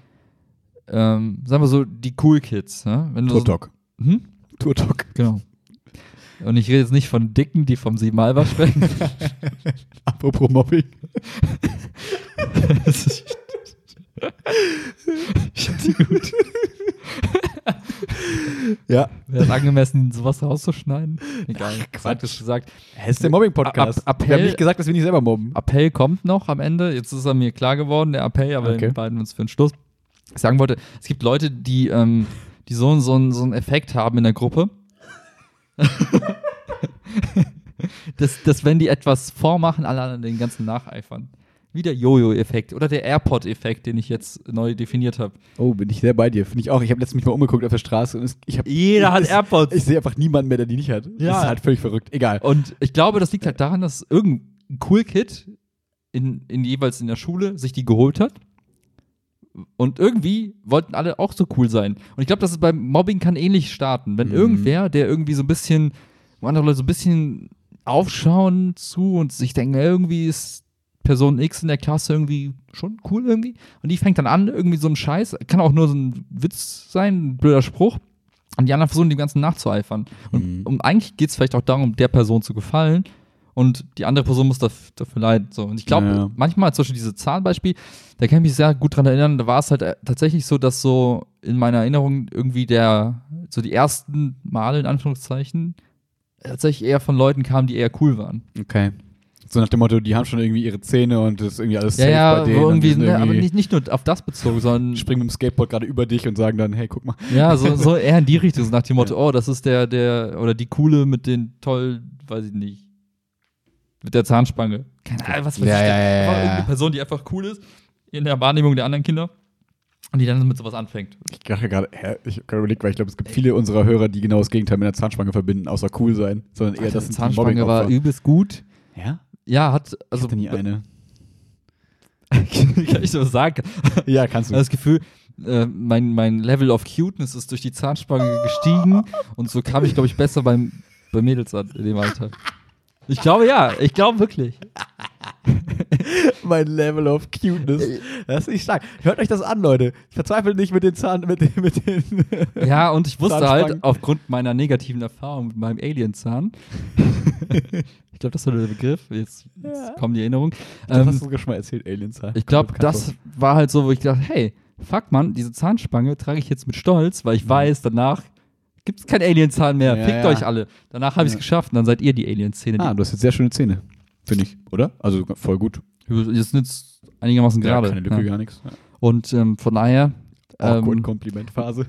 B: Ähm, sagen wir so, die Cool Kids. Ne? Wenn du so,
A: Turtok.
B: hm?
A: Turtok.
B: Genau. Und ich rede jetzt nicht von Dicken, die vom Siebenmalber sprechen.
A: Apropos Mobbing.
B: Ich hab die gut.
A: Ja.
B: Wäre es angemessen, sowas rauszuschneiden? Egal.
A: Ach,
B: Quatsch. Gesagt.
A: Es ist der Mobbing-Podcast. Wir haben nicht gesagt, dass wir nicht selber mobben.
B: Appell kommt noch am Ende. Jetzt ist er mir klar geworden, der Appell, aber
A: Okay.
B: wir beiden uns für den Schluss. Ich sagen wollte, es gibt Leute, die, ähm, die so, so, einen- so einen Effekt haben in der Gruppe. dass, dass, wenn die etwas vormachen, alle anderen den ganzen nacheifern. Wie der Jojo-Effekt oder der AirPod-Effekt, den ich jetzt neu definiert habe.
A: Oh, bin ich sehr bei dir. Finde ich auch. Ich habe letztens mich mal umgeguckt auf der Straße und es, ich habe
B: Jeder hat
A: es-
B: AirPods.
A: Ich sehe einfach niemanden mehr, der die nicht hat.
B: Ja.
A: Das ist halt völlig verrückt. Egal.
B: Und ich glaube, das liegt halt daran, dass irgendein Cool Kid in, in jeweils in der Schule sich die geholt hat. Und irgendwie wollten alle auch so cool sein. Und ich glaube, dass es beim Mobbing kann ähnlich starten. Wenn
A: Mhm.
B: irgendwer, der irgendwie so ein bisschen, wo andere Leute so ein bisschen aufschauen zu und sich denken, irgendwie ist Person X in der Klasse irgendwie schon cool irgendwie. Und die fängt dann an, irgendwie so ein Scheiß, kann auch nur so ein Witz sein, ein blöder Spruch. Und die anderen versuchen dem Ganzen nachzueifern. Und,
A: Mhm.
B: und eigentlich geht es vielleicht auch darum, der Person zu gefallen. Und die andere Person muss daf- dafür leiden. So. Und ich glaube,
A: Ja, ja.
B: manchmal, zum Beispiel dieses Zahnbeispiel, da kann ich mich sehr gut dran erinnern, da war es halt äh, tatsächlich so, dass so in meiner Erinnerung irgendwie der, so die ersten Male in Anführungszeichen, tatsächlich eher von Leuten kamen, die eher cool waren.
A: Okay. So nach dem Motto, die haben schon irgendwie ihre Zähne und das ist irgendwie alles
B: Ja,
A: safe
B: ja,
A: bei denen.
B: irgendwie,
A: sind
B: ne, aber nicht, nicht nur auf das bezogen, sondern
A: springen mit dem Skateboard gerade über dich und sagen dann, hey, guck mal.
B: ja, so, so eher in die Richtung, so nach dem Motto, oh, das ist der, der, oder die coole mit den toll, weiß ich nicht, mit der Zahnspange. Keine Ahnung, was weiß
A: Ja,
B: ich.
A: ja, ja, ja,
B: irgendeine Person, die einfach cool ist in der Wahrnehmung der anderen Kinder und die dann mit sowas anfängt.
A: Ich dachte gerade, hä, ich habe gerade überlegt, weil ich glaube, es gibt viele unserer Hörer, die genau das Gegenteil mit einer Zahnspange verbinden, außer cool sein, sondern eher
B: Alter,
A: das
B: Zahnspange war übelst gut.
A: Ja?
B: Ja, hat,
A: Also
B: also,
A: ich hatte nie eine.
B: kann ich so sagen.
A: Ja, kannst du.
B: das Gefühl, äh, mein, mein Level of Cuteness ist durch die Zahnspange gestiegen und so kam ich, glaube ich, besser beim, bei Mädels an in dem Alter. Ich glaube ja, ich glaube wirklich.
A: mein Level of Cuteness. Das ist nicht stark. Hört euch das an, Leute. Verzweifelt nicht mit den Zahn, mit den, mit den
B: Ja, und ich wusste halt aufgrund meiner negativen Erfahrung mit meinem Alienzahn, ich glaube, das war der Begriff, jetzt, jetzt
A: Ja.
B: kommen die Erinnerungen.
A: Das hast
B: Ähm,
A: du sogar schon mal erzählt, Alienzahn.
B: ich glaube, das war halt so, wo ich dachte, hey, fuck man, diese Zahnspange trage ich jetzt mit Stolz, weil ich weiß, danach gibt es kein Alienzahn mehr.
A: Mhm. Ja,
B: Fickt
A: ja.
B: euch alle. Danach habe ich es geschafft und dann seid ihr die Alien-Szene.
A: Ah, du hast jetzt sehr schöne Zähne. Finde ich, oder? Also voll gut.
B: Jetzt einigermaßen gerade.
A: keine Lücke, gar nichts.
B: Und ähm, von daher,
A: Awkward
B: ähm,
A: Komplimentphase.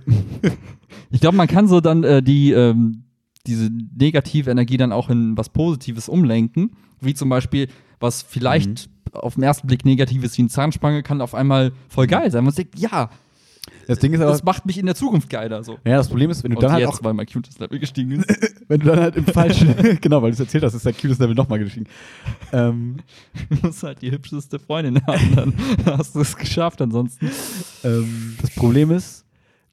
B: ich glaube, man kann so dann äh, die, ähm, diese negative Energie dann auch in was Positives umlenken. Wie zum Beispiel, was vielleicht
A: Mhm.
B: auf den ersten Blick negativ ist wie eine Zahnspange, kann auf einmal voll geil sein. Man denkt, ja,
A: Das Ding ist aber,
B: das macht mich in der Zukunft geiler. So.
A: ja, das Problem ist, wenn du
B: Und
A: dann halt
B: jetzt,
A: auch,
B: weil mein Cuteness-Level gestiegen ist.
A: wenn du dann halt im falschen, genau, weil du es erzählt hast, ist der Cuteness Level nochmal gestiegen. Ähm,
B: Du musst halt die hübscheste Freundin haben, dann hast du es geschafft. Ansonsten.
A: ähm, das Problem ist,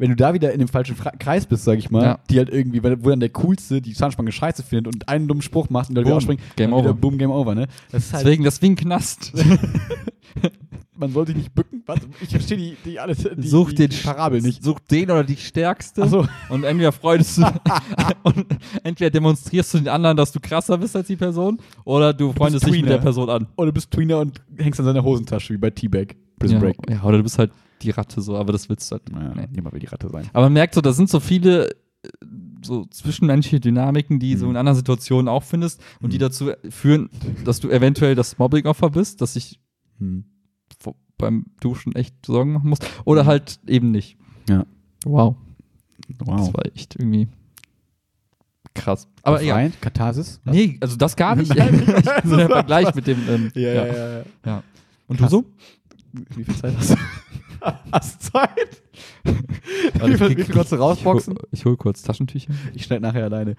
A: wenn du da wieder in dem falschen Fra Kreis bist, sag ich mal,
B: Ja.
A: die halt irgendwie, wo dann der Coolste die Zahnspange scheiße findet und einen dummen Spruch macht und dann wieder ausspringt,
B: Game over.
A: Boom, Game Over, ne? Das halt,
B: Deswegen, ein Knast.
A: man sollte nicht bücken. Warte, ich verstehe die, die, alles, die,
B: Such
A: die,
B: den
A: Parabel nicht.
B: Such den oder die stärkste.
A: Achso,
B: Und entweder freust du und entweder demonstrierst du den anderen, dass du krasser bist als die Person, oder du freundest dich mit der Person an.
A: oder du bist Tweener und hängst an seiner Hosentasche, wie bei T-Bag. Prison
B: Ja,
A: Break.
B: ja, oder du bist halt die Ratte so, aber das willst du halt.
A: Naja,
B: nee.
A: niemand will die Ratte sein.
B: Aber man merkt so, da sind so viele äh, so zwischenmenschliche Dynamiken, die so
A: Mhm.
B: in anderen Situationen auch findest und die
A: Mhm.
B: dazu führen, dass du eventuell das Mobbing-Opfer bist, dass ich
A: Hm.
B: vor- beim Duschen echt Sorgen machen muss, oder
A: Mhm.
B: halt eben nicht.
A: Ja.
B: Wow.
A: Wow.
B: Das war echt irgendwie krass. Aber.
A: Befreiend? Katharsis?
B: Nee, also das gar nicht. ja, so der Vergleich mit dem. Ähm,
A: Ja, ja, ja. ja.
B: Und
A: Krass.
B: du so?
A: Wie viel Zeit hast du? hast du Zeit?
B: Warte, ich-
A: viel kannst du rausboxen?
B: Ich hol, ich hol kurz Taschentücher.
A: Ich schneide nachher alleine.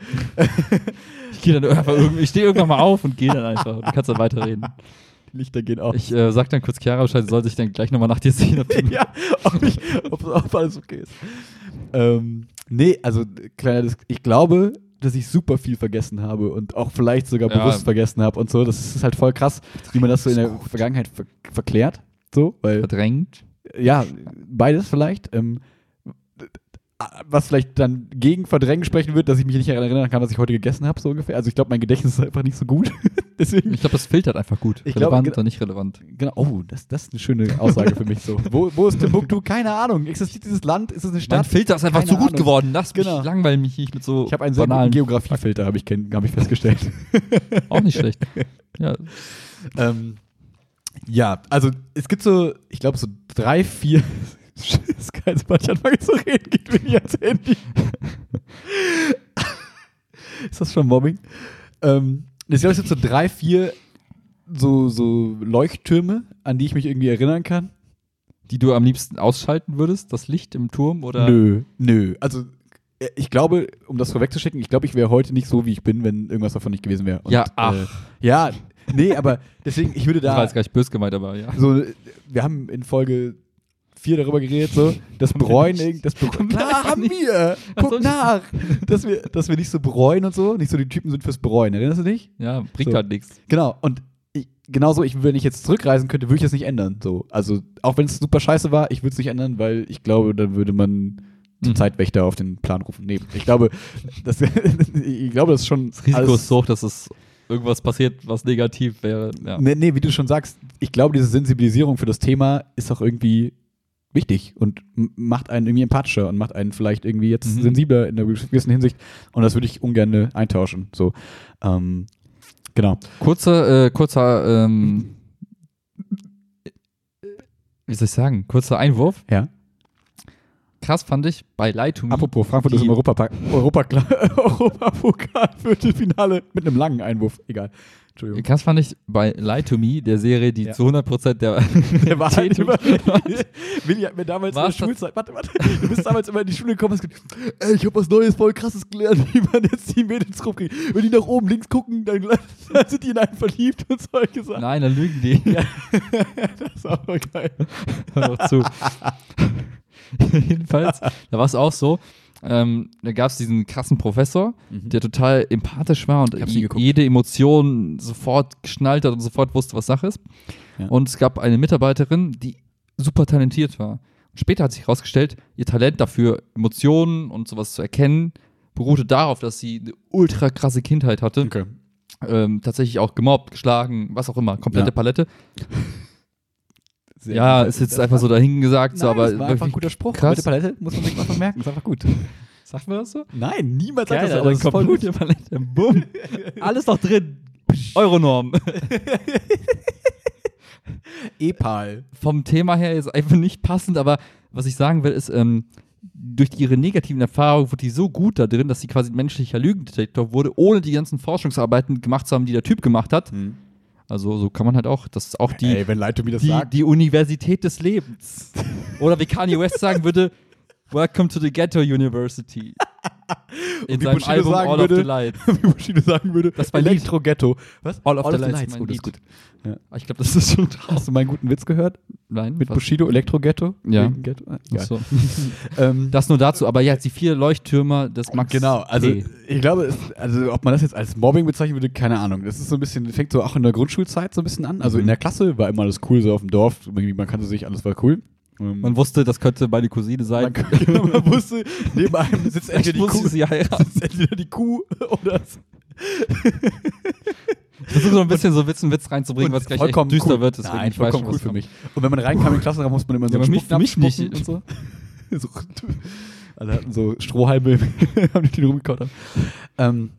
B: Ich gehe dann einfach irgendwie, ich stehe irgendwann mal auf und gehe dann einfach. Du kannst dann weiterreden.
A: Die Lichter gehen auf.
B: Ich äh, sag dann kurz Chiara Bescheid, soll sich dann gleich nochmal nach dir sehen. Ob
A: ja, ob, ich, ob, ob alles okay ist. Ähm, nee, also kleiner, Dis- ich glaube, dass ich super viel vergessen habe und auch vielleicht sogar
B: Ja.
A: bewusst vergessen habe und so. Das ist halt voll krass, wie man das so in der Vergangenheit ver verklärt. So, weil
B: verdrängt.
A: Ja, beides vielleicht. Ähm, was vielleicht dann gegen Verdrängen sprechen wird, dass ich mich nicht erinnern kann, was ich heute gegessen habe, so ungefähr. Also ich glaube, mein Gedächtnis ist einfach nicht so gut. Deswegen,
B: Ich glaube, das filtert einfach gut.
A: Ich
B: relevant
A: ge-
B: oder nicht relevant.
A: genau, oh, das, das ist eine schöne Aussage für mich so. Wo, wo ist Timbuktu? Keine Ahnung. Existiert dieses Land? Ist es eine
B: Mein
A: Stadt?
B: Filter ist einfach
A: Keine
B: zu gut
A: Ahnung.
B: geworden. Lass mich
A: Genau.
B: langweilen mich nicht mit so
A: Ich habe einen sehr guten
B: banalen.
A: Geografiefilter, habe ich, hab ich festgestellt.
B: Auch nicht schlecht. Ja,
A: ähm, ja, also es gibt so, ich glaube, so drei, vier. geil, sobald ich anfange zu reden, geht mir nie ans Handy. ist das schon Mobbing? Ähm, ich glaube, es gibt so drei, vier so, so Leuchttürme, an die ich mich irgendwie erinnern kann.
B: die du am liebsten ausschalten würdest, das Licht im Turm oder?
A: Nö, nö. Also äh, ich glaube, um das vorwegzuschicken, ich glaube, ich wäre heute nicht so, wie ich bin, wenn irgendwas davon nicht gewesen wäre. Und,
B: Ja, ach.
A: Äh, ja, nee, aber deswegen, ich würde
B: Das war
A: da
B: jetzt gar nicht böse gemeint, aber ja.
A: so, wir haben in Folge 4 darüber geredet, so, das irg- das Be
B: Haben wir
A: Klar, haben wir. Guck
B: ich-
A: nach, dass wir, dass wir nicht so bereuen und so, nicht so die Typen sind fürs Bereuen, erinnerst du dich?
B: Ja, bringt
A: So.
B: halt nichts.
A: Genau, und ich, genauso, ich, wenn ich jetzt zurückreisen könnte, würde ich das nicht ändern. So. Also, auch wenn es super scheiße war, ich würde es nicht ändern, weil ich glaube, dann würde man den
B: Mhm.
A: Zeitwächter auf den Plan rufen. Nee, ich glaube, das, ich glaube, das ist schon.
B: Das Risiko ist so hoch, dass es irgendwas passiert, was negativ wäre. Ja.
A: Nee, nee, wie du schon sagst, ich glaube, diese Sensibilisierung für das Thema ist auch irgendwie wichtig und macht einen irgendwie empathischer und macht einen vielleicht irgendwie jetzt
B: Mhm.
A: sensibler in einer gewissen Hinsicht. Und das würde ich ungern eintauschen. So. Ähm, Genau.
B: Kurzer, äh, kurzer, ähm, wie soll ich sagen, kurzer Einwurf.
A: Ja.
B: Krass fand ich bei Lie to Me.
A: Apropos, Frankfurt ist im Europapokal Europa Europapokal Viertelfinale mit einem langen Einwurf. Egal. Entschuldigung.
B: Krass fand ich bei Lie to Me, der Serie, die
A: Ja.
B: zu 100% der,
A: Der war halt.
B: Realität-
A: Willi hat mir damals
B: War's
A: in der Schulzeit. Warte, warte. Du bist damals immer in die Schule gekommen und hast gesagt, ey, ich hab was Neues, voll krasses gelernt, wie man jetzt die Mädels rumkriegt. Wenn die nach oben links gucken, dann, dann sind die in einen verliebt und solche Sachen.
B: Nein, dann lügen die.
A: Das ist auch geil.
B: Hör doch zu. Jedenfalls, da war es auch so. Ähm, da gab es diesen krassen Professor, der total empathisch war und jede Emotion sofort geschnallt hat und sofort wusste, was Sache ist.
A: Ja.
B: Und es gab eine Mitarbeiterin, die super talentiert war. Später hat sich herausgestellt, ihr Talent dafür, Emotionen und sowas zu erkennen, beruhte darauf, dass sie eine ultra krasse Kindheit hatte.
A: Okay.
B: Ähm, tatsächlich auch gemobbt, geschlagen, was auch immer, komplette
A: Ja.
B: Palette.
A: Sehr
B: Ja, ist jetzt
A: Das
B: einfach so dahingesagt, so,
A: Nein,
B: aber
A: das war einfach ein guter Spruch.
B: krass.
A: Alte Palette muss man sich einfach merken. Ist einfach gut.
B: Sagt man das so?
A: Nein, niemand sagt
B: Geil,
A: das, aber das ist voll gut.
B: komplette Palette. Bumm. Alles noch drin. Euronorm.
A: Epal.
B: Vom Thema her ist einfach nicht passend, aber was ich sagen will, ist, ähm, durch ihre negativen Erfahrungen wurde die so gut da drin, dass sie quasi ein menschlicher Lügendetektor wurde, ohne die ganzen Forschungsarbeiten gemacht zu haben, die der Typ gemacht hat. Also so kann man halt auch, das ist auch die,
A: Ey, wenn Leute mir das
B: die,
A: sagt.
B: die Universität des Lebens. Oder wie Kanye West sagen würde, Welcome to the Ghetto University. In
A: wie Bushido
B: Album
A: sagen
B: All
A: würde- wie Bushido sagen würde,
B: Das war Lied.
A: Elektro-Ghetto. Was?
B: All of the
A: the
B: Lights,
A: Lights. das ist gut. Ja.
B: Ah, Ich glaube, das ist schon
A: Hast
B: draus.
A: du meinen guten Witz gehört?
B: Nein,
A: Mit
B: was?
A: Bushido, Elektro-Ghetto?
B: Ja.
A: Wegen Ghetto? Ah, egal.
B: Achso.
A: Ähm,
B: Das nur dazu, aber ja, die vier Leuchttürmer des Max.
A: Genau, also
B: P.
A: ich glaube, es, also ob man das jetzt als Mobbing bezeichnen würde, keine Ahnung. Das ist so ein bisschen, fängt so auch in der Grundschulzeit so ein bisschen an. Also
B: Mhm.
A: in der Klasse war immer alles cool, so auf dem Dorf, man kannte sich, alles war cool. Ähm,
B: Man wusste, das könnte meine Cousine sein.
A: man, genau, man wusste, neben einem sitzt entweder die Kuh,
B: sie heiraten.
A: sitzt entweder die Kuh oder
B: Ich versuche so ein bisschen so Witz, einen Witz reinzubringen, was gleich düster
A: cool.
B: wird. Deswegen
A: Nein,
B: ich weiß schon,
A: cool für mich. Und wenn man reinkam in den Klassenraum, musste man immer so
B: Ja,
A: einen
B: mich- mich nicht.
A: und so. so. Alle hatten so Strohhalme, haben die rumgekaut. Ähm,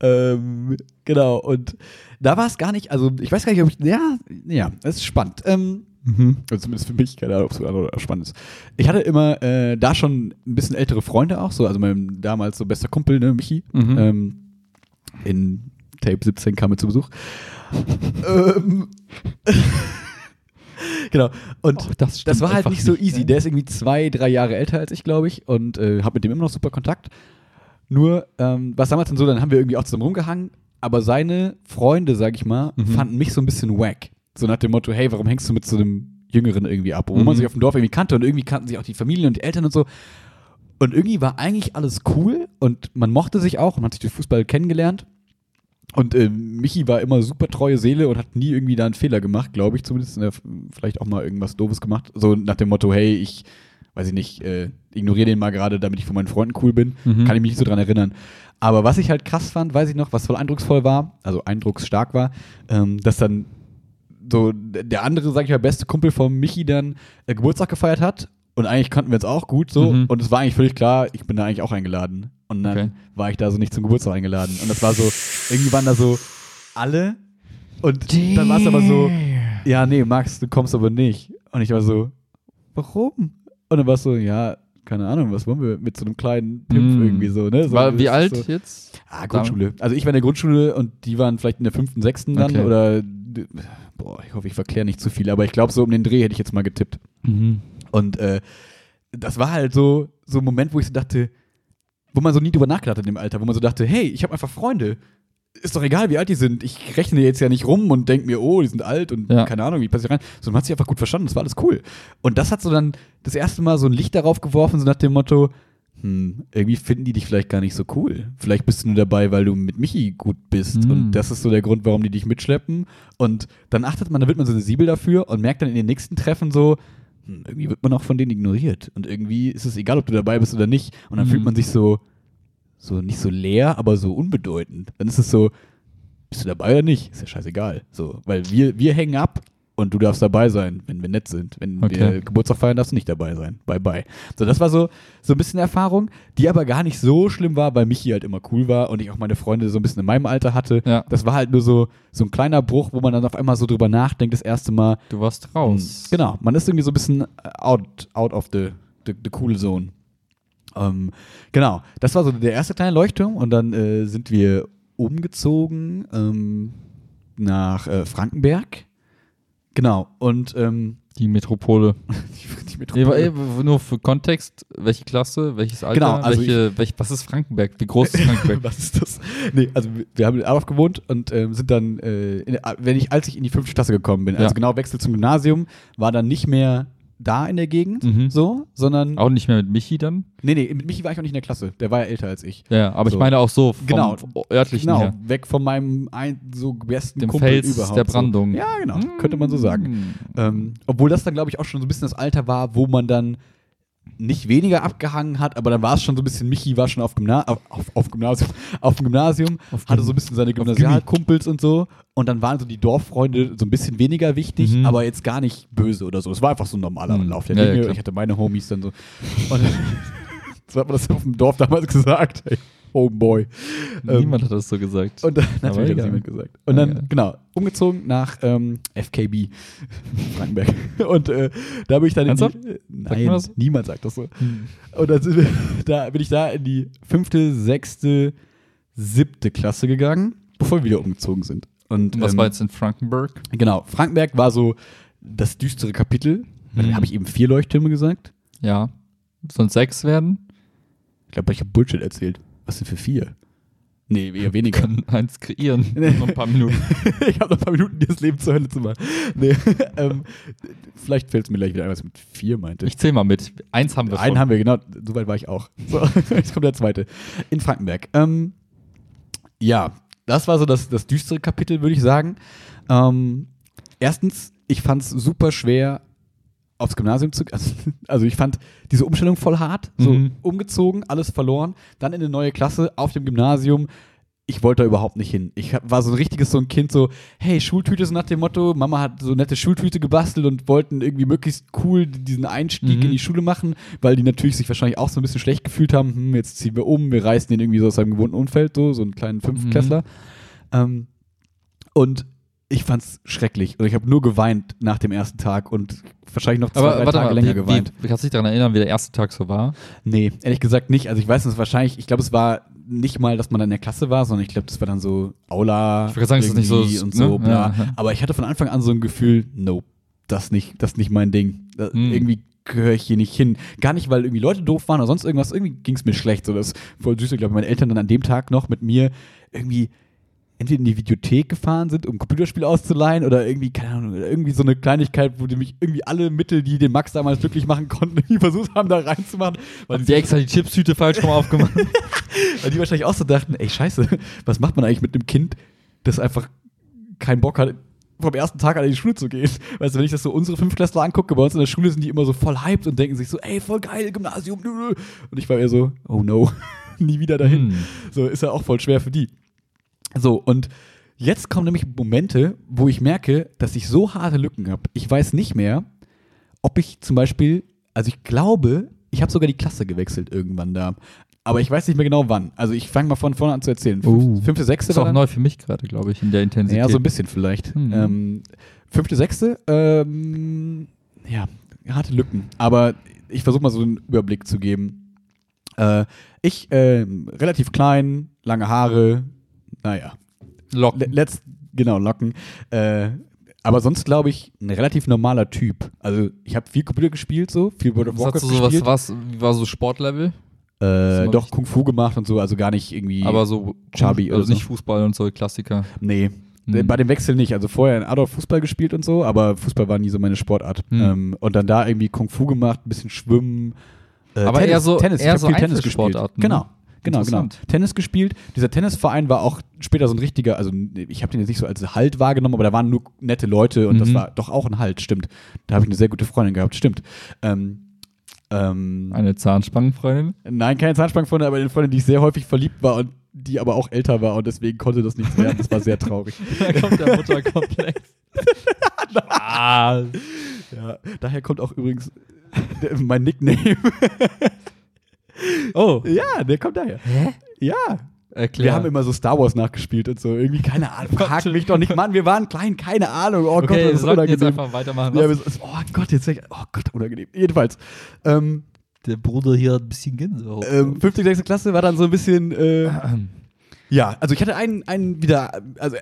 A: ähm, genau, und da war es gar nicht, also ich weiß gar nicht, ob ich, ja, ja, es ist spannend. Ähm,
B: Mhm.
A: also zumindest für mich, keine Ahnung, ob es für andere spannend ist. Ich hatte immer äh, da schon ein bisschen ältere Freunde auch, so, also mein damals so bester Kumpel, ne, Michi,
B: Mhm.
A: ähm, in Tape 17 kam er zu Besuch. ähm, genau, und
B: Och, das,
A: das war halt nicht so easy.
B: ne?
A: Der ist irgendwie zwei, drei Jahre älter als ich, glaube ich, und äh, habe mit dem immer noch super Kontakt. Nur, ähm, was damals dann so, dann haben wir irgendwie auch zusammen rumgehangen, aber seine Freunde, sag ich mal,
B: Mhm.
A: fanden mich so ein bisschen wack. So nach dem Motto, hey, warum hängst du mit so einem Jüngeren irgendwie ab? Wo
B: Mhm.
A: man sich auf dem Dorf irgendwie kannte und irgendwie kannten sich auch die Familien und die Eltern und so. Und irgendwie war eigentlich alles cool und man mochte sich auch und hat sich durch Fußball kennengelernt. Und äh, Michi war immer super treue Seele und hat nie irgendwie da einen Fehler gemacht, glaube ich zumindest. Äh, vielleicht auch mal irgendwas Doofes gemacht. So nach dem Motto, hey, ich, weiß ich nicht, äh, ignoriere den mal gerade, damit ich von meinen Freunden cool bin.
B: Mhm.
A: Kann ich mich nicht so dran erinnern. Aber was ich halt krass fand, weiß ich noch, was voll eindrucksvoll war, also eindrucksstark war, ähm, dass dann so der andere, sag ich mal, beste Kumpel von Michi dann äh, Geburtstag gefeiert hat. Und eigentlich kannten wir uns auch gut so.
B: Mhm.
A: Und es war eigentlich völlig klar, ich bin da eigentlich auch eingeladen. Und dann
B: Okay.
A: war ich da so nicht zum Geburtstag eingeladen. Und das war so, irgendwie waren da so alle. Und dann war es aber so, ja, nee, Max, du kommst aber nicht. Und ich war so, warum? Und dann war es so, ja, keine Ahnung, was wollen wir mit so einem kleinen Pimpf
B: Mm.
A: irgendwie so, ne? So,
B: War, wie alt
A: So,
B: jetzt?
A: ah, Grundschule. Also ich war in der Grundschule und die waren vielleicht in der fünften, sechsten dann
B: Okay.
A: oder boah, ich hoffe, ich verkläre nicht zu viel, aber ich glaube, so um den Dreh hätte ich jetzt mal getippt.
B: Mhm.
A: Und äh, das war halt so, so ein Moment, wo ich so dachte, wo man so nie drüber nachgedacht hat in dem Alter, wo man so dachte, hey, ich habe einfach Freunde. Ist doch egal, wie alt die sind. Ich rechne jetzt ja nicht rum und denke mir, oh, die sind alt und
B: Ja.
A: keine Ahnung, wie passiert rein. So, man hat sich einfach gut verstanden, das war alles cool. Und das hat so dann das erste Mal so ein Licht darauf geworfen, so nach dem Motto, hm, irgendwie finden die dich vielleicht gar nicht so cool. Vielleicht bist du nur dabei, weil du mit Michi gut bist.
B: Hm.
A: Und das ist so der Grund, warum die dich mitschleppen. Und dann achtet man, dann wird man so sensibel dafür und merkt dann in den nächsten Treffen so, hm, irgendwie wird man auch von denen ignoriert. Und irgendwie ist es egal, ob du dabei bist oder nicht. Und dann
B: Mhm.
A: fühlt man sich so, so nicht so leer, aber so unbedeutend. Dann ist es so, bist du dabei oder nicht? Ist ja scheißegal. So, weil wir, wir hängen ab und du darfst dabei sein, wenn wir nett sind. Wenn
B: Okay.
A: wir Geburtstag feiern, darfst du nicht dabei sein. Bye bye. So, das war so, so ein bisschen Erfahrung, die aber gar nicht so schlimm war, weil Michi halt immer cool war und ich auch meine Freunde so ein bisschen in meinem Alter hatte.
B: Ja.
A: Das war halt nur so, so ein kleiner Bruch, wo man dann auf einmal so drüber nachdenkt, das erste Mal.
B: Du warst raus.
A: Genau, man ist irgendwie so ein bisschen out, out of the, the, the cool zone. Ähm, genau, das war so der erste kleine Leuchtturm und dann äh, sind wir umgezogen ähm, nach äh, Frankenberg. Genau, und ähm,
B: Die Metropole.
A: die, die
B: Nee,
A: Metropole.
B: äh, nur für Kontext, welche Klasse, welches Alter,
A: Genau, also
B: welche, welch, was ist Frankenberg? Wie groß ist Frankenberg?
A: Was ist das? Nee, also wir- haben in Adolf gewohnt und ähm, sind dann, äh, in, wenn ich, als ich in die fünfte Klasse gekommen bin, also
B: Ja.
A: genau Wechsel zum Gymnasium, war dann nicht mehr da in der Gegend,
B: Mhm.
A: so, sondern
B: auch nicht mehr mit Michi dann?
A: Nee, nee, mit Michi war ich auch nicht in der Klasse. Der war ja älter als ich.
B: Ja, aber
A: So.
B: ich meine auch so vom
A: Genau.
B: örtlichen
A: Genau,
B: her.
A: weg von meinem ein, so besten
B: Dem
A: Kumpel
B: Fels
A: überhaupt.
B: der Brandung.
A: So. Ja, genau, könnte man so sagen.
B: Mm.
A: Ähm, obwohl das dann, glaube ich, auch schon so ein bisschen das Alter war, wo man dann nicht weniger abgehangen hat, aber dann war es schon so ein bisschen, Michi war schon auf, Gymna auf, auf, auf Gymnasium, auf dem Gymnasium,
B: Auf
A: hatte so ein bisschen seine. Gymnasialkumpels und so und dann waren so die Dorffreunde so ein bisschen weniger wichtig,
B: Mhm.
A: aber jetzt gar nicht böse oder so. Es war einfach so ein normaler
B: Mhm.
A: Lauf der
B: Ja, ja,
A: Dinge. ich hatte meine Homies dann so. Und so hat man das auf dem Dorf damals gesagt. Hey, Homeboy. Ähm,
B: Niemand hat das so gesagt.
A: und dann, natürlich hat das niemand gesagt. Und dann,
B: Egal.
A: genau, umgezogen nach ähm, FKB, Frankenberg. Und äh, da bin ich dann in die, äh, Nein,
B: so?
A: niemand sagt das so.
B: Hm.
A: Und dann wir, da bin ich da in die fünfte, sechste, siebte Klasse gegangen, bevor wir wieder umgezogen sind. Und
B: Und was
A: ähm,
B: war jetzt in Frankenberg?
A: Genau, Frankenberg war so das düstere Kapitel. Da habe ich eben vier Leuchttürme gesagt.
B: Ja. Sollen sechs werden?
A: Ich glaube, ich habe Bullshit erzählt. Was denn für vier? Nee, eher weniger.
B: Können eins kreieren. Noch ein paar Minuten.
A: ich habe noch ein paar Minuten, dir das Leben zur Hölle zu machen. Nee, ähm, vielleicht fällt es mir gleich wieder ein, was ich mit vier meinte.
B: Ich zähl mal mit. Eins haben wir schon.
A: Einen haben wir, genau. So weit war ich auch. So, jetzt kommt der zweite. In Frankenberg. Ähm, ja, das war so das, das düstere Kapitel, würde ich sagen. Ähm, erstens, ich fand es super schwer, aufs Gymnasium zu also, also ich fand diese Umstellung voll hart. So
B: Mhm.
A: umgezogen, alles verloren, dann in eine neue Klasse auf dem Gymnasium. Ich wollte da überhaupt nicht hin. Ich war so ein richtiges so ein Kind, so, hey, Schultüte so nach dem Motto, Mama hat so nette Schultüte gebastelt und wollten irgendwie möglichst cool diesen Einstieg
B: Mhm.
A: in die Schule machen, weil die natürlich sich wahrscheinlich auch so ein bisschen schlecht gefühlt haben, hm, jetzt ziehen wir um, wir reißen den irgendwie so aus seinem gewohnten Umfeld, so, so einen kleinen Fünftklässler. Ähm, und ich fand's schrecklich. Und ich habe nur geweint nach dem ersten Tag und wahrscheinlich noch zwei,
B: Aber
A: drei Tage
B: mal,
A: länger
B: wie,
A: geweint.
B: wie, kannst du dich daran erinnern, wie der erste Tag so war?
A: Nee, ehrlich gesagt nicht. Also ich weiß es wahrscheinlich, ich glaube, es war nicht mal, dass man dann in der Klasse war, sondern ich glaube, das war dann so Aula
B: Ich sagen, es ist nicht so-
A: und so,
B: ne?
A: bla.
B: Ja, ja.
A: Aber ich hatte von Anfang an so ein Gefühl, nope, das nicht, das nicht mein Ding. Das,
B: Hm.
A: Irgendwie gehöre ich hier nicht hin. Gar nicht, weil irgendwie Leute doof waren oder sonst irgendwas. Irgendwie ging es mir schlecht. So, das ist voll süß. Ich glaube, meine Eltern dann an dem Tag noch mit mir irgendwie entweder in die Videothek gefahren sind, um Computerspiele auszuleihen oder irgendwie, keine Ahnung, irgendwie so eine Kleinigkeit, wo die mich irgendwie alle Mittel, die den Max damals glücklich machen konnten, versucht haben, da reinzumachen. Weil
B: Haben die extra die Chipstüte falsch rum aufgemacht?
A: weil die wahrscheinlich auch so dachten, ey, scheiße, was macht man eigentlich mit einem Kind, das einfach keinen Bock hat, vom ersten Tag an in die Schule zu gehen. Weißt du, wenn ich das so unsere Fünftklässler angucke, bei uns in der Schule sind die immer so voll hyped und denken sich so, ey, voll geil, Gymnasium. Und ich war eher so, oh no, nie wieder dahin.
B: Hm.
A: So ist ja auch voll schwer für die. So, und jetzt kommen nämlich Momente, wo ich merke, dass ich so harte Lücken habe. Ich weiß nicht mehr, ob ich zum Beispiel, also ich glaube, ich habe sogar die Klasse gewechselt irgendwann da. Aber ich weiß nicht mehr genau wann. Also ich fange mal von vorne an zu erzählen. Fünf,
B: Oh.
A: Fünfte, sechste
B: Ist auch
A: dann-
B: neu für mich gerade, glaube ich, in der Intensität.
A: ja, so ein bisschen vielleicht.
B: Mhm.
A: Ähm, fünfte, sechste, ähm, ja, harte Lücken. Aber ich versuche mal so einen Überblick zu geben. Äh, ich, ähm, relativ klein, lange Haare, naja,
B: Locken.
A: Le- letzt, genau, Locken. Äh, aber sonst glaube ich ein relativ normaler Typ. Also ich habe viel Computer gespielt, so viel World of
B: Was
A: Warcraft
B: hast du so, was,
A: gespielt.
B: was, wie war so Sportlevel?
A: äh, doch Kung Fu gemacht und so, also gar nicht irgendwie.
B: Aber so
A: Chubby
B: also
A: oder so.
B: nicht Fußball und so Klassiker.
A: Nee.
B: Hm.
A: Bei dem Wechsel nicht. Also vorher in Adolf Fußball gespielt und so, aber Fußball war nie so meine Sportart.
B: Hm.
A: Ähm, und dann da irgendwie Kung Fu gemacht, ein bisschen Schwimmen. Äh,
B: Aber
A: Tennis,
B: eher so-
A: Tennis.
B: eher
A: ich
B: so
A: viel Tennis gespielt.
B: Einzelsportarten, ne?
A: Genau. Genau, genau. Tennis gespielt. Dieser Tennisverein war auch später so ein richtiger, also ich habe den jetzt nicht so als Halt wahrgenommen, aber da waren nur nette Leute und das
B: Mhm.
A: war doch auch ein Halt, stimmt. Da habe ich eine sehr gute Freundin gehabt, stimmt. Ähm, ähm,
B: Eine Zahnspangenfreundin.
A: Nein, keine Zahnspangenfreundin, aber eine Freundin, die ich sehr häufig verliebt war und die aber auch älter war und deswegen konnte das nicht werden. Das war sehr traurig.
B: Da kommt der Mutterkomplex. Ah,
A: Ja, daher kommt auch übrigens mein Nickname.
B: oh,
A: ja, der kommt daher.
B: Hä?
A: Ja.
B: erklär.
A: Wir haben immer so Star Wars nachgespielt und so. Irgendwie, keine Ahnung. Frag mich doch nicht, Mann, wir waren klein, keine Ahnung. Oh Gott,
B: okay,
A: das
B: wir
A: ist
B: sollten jetzt
A: unangenehm.
B: einfach weitermachen.
A: Ja, wir so- oh Gott, jetzt oh Gott, unangenehm. Jedenfalls. Ähm,
B: Der Bruder hier hat ein bisschen Gänsehaut.
A: ähm, 5., 6. Klasse war dann so ein bisschen, äh, ja, also ich hatte einen, einen wieder, also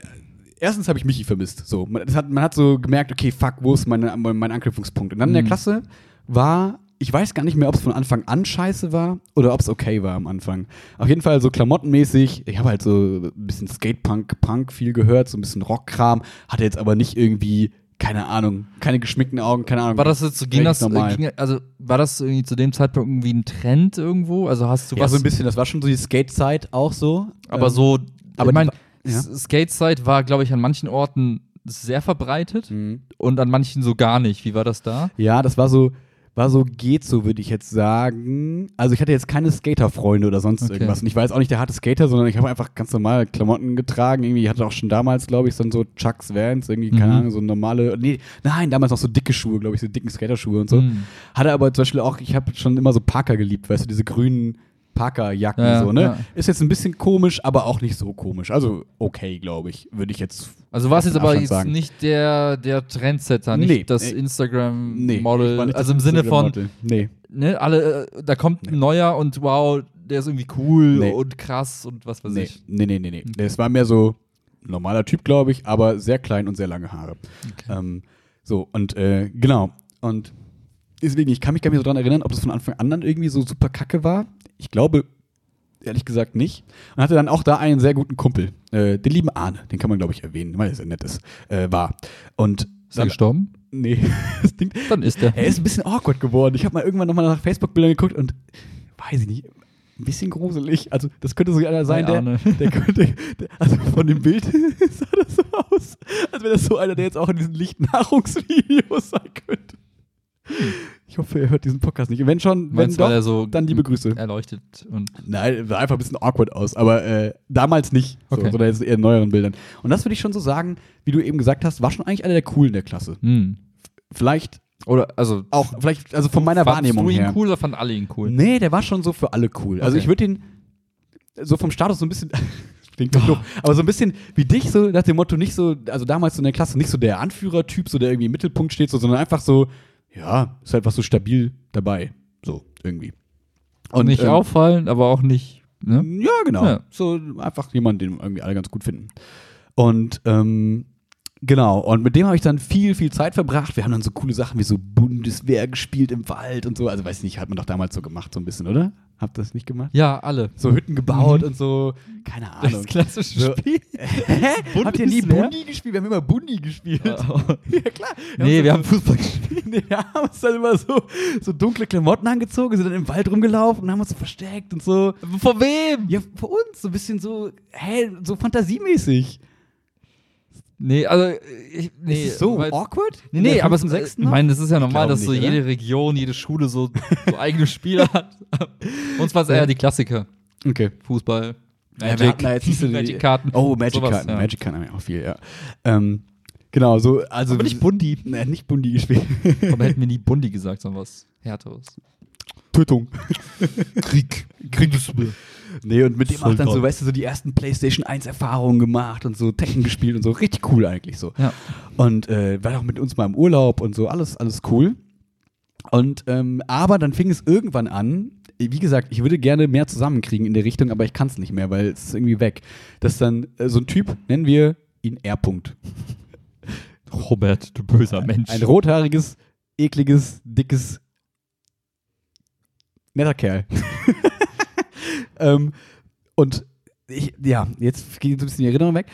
A: erstens habe ich Michi vermisst. So, man, das hat, man hat so gemerkt, okay, fuck, wo ist meine, mein Anknüpfungspunkt? Und dann in der
B: Mhm.
A: Klasse war, ich weiß gar nicht mehr, ob es von Anfang an scheiße war oder ob es okay war am Anfang. Auf jeden Fall so klamottenmäßig, ich habe halt so ein bisschen Skatepunk, Punk viel gehört, so ein bisschen Rockkram, hatte jetzt aber nicht irgendwie, keine Ahnung, keine geschminkten Augen, keine Ahnung.
B: War das jetzt so, ging das,
A: normal.
B: äh, ging, also war das irgendwie zu dem Zeitpunkt irgendwie ein Trend irgendwo? Also hast du
A: ja,
B: was,
A: so ein bisschen, das war schon so die Skate-Zeit auch so.
B: aber
A: Ähm,
B: so,
A: aber
B: ich meine,
A: ja.
B: Skate-Zeit war, glaube ich, an manchen Orten sehr verbreitet
A: Mhm.
B: und an manchen so gar nicht. Wie war das da?
A: Ja, das war so, war so geht so, würde ich jetzt sagen. Also ich hatte jetzt keine Skater-Freunde oder sonst
B: Okay.
A: irgendwas. Und ich war jetzt auch nicht der harte Skater, sondern ich habe einfach ganz normal Klamotten getragen. Irgendwie ich hatte auch schon damals, glaube ich, dann so Chucks Vans, irgendwie, keine
B: Mhm.
A: Ahnung, so normale. Nee, nein, damals noch so dicke Schuhe, glaube ich, so dicken Skaterschuhe und so.
B: Hm.
A: Hatte aber zum Beispiel auch, ich habe schon immer so Parker geliebt, weißt du, diese grünen Parker-Jacken
B: Ja,
A: so, ne?
B: ja.
A: Ist jetzt ein bisschen komisch, aber auch nicht so komisch. Also okay, glaube ich, würde ich jetzt.
B: Also war es jetzt aber jetzt
A: sagen.
B: nicht der, der Trendsetter, nicht
A: Nee,
B: das
A: nee. Nee,
B: Instagram-Model.
A: nicht
B: also im Sinne von.
A: Nee.
B: ne, alle, äh, da kommt ein neuer und wow, der ist irgendwie cool
A: Nee.
B: und krass und was weiß
A: Nee,
B: ich.
A: nee, nee, nee. nee. Das war mehr so ein normaler Typ, glaube ich, aber sehr klein und sehr lange Haare.
B: Okay.
A: Ähm, so, und äh, genau. Und deswegen, ich kann mich gar nicht so dran erinnern, ob das von Anfang an dann irgendwie so super kacke war. Ich glaube, ehrlich gesagt nicht. Und hatte dann auch da einen sehr guten Kumpel, äh, den lieben Arne, den kann man, glaube ich, erwähnen, weil er sehr nett ist, äh, war. Und
B: Ist er gestorben?
A: nee, das Ding,
B: Dann ist er.
A: er ist ein bisschen awkward geworden. Ich habe mal irgendwann nochmal nach Facebook-Bildern geguckt und weiß ich nicht, ein bisschen gruselig. Also, das könnte so einer sein, der, der könnte, der, also von dem Bild sah das so aus, als wäre das so einer, der jetzt auch in diesen Lichtnahrungsvideos sein könnte. Ich hoffe, er hört diesen Podcast nicht. Wenn schon, wenn
B: Meinst
A: doch,
B: er so
A: dann liebe Grüße.
B: erleuchtet und
A: Nein, sah einfach ein bisschen awkward aus, aber äh, damals nicht, so,
B: Okay.
A: sondern jetzt eher in neueren Bildern. Und das würde ich schon so sagen, wie du eben gesagt hast, war schon eigentlich einer der coolen der Klasse.
B: hm.
A: Vielleicht
B: Oder also
A: auch, vielleicht, also von meiner Wahrnehmung
B: du ihn
A: her.
B: cool oder fanden alle ihn cool?
A: Nee, der war schon so für alle cool. Also
B: Okay.
A: ich würde ihn so vom Status so ein bisschen, klingt doch doof, aber so ein bisschen wie dich, so nach dem Motto, nicht so, also damals so in der Klasse, nicht so der Anführertyp, so der irgendwie im Mittelpunkt steht, so, sondern einfach so, ja, ist halt was so stabil dabei. So, irgendwie.
B: Und nicht
A: ähm,
B: auffallen, aber auch nicht. Ne?
A: Ja, genau.
B: Ja.
A: So einfach jemand, den irgendwie alle ganz gut finden. Und ähm, genau, und mit dem habe ich dann viel, viel Zeit verbracht. Wir haben dann so coole Sachen wie so Bundeswehr gespielt im Wald und so. Also weiß nicht, hat man doch damals so gemacht, so ein bisschen, oder? Habt ihr das nicht gemacht?
B: Ja, alle.
A: So Hütten gebaut
B: Mhm.
A: und so, keine
B: Das
A: Ahnung.
B: klassische
A: So.
B: Spiel.
A: Hä? Habt ihr nie? Bundi gespielt? Wir haben immer Bundi gespielt.
B: Oh.
A: ja, klar.
B: Nee, wir haben Fußball gespielt.
A: nee, wir haben uns dann immer so, so dunkle Klamotten angezogen, sind dann im Wald rumgelaufen und haben uns so versteckt und so.
B: Vor wem?
A: Ja, für uns, so ein bisschen so, hä, so fantasiemäßig.
B: Nee, also ich, nee,
A: ist es so
B: weil-
A: awkward?
B: Nee, nee, aber es,
A: fünften,
B: ich meine, das ist ja normal, dass so
A: nicht,
B: jede
A: oder?
B: Region, jede Schule so, so eigene Spiele hat. Uns war es eher die Klassiker.
A: Okay.
B: Fußball,
A: Ja,
B: Magic,
A: jetzt nicht so die-
B: Magic-Karten.
A: Oh, Magic-Karten.
B: Sowas, ja.
A: Magic-Karten haben wir auch viel, ja. Ähm, genau, so, also.
B: Aber nicht Bundi.
A: Nee, nicht Bundi gespielt.
B: Aber hätten wir nie Bundi gesagt, sondern was Härteres.
A: Tötung.
B: Krieg. Kriegsspiel.
A: Nee, und mit dem auch dann so, weißt du, so die ersten PlayStation 1 Erfahrungen gemacht und so Tekken gespielt und so. Richtig cool eigentlich so.
B: Ja.
A: Und äh, war auch mit uns mal im Urlaub und so, alles, alles cool. Und ähm, aber dann fing es irgendwann an, wie gesagt, ich würde gerne mehr zusammenkriegen in der Richtung, aber ich kann es nicht mehr, weil es ist irgendwie weg. Dass dann äh, so ein Typ, nennen wir ihn R. -Punkt.
B: Robert, du böser Mensch.
A: Ein rothaariges, ekliges, dickes, netter Kerl. ähm, und ich, ja, jetzt geht so ein bisschen die Erinnerung weg.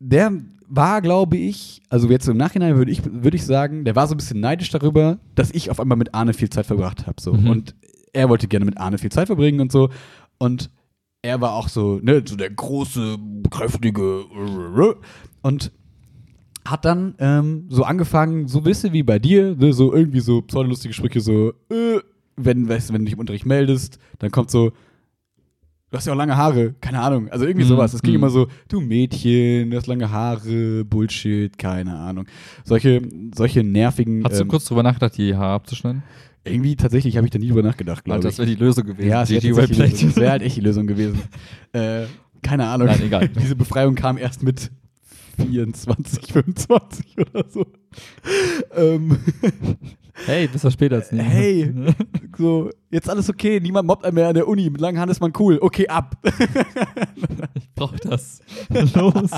A: Der war, glaube ich, also jetzt im Nachhinein würde ich, würde ich sagen, der war so ein bisschen neidisch darüber, dass ich auf einmal mit Arne viel Zeit verbracht habe. So.
B: Mhm.
A: Und er wollte gerne mit Arne viel Zeit verbringen und so. Und er war auch so, ne, so der große, kräftige und hat dann ähm, so angefangen, so wisse wie bei dir, ne, so irgendwie so pseudolustige Sprüche, so, äh, wenn, weißt, wenn du dich im Unterricht meldest, dann kommt so, du hast ja auch lange Haare, keine Ahnung. Also irgendwie
B: Mhm,
A: sowas. Das ging
B: mhm.
A: immer so, du Mädchen, du hast lange Haare, Bullshit, keine Ahnung. Solche, solche nervigen.
B: Hast du
A: ähm,
B: kurz drüber nachgedacht, die Haare abzuschneiden?
A: irgendwie tatsächlich habe ich da nie drüber nachgedacht, glaube ich.
B: das wäre die Lösung gewesen.
A: Ja, es. Das wäre halt echt die Lösung gewesen. äh, keine Ahnung.
B: Nein, egal.
A: Diese Befreiung kam erst mit 24, 25 oder so. ähm,
B: Hey, besser später als nie.
A: Hey. so, jetzt alles okay, niemand mobbt einen mehr an der Uni, mit langen Haaren ist man cool, okay, ab.
B: Ich brauch das. Los.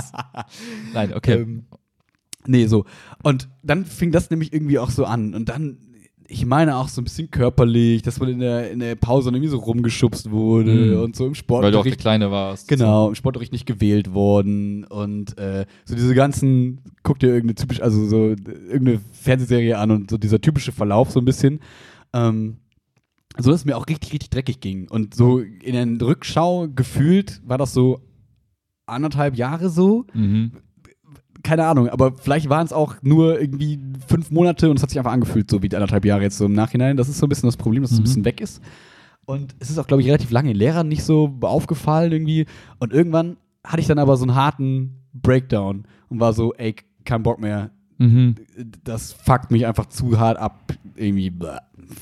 B: Nein, okay.
A: Ähm, nee, so. Und dann fing das nämlich irgendwie auch so an. Und dann, ich meine auch so ein bisschen körperlich, dass man in der, in der Pause irgendwie so rumgeschubst wurde
B: Mhm.
A: und so im
B: Weil
A: Sportunterricht.
B: du auch der Kleine warst.
A: Genau, im Sportunterricht nicht gewählt worden und äh, so diese ganzen, guck dir irgendeine typisch, also so irgendeine Fernsehserie an und so dieser typische Verlauf so ein bisschen. Ähm, so dass es mir auch richtig, richtig dreckig ging. Und so in der Rückschau gefühlt war das so anderthalb Jahre so.
B: Mhm.
A: Keine Ahnung, aber vielleicht waren es auch nur irgendwie fünf Monate und es hat sich einfach angefühlt, so wie anderthalb Jahre jetzt so im Nachhinein. Das ist so ein bisschen das Problem, dass es
B: Mhm.
A: ein bisschen weg ist. Und es ist auch, glaube ich, relativ lange den Lehrern nicht so aufgefallen irgendwie. Und irgendwann hatte ich dann aber so einen harten Breakdown und war so, ey, kein Bock mehr.
B: Mhm.
A: Das fuckt mich einfach zu hart ab. Irgendwie bäh,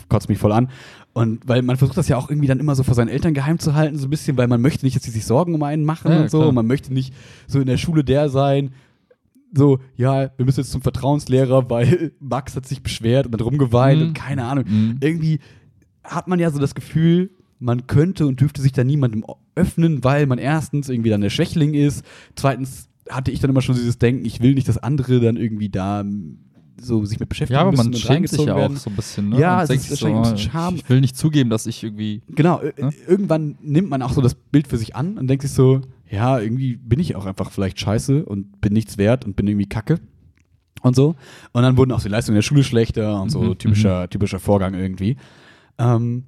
A: kotzt mich voll an. Und weil man versucht das ja auch irgendwie dann immer so vor seinen Eltern geheim zu halten, so ein bisschen, weil man möchte nicht, dass sie sich Sorgen um einen machen
B: Ja,
A: und so. Und man möchte nicht so in der Schule der sein, so, ja, wir müssen jetzt zum Vertrauenslehrer, weil Max hat sich beschwert und hat rumgeweint
B: Mhm.
A: und keine Ahnung.
B: Mhm.
A: Irgendwie hat man ja so das Gefühl, man könnte und dürfte sich da niemandem öffnen, weil man erstens irgendwie dann der Schwächling ist, zweitens hatte ich dann immer schon dieses Denken, ich will nicht, dass andere dann irgendwie da so sich mit beschäftigen
B: Ja, aber
A: müssen
B: man schämt sich ja auch
A: werden.
B: so ein bisschen, ne?
A: Ja, es ist wahrscheinlich ein bisschen
B: oh,
A: Scham.
B: Ich will nicht zugeben, dass ich irgendwie.
A: Genau, äh,
B: Ja?
A: irgendwann nimmt man auch so das Bild für sich an und denkt sich so, ja, irgendwie bin ich auch einfach vielleicht scheiße und bin nichts wert und bin irgendwie kacke und so. Und dann wurden auch die Leistungen der Schule schlechter und so
B: Mhm,
A: typischer, typischer Vorgang irgendwie. Ähm,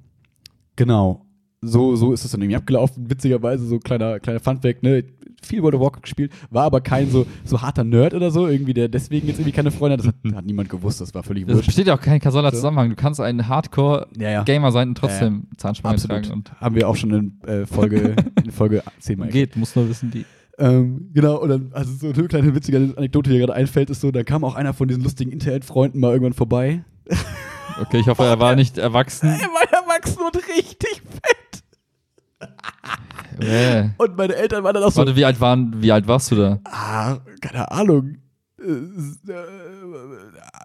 A: genau. So, so ist es dann irgendwie abgelaufen. Witzigerweise so kleiner, kleiner Funfact, ne? Viel World of Warcraft gespielt, war aber kein so, so harter Nerd oder so, irgendwie, der deswegen jetzt irgendwie keine Freunde hat. Das hat, hat niemand gewusst, das war völlig
B: Es
A: wurscht.
B: besteht ja auch kein kausaler
A: So.
B: Zusammenhang. Du kannst ein Hardcore-Gamer
A: Ja, ja.
B: sein und trotzdem Zahnspange
A: Absolut.
B: tragen. Und
A: Haben wir auch schon in äh, Folge, in Folge 10 mal
B: geht, muss nur wissen, die.
A: Ähm, genau, und dann, also so eine kleine witzige Anekdote, die mir gerade einfällt, ist so, da kam auch einer von diesen lustigen Internetfreunden mal irgendwann vorbei.
B: Okay, ich hoffe, er war nicht erwachsen.
A: Er war erwachsen und richtig fett. Und meine Eltern waren dann auch so,
B: Warte, wie alt, waren, wie alt warst du da?
A: ah, keine Ahnung. Äh,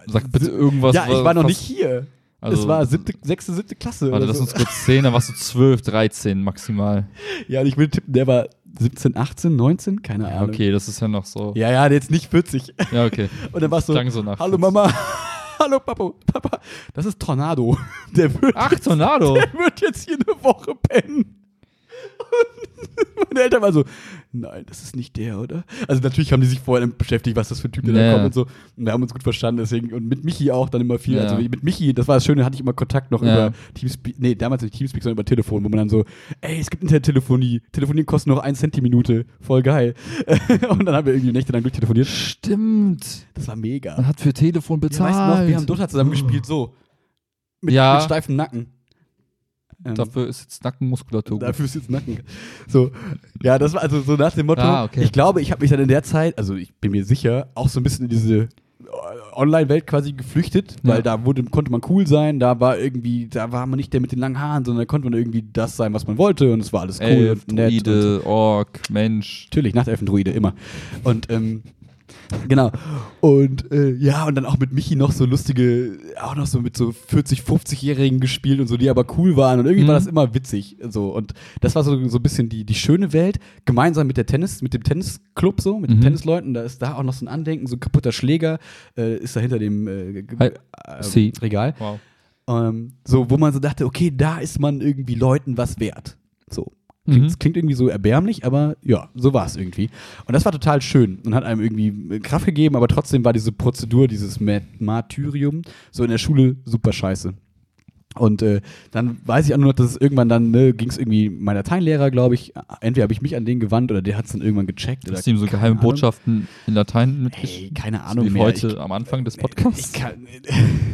B: Sag bitte irgendwas.
A: ja, ich war noch nicht hier.
B: Also,
A: es war siebte, sechste, siebte Klasse.
B: Warte, lass
A: so.
B: uns kurz sehen, da warst du 12, 13 maximal.
A: Ja, und ich will tippen, der war 17, 18, 19, keine Ahnung.
B: okay, das ist ja noch so.
A: Ja, ja, jetzt nicht 40.
B: Ja, okay.
A: Und dann war es so,
B: Klang so nach
A: hallo
B: 40.
A: Mama, hallo Papa, Papa, das ist Tornado. Der wird
B: Ach, Tornado.
A: der wird jetzt hier eine Woche pennen. Meine Eltern waren so, nein, das ist nicht der, oder? Also natürlich haben die sich vorher beschäftigt, was das für ein Typ der da
B: Ja.
A: kommt und so. Und wir haben uns gut verstanden, deswegen. Und mit Michi auch dann immer viel.
B: Ja.
A: Also mit Michi, das war das Schöne, hatte ich immer Kontakt noch
B: Ja.
A: über Teamspeak, nee, damals nicht Teamspeak, sondern über Telefon, wo man dann so, ey, es gibt Internettelefonie, Telefonieren kostet noch 1 Cent die Minute, voll geil. und dann haben wir irgendwie nächtelang durchtelefoniert.
B: Stimmt.
A: Das war mega.
B: Man hat für Telefon
A: Ja,
B: bezahlt.
A: weißt du noch, wir haben Dota zusammen gespielt, so. Mit,
B: Ja.
A: mit steifem Nacken. Ähm,
B: Dafür ist jetzt Nackenmuskulatur gut.
A: Dafür ist jetzt Nacken. So, ja, das war also so nach dem Motto.
B: Ah, okay.
A: Ich glaube, ich habe mich dann in der Zeit, also ich bin mir sicher, auch so ein bisschen in diese äh, Online-Welt quasi geflüchtet,
B: Ja.
A: weil da wurde, konnte man cool sein, da war irgendwie, da war man nicht der mit den langen Haaren, sondern da konnte man irgendwie das sein, was man wollte und es war alles cool
B: Elf,
A: und nett. Und so.
B: Druide, Ork, Mensch.
A: Natürlich, Nachtelfendruide, immer. Und, ähm, genau. Und, äh, ja, und dann auch mit Michi noch so lustige, auch noch so mit so 40, 50-Jährigen gespielt und so, die aber cool waren. Und irgendwie
B: Mhm.
A: war das immer witzig. So. Und das war so, so ein bisschen die, die schöne Welt, gemeinsam mit der Tennis, mit dem Tennisclub so, mit den
B: Mhm.
A: Tennisleuten. Da ist da auch noch so ein Andenken, so ein kaputter Schläger, äh, ist da hinter dem äh, äh,
B: Sie.
A: Regal.
B: Wow.
A: Ähm, so, wo man so dachte, okay, da ist man irgendwie Leuten was wert. So. Klingt,
B: Mhm.
A: klingt irgendwie so erbärmlich, aber ja, so war es irgendwie. Und das war total schön und hat einem irgendwie Kraft gegeben, aber trotzdem war diese Prozedur, dieses Martyrium, so in der Schule super scheiße. Und äh, dann weiß ich auch nur noch, dass es irgendwann dann, ne, ging es irgendwie, mein Lateinlehrer, glaube ich, entweder habe ich mich an den gewandt oder der hat es dann irgendwann gecheckt.
B: Hast du ihm so geheime
A: Ahnung.
B: Botschaften in Latein mitgeschrieben?
A: Hey, keine Ahnung
B: Wie
A: mehr.
B: heute
A: Ich-
B: am Anfang des
A: ich
B: Podcasts.
A: kann.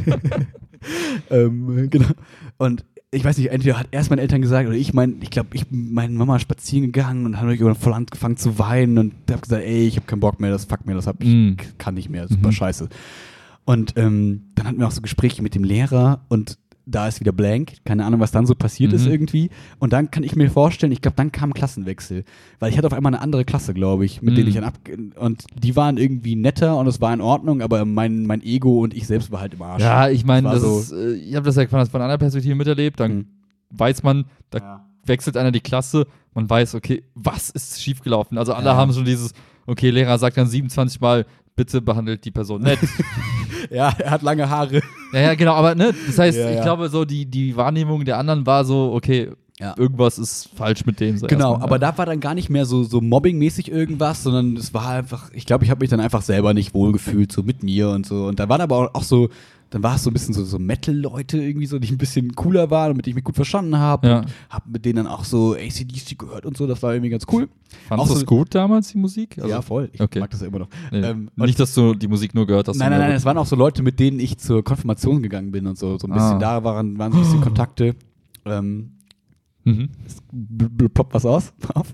A: ähm, genau. Und ich weiß nicht, entweder hat erst meine Eltern gesagt oder ich mein, ich glaube, ich bin meine Mama spazieren gegangen und habe irgendwann voll angefangen zu weinen und habe gesagt, ey, ich habe keinen Bock mehr, das fuck mir, das hab ich,
B: Mm.
A: kann nicht mehr, super
B: Mhm.
A: scheiße. Und ähm, dann hatten wir auch so Gespräche mit dem Lehrer und da ist wieder blank, keine Ahnung, was dann so passiert ist
B: Mhm.
A: irgendwie. Und dann kann ich mir vorstellen, ich glaube, dann kam Klassenwechsel, weil ich hatte auf einmal eine andere Klasse, glaube ich, mit
B: Mhm.
A: denen ich dann ab und die waren irgendwie netter und es war in Ordnung, aber mein, mein Ego und ich selbst war halt im Arsch.
B: Ja, ich meine,
A: war
B: das
A: so-
B: ist, äh, ich habe das ja von von einer Perspektive miterlebt. Dann
A: Mhm.
B: weiß man, da
A: Ja.
B: wechselt einer die Klasse, man weiß, okay, was ist schiefgelaufen? Also alle
A: Ja.
B: haben schon dieses, okay, Lehrer sagt dann 27 Mal, bitte behandelt die Person nett.
A: ja, er hat lange Haare.
B: ja, ja, genau, aber ne, das heißt,
A: Ja,
B: ich
A: ja.
B: glaube, so die, die Wahrnehmung der anderen war so, okay,
A: Ja.
B: irgendwas ist falsch mit dem. So
A: Genau,
B: erstmal,
A: aber
B: ja.
A: da war dann gar nicht mehr so, so mobbingmäßig irgendwas, sondern es war einfach, ich glaube, ich habe mich dann einfach selber nicht wohlgefühlt, so mit mir und so. Und da waren aber auch so, dann war es so ein bisschen so, so Metal-Leute irgendwie so, die ein bisschen cooler waren und mit denen ich mich gut verstanden habe.
B: Ja.
A: Und hab mit denen dann auch so ACDC gehört und so, das war irgendwie ganz cool.
B: Fandest du
A: so-
B: es gut damals, die Musik? Also,
A: ja, voll. Ich
B: okay.
A: mag das ja immer noch.
B: Nee,
A: Ähm,
B: nicht, dass du die Musik nur gehört hast.
A: Nein, nein, nein, es waren auch so Leute, mit denen ich zur Konfirmation gegangen bin und so. So ein bisschen,
B: Ah.
A: da waren, waren so ein bisschen Kontakte. Ähm,
B: Mhm.
A: ploppt was aus? Auf.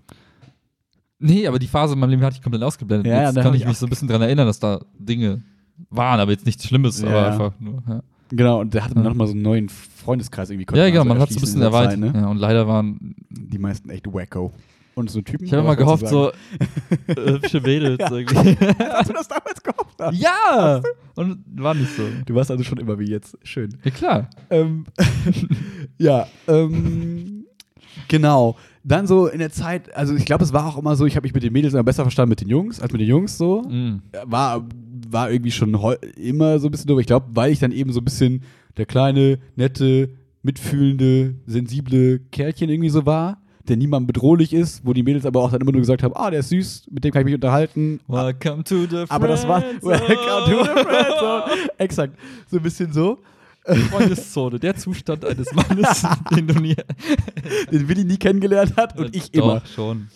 B: Nee, aber die Phase in meinem Leben hatte ich komplett ausgeblendet.
A: Ja,
B: Jetzt
A: da
B: kann ich
A: ich
B: mich so ein bisschen dran erinnern, dass da Dinge waren, aber jetzt nichts Schlimmes,
A: Ja,
B: aber einfach nur. Ja,
A: Genau, und der hatte dann
B: Ja.
A: nochmal so einen neuen Freundeskreis irgendwie.
B: ja genau,
A: so
B: man hat so ein bisschen erweitert.
A: Ne?
B: Ja, und leider waren.
A: Die meisten echt wacko. Und so Typen.
B: Ich habe immer gehofft, so hübsche Mädels
A: Ja.
B: irgendwie.
A: Hast du das damals gehofft? hast?
B: ja! Und war nicht so.
A: Du warst also schon immer wie jetzt. Schön.
B: Ja, klar.
A: Ähm, ja, ähm, genau. Dann so in der Zeit, also ich glaube, es war auch immer so, ich habe mich mit den Mädels immer besser verstanden mit den Jungs, als mit den Jungs so.
B: Mhm.
A: War, war irgendwie schon immer so ein bisschen doof. Ich glaube, weil ich dann eben so ein bisschen der kleine, nette, mitfühlende, sensible Kerlchen irgendwie so war, der niemandem bedrohlich ist, wo die Mädels aber auch dann immer nur gesagt haben, ah, der ist süß, mit dem kann ich mich unterhalten.
B: Welcome to the
A: Aber das war. Welcome to the Friendzone. Exakt. So ein bisschen so.
B: Freundeszone, der Zustand eines Mannes, den du nie.
A: Den Willi nie kennengelernt hat und ich
B: Doch,
A: immer.
B: schon.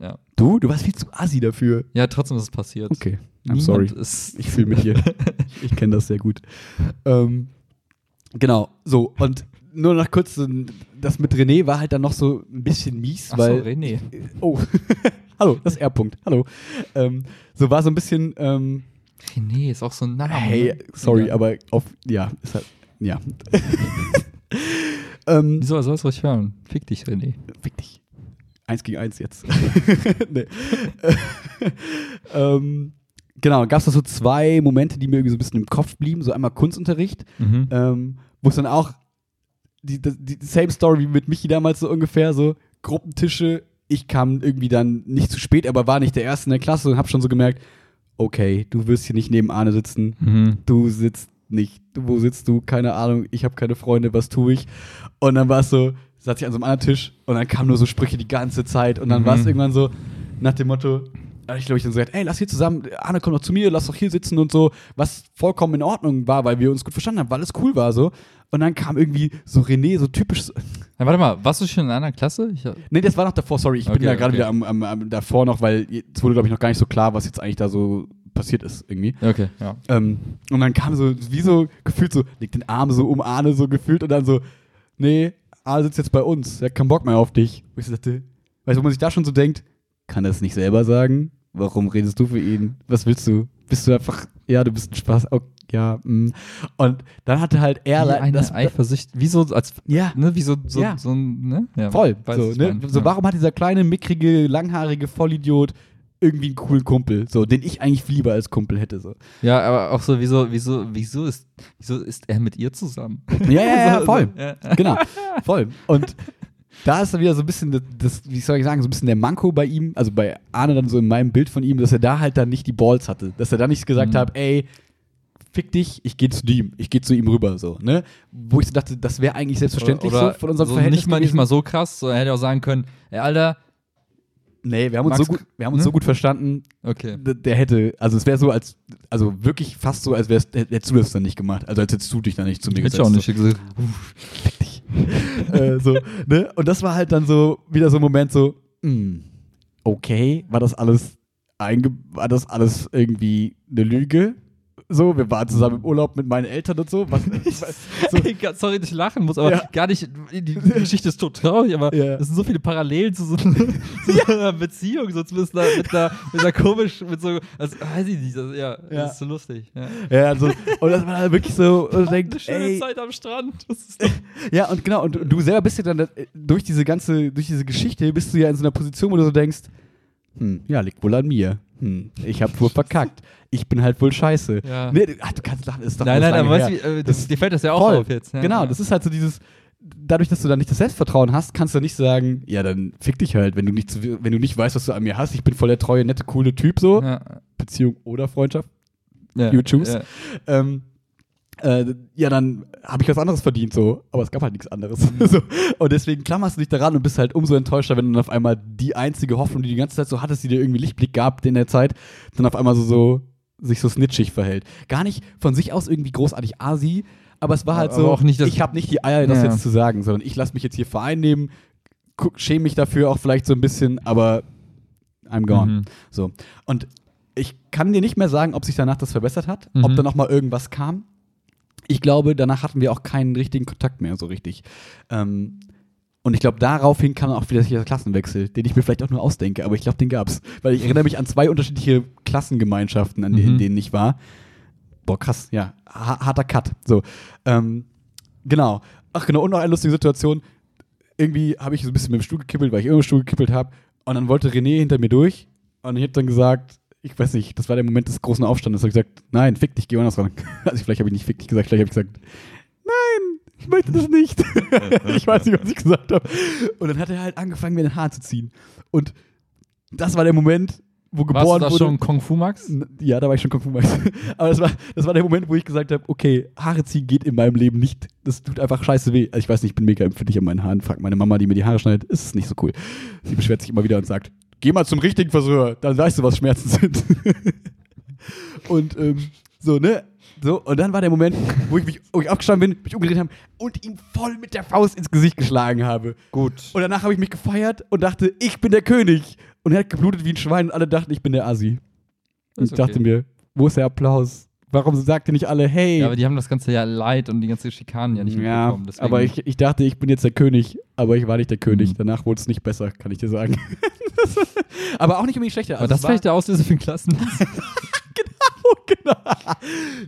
B: Ja.
A: Du? Du warst viel zu assi dafür.
B: ja, trotzdem ist es passiert.
A: Okay. I'm sorry.
B: Ist
A: Ich fühle mit dir. ich kenne das sehr gut. Ähm, genau, so. Und nur noch kurz, so das mit René war halt dann noch so ein bisschen mies,
B: Ach so,
A: weil.
B: René.
A: Oh, hallo, das ist R-Punkt. Hallo. Ähm, so war so ein bisschen, ähm,
B: René ist auch so ein Name.
A: hey, sorry,
B: Ja.
A: aber auf, ja, ist halt, ja. ähm,
B: Wieso soll es ruhig hören? Fick dich, René.
A: Fick dich. Eins gegen eins jetzt. nee. ähm, genau, gab es da so zwei Momente, die mir irgendwie so ein bisschen im Kopf blieben. So einmal Kunstunterricht,
B: Mhm.
A: ähm, wo es dann auch die, die, die same Story wie mit Michi damals so ungefähr, so Gruppentische. Ich kam irgendwie dann nicht zu spät, aber war nicht der Erste in der Klasse und habe schon so gemerkt, okay, du wirst hier nicht neben Arne sitzen,
B: Mhm.
A: du sitzt nicht, wo sitzt du? Keine Ahnung, ich habe keine Freunde, was tue ich? Und dann war es so, saß ich an so einem anderen Tisch und dann kamen nur so Sprüche die ganze Zeit und dann
B: Mhm.
A: war es irgendwann so nach dem Motto, hab ich glaube ich dann so gesagt, ey, lass hier zusammen, Arne komm doch zu mir, lass doch hier sitzen und so, was vollkommen in Ordnung war, weil wir uns gut verstanden haben, weil alles cool war so. Und dann kam irgendwie so René, so typisch, so,
B: Ja, warte mal, warst du schon in einer Klasse? Ich,
A: nee, das war noch davor, sorry, ich bin
B: Okay,
A: ja gerade
B: okay.
A: wieder am, am, am davor noch, weil es wurde glaube ich noch gar nicht so klar, was jetzt eigentlich da so passiert ist irgendwie.
B: okay, ja.
A: Ähm, und dann kam so, wie so gefühlt so, legt den Arm so um Arne so gefühlt und dann so, nee, Arne sitzt jetzt bei uns, der hat keinen Bock mehr auf dich. Wo ich so dachte, weißt du, wo man sich da schon so denkt, kann er es nicht selber sagen? Warum redest du für ihn? Was willst du? Bist du einfach, ja, du bist ein Spaß, okay, ja, mm. Und dann hatte halt er
B: Wie eine
A: das,
B: Eifersucht, wie so, als,
A: ja,
B: ne, wie so, so,
A: Ja.
B: so ne? Ja,
A: voll. So, ne? so warum hat dieser kleine, mickrige, langhaarige Vollidiot irgendwie einen coolen Kumpel, so, den ich eigentlich viel lieber als Kumpel hätte, so.
B: Ja, aber auch so, wieso, wieso, wieso ist, wieso ist er mit ihr zusammen?
A: Ja, ja, ja, voll.
B: Ja.
A: Genau, voll. Und da ist dann wieder so ein bisschen das, wie soll ich sagen, so ein bisschen der Manko bei ihm, also bei Arne dann so in meinem Bild von ihm, dass er da halt dann nicht die Balls hatte. Dass er da nicht gesagt
B: Mhm.
A: hat, ey, fick dich, ich gehe zu ihm, ich gehe zu ihm rüber, so, ne? Wo ich so dachte, das wäre eigentlich selbstverständlich
B: Oder
A: so von unserem
B: so
A: Verhältnis.
B: nicht mal, nicht mal so krass, so, er hätte auch sagen können, ey, Alter,
A: Nee, wir haben uns,
B: Max-
A: so gut, wir haben uns
B: ne?
A: so gut verstanden,
B: okay.
A: der hätte, also es wäre so als, also wirklich fast so, als wärst, hättest du das dann nicht gemacht, also als hättest du dich dann nicht zu mir
B: Hätte
A: gesetzt.
B: ich auch nicht gesagt.
A: fick dich. Äh, so, ne? Und das war halt dann so wieder so ein Moment so, hm, okay, war das alles war das alles irgendwie eine Lüge? So, wir waren zusammen im Urlaub mit meinen Eltern und so. Was,
B: so. Ey, sorry, dass ich lachen muss, aber
A: Ja.
B: gar nicht. Die, Geschichte ist tot traurig, aber
A: Ja.
B: es sind so viele Parallelen zu so, zu so einer Beziehung, so zumindest mit einer, mit einer, mit einer komisch, mit so, also, weiß ich nicht, das, ja,
A: Ja.
B: das ist so lustig. Ja.
A: also, und das war halt wirklich so, und du denkst,
B: Eine schöne
A: ey,
B: Zeit am Strand.
A: Ja, und genau, und du selber bist ja dann äh, durch diese ganze, durch diese Geschichte bist du ja in so einer Position, wo du so denkst, hm, ja, liegt wohl an mir. Hm, ich hab wohl verkackt. Ich bin halt wohl scheiße.
B: Ja.
A: Nee, ach, du kannst lachen, ist doch
B: nein, nein, aber weißt du, wie, äh,
A: Das
B: dir fällt das ja auch
A: Voll.
B: auf jetzt. Ja,
A: genau,
B: ja.
A: das ist halt so dieses, dadurch, dass du dann nicht das Selbstvertrauen hast, kannst du nicht sagen, ja, dann fick dich halt, wenn du nicht, zu- wenn du nicht weißt, was du an mir hast. Ich bin voll der treue, nette, coole Typ so.
B: ja.
A: Beziehung oder Freundschaft.
B: Ja.
A: You choose.
B: Ja.
A: ähm, äh, ja, dann habe ich was anderes verdient, so. Aber es gab halt nichts anderes.
B: Mhm.
A: so. Und deswegen klammerst du dich daran und bist halt umso enttäuschter, wenn dann auf einmal die einzige Hoffnung, die du die ganze Zeit so hattest, die dir irgendwie Lichtblick gab in der Zeit, dann auf einmal so, so sich so snitchig verhält. Gar nicht von sich aus irgendwie großartig asi, aber es war halt
B: Aber
A: so,
B: auch nicht
A: ich habe nicht die Eier, das
B: Ja.
A: jetzt zu sagen, sondern ich lasse mich jetzt hier vereinnehmen, guck, schäme mich dafür auch vielleicht so ein bisschen, aber I'm gone.
B: Mhm.
A: So. Und ich kann dir nicht mehr sagen, ob sich danach das verbessert hat,
B: Mhm.
A: ob da noch mal irgendwas kam. Ich glaube, danach hatten wir auch keinen richtigen Kontakt mehr so richtig. Ähm, und ich glaube, daraufhin kam auch wieder der Klassenwechsel, den ich mir vielleicht auch nur ausdenke, aber ich glaube, den gab's. Weil ich erinnere mich an zwei unterschiedliche Klassengemeinschaften, an denen,
B: Mhm.
A: in denen ich war. Boah, krass, ja. Ha harter Cut. So. Ähm, genau. Ach genau, und noch eine lustige Situation. Irgendwie habe ich so ein bisschen mit dem Stuhl gekippelt, weil ich immer im Stuhl gekippelt habe. Und dann wollte René hinter mir durch. Und ich habe dann gesagt, ich weiß nicht, das war der Moment des großen Aufstandes. Da habe ich gesagt, nein, fick dich, geh woanders ran. Also vielleicht habe ich nicht fick dich gesagt, vielleicht habe ich gesagt, nein, ich möchte das nicht. ich weiß nicht, was ich gesagt habe. Und dann hat er halt angefangen, mir den Haar zu ziehen. Und das war der Moment, wo
B: Warst du
A: geboren
B: da
A: wurde.
B: schon Kung Fu Max?
A: Ja, da war ich schon Kung Fu Max. Aber das war, das war der Moment, wo ich gesagt habe, okay, Haare ziehen geht in meinem Leben nicht. Das tut einfach scheiße weh. Also ich weiß nicht, ich bin mega empfindlich an meinen Haaren. Frag meine Mama, die mir die Haare schneidet, ist es nicht so cool. Sie beschwert sich immer wieder und sagt, geh mal zum richtigen Friseur, dann weißt du, was Schmerzen sind. und ähm, so, ne? So, und dann war der Moment, wo ich mich wo ich aufgestanden bin, mich umgedreht habe und ihm voll mit der Faust ins Gesicht geschlagen habe.
B: Gut.
A: Und danach habe ich mich gefeiert und dachte, ich bin der König. Und er hat geblutet wie ein Schwein und alle dachten, ich bin der Assi. Und ich dachte
B: okay.
A: mir, wo ist der Applaus? Warum sagt ihr nicht alle, hey?
B: Ja, aber die haben das ganze ja Leid und die ganze Schikanen ja nicht
A: Ja,
B: mitbekommen. Deswegen,
A: aber ich, ich dachte, ich bin jetzt der König, aber ich war nicht der König.
B: Mhm.
A: Danach wurde es nicht besser, kann ich dir sagen. aber auch nicht unbedingt schlechter.
B: aber
A: Also
B: das
A: es
B: war vielleicht der Auslöser für den Klassen.
A: genau.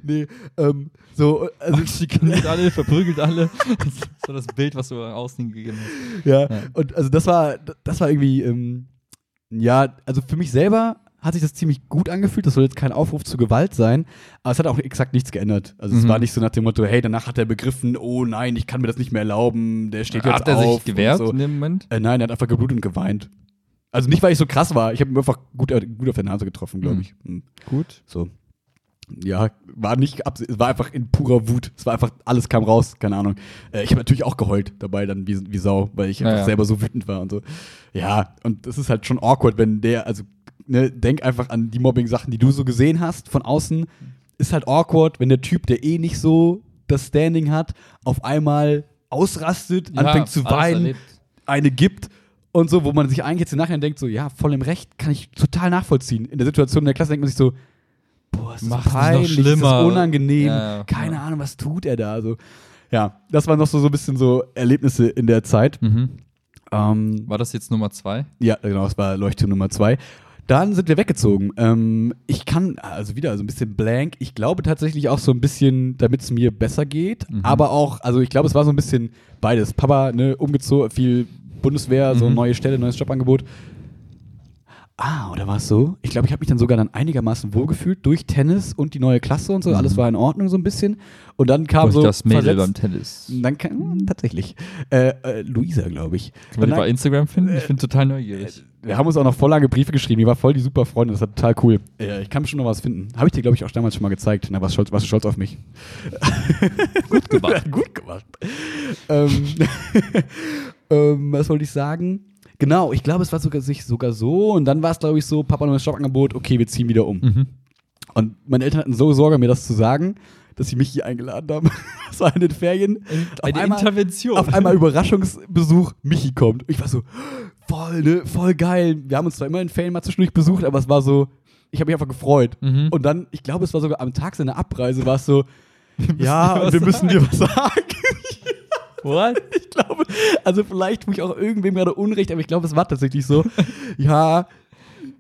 A: nee, ähm, so, also,
B: schikaniert alle, verprügelt alle. Das ist so das Bild, was du außen gegeben hast.
A: ja,
B: Ja.
A: und also das war, das war irgendwie, ähm, ja, also für mich selber hat sich das ziemlich gut angefühlt. Das soll jetzt kein Aufruf zu Gewalt sein, aber es hat auch exakt nichts geändert. Also es
B: Mhm.
A: war nicht so nach dem Motto, hey, danach hat er begriffen, oh nein, ich kann mir das nicht mehr erlauben, der steht jetzt
B: Hat er
A: auf.
B: sich gewehrt
A: So.
B: in dem Moment?
A: Äh, nein, er hat einfach geblutet und geweint. Also nicht, weil ich so krass war. Ich habe ihn einfach gut, äh, gut auf der Nase getroffen, glaube
B: Mhm.
A: ich. Hm.
B: Gut.
A: So. Ja, war nicht es war einfach in purer Wut. Es war einfach, alles kam raus, keine Ahnung. Äh, ich habe natürlich auch geheult dabei dann wie, wie Sau, weil ich
B: Ja,
A: einfach
B: ja.
A: selber so wütend war und so. Ja, und das ist halt schon awkward, wenn der, also, ne, denk einfach an die Mobbing-Sachen, die du so gesehen hast von außen. Ist halt awkward, wenn der Typ, der eh nicht so das Standing hat, auf einmal ausrastet, anfängt zu weinen, eine gibt und so, wo man sich eigentlich jetzt im Nachhinein denkt, so, ja, voll im Recht, kann ich total nachvollziehen. In der Situation in der Klasse denkt man sich so, boah, ist das
B: Macht's
A: peinlich, ist
B: schlimmer.
A: das unangenehm,
B: Ja, ja,
A: keine
B: ja.
A: Ahnung, was tut er da? Also, ja, das waren noch so, so ein bisschen so Erlebnisse in der Zeit.
B: Mhm.
A: Ähm,
B: War das jetzt Nummer zwei?
A: ja, genau, das war Leuchtturm Nummer zwei. Dann sind wir weggezogen. Ähm, ich kann, also wieder so ein bisschen blank. Ich glaube tatsächlich auch so ein bisschen, damit es mir besser geht.
B: Mhm.
A: Aber auch, also ich glaube, es war so ein bisschen beides. Papa, ne, umgezogen, viel Bundeswehr, so
B: Mhm.
A: neue Stelle, neues Jobangebot. Ah, oder war es so? Ich glaube, ich habe mich dann sogar dann einigermaßen wohlgefühlt durch Tennis und die neue Klasse und so.
B: Mhm.
A: Alles war in Ordnung so ein bisschen. Und dann kam
B: Durch
A: so.
B: das Mädel
A: versetzt-
B: beim Tennis.
A: Dann kann, hm, tatsächlich. Äh, äh, Luisa, glaube ich.
B: Kann man die bei Instagram finden? Ich bin total neugierig.
A: wir haben uns auch noch voll lange Briefe geschrieben. Die war voll die super Freundin. Das war total cool. Äh, ich kann bestimmt noch was finden. Habe ich dir, glaube ich, auch damals schon mal gezeigt. Na, was stolz, warst du stolz auf mich?
B: Gut gemacht.
A: Gut gemacht. ähm, ähm, was wollte ich sagen? Genau, ich glaube, es war sogar, sich sogar so. Und dann war es, glaube ich, so: Papa neues Jobangebot, okay, wir ziehen wieder um.
B: Mhm.
A: Und meine Eltern hatten so Sorge, mir das zu sagen, dass sie mich hier eingeladen haben. Das war in den Ferien. Auf
B: Eine
A: einmal-
B: Intervention.
A: auf einmal Überraschungsbesuch, Michi kommt. Ich war so, voll, ne, voll geil. Wir haben uns zwar immer in Ferien mal zwischendurch besucht, aber es war so, ich habe mich einfach gefreut.
B: Mhm.
A: Und dann, ich glaube, es war sogar am Tag seiner Abreise, war es so, ja, und
B: was
A: wir müssen dir was sagen.
B: What?
A: Ich glaube, also vielleicht tue ich auch irgendwem gerade Unrecht, aber ich glaube, es war tatsächlich so. ja,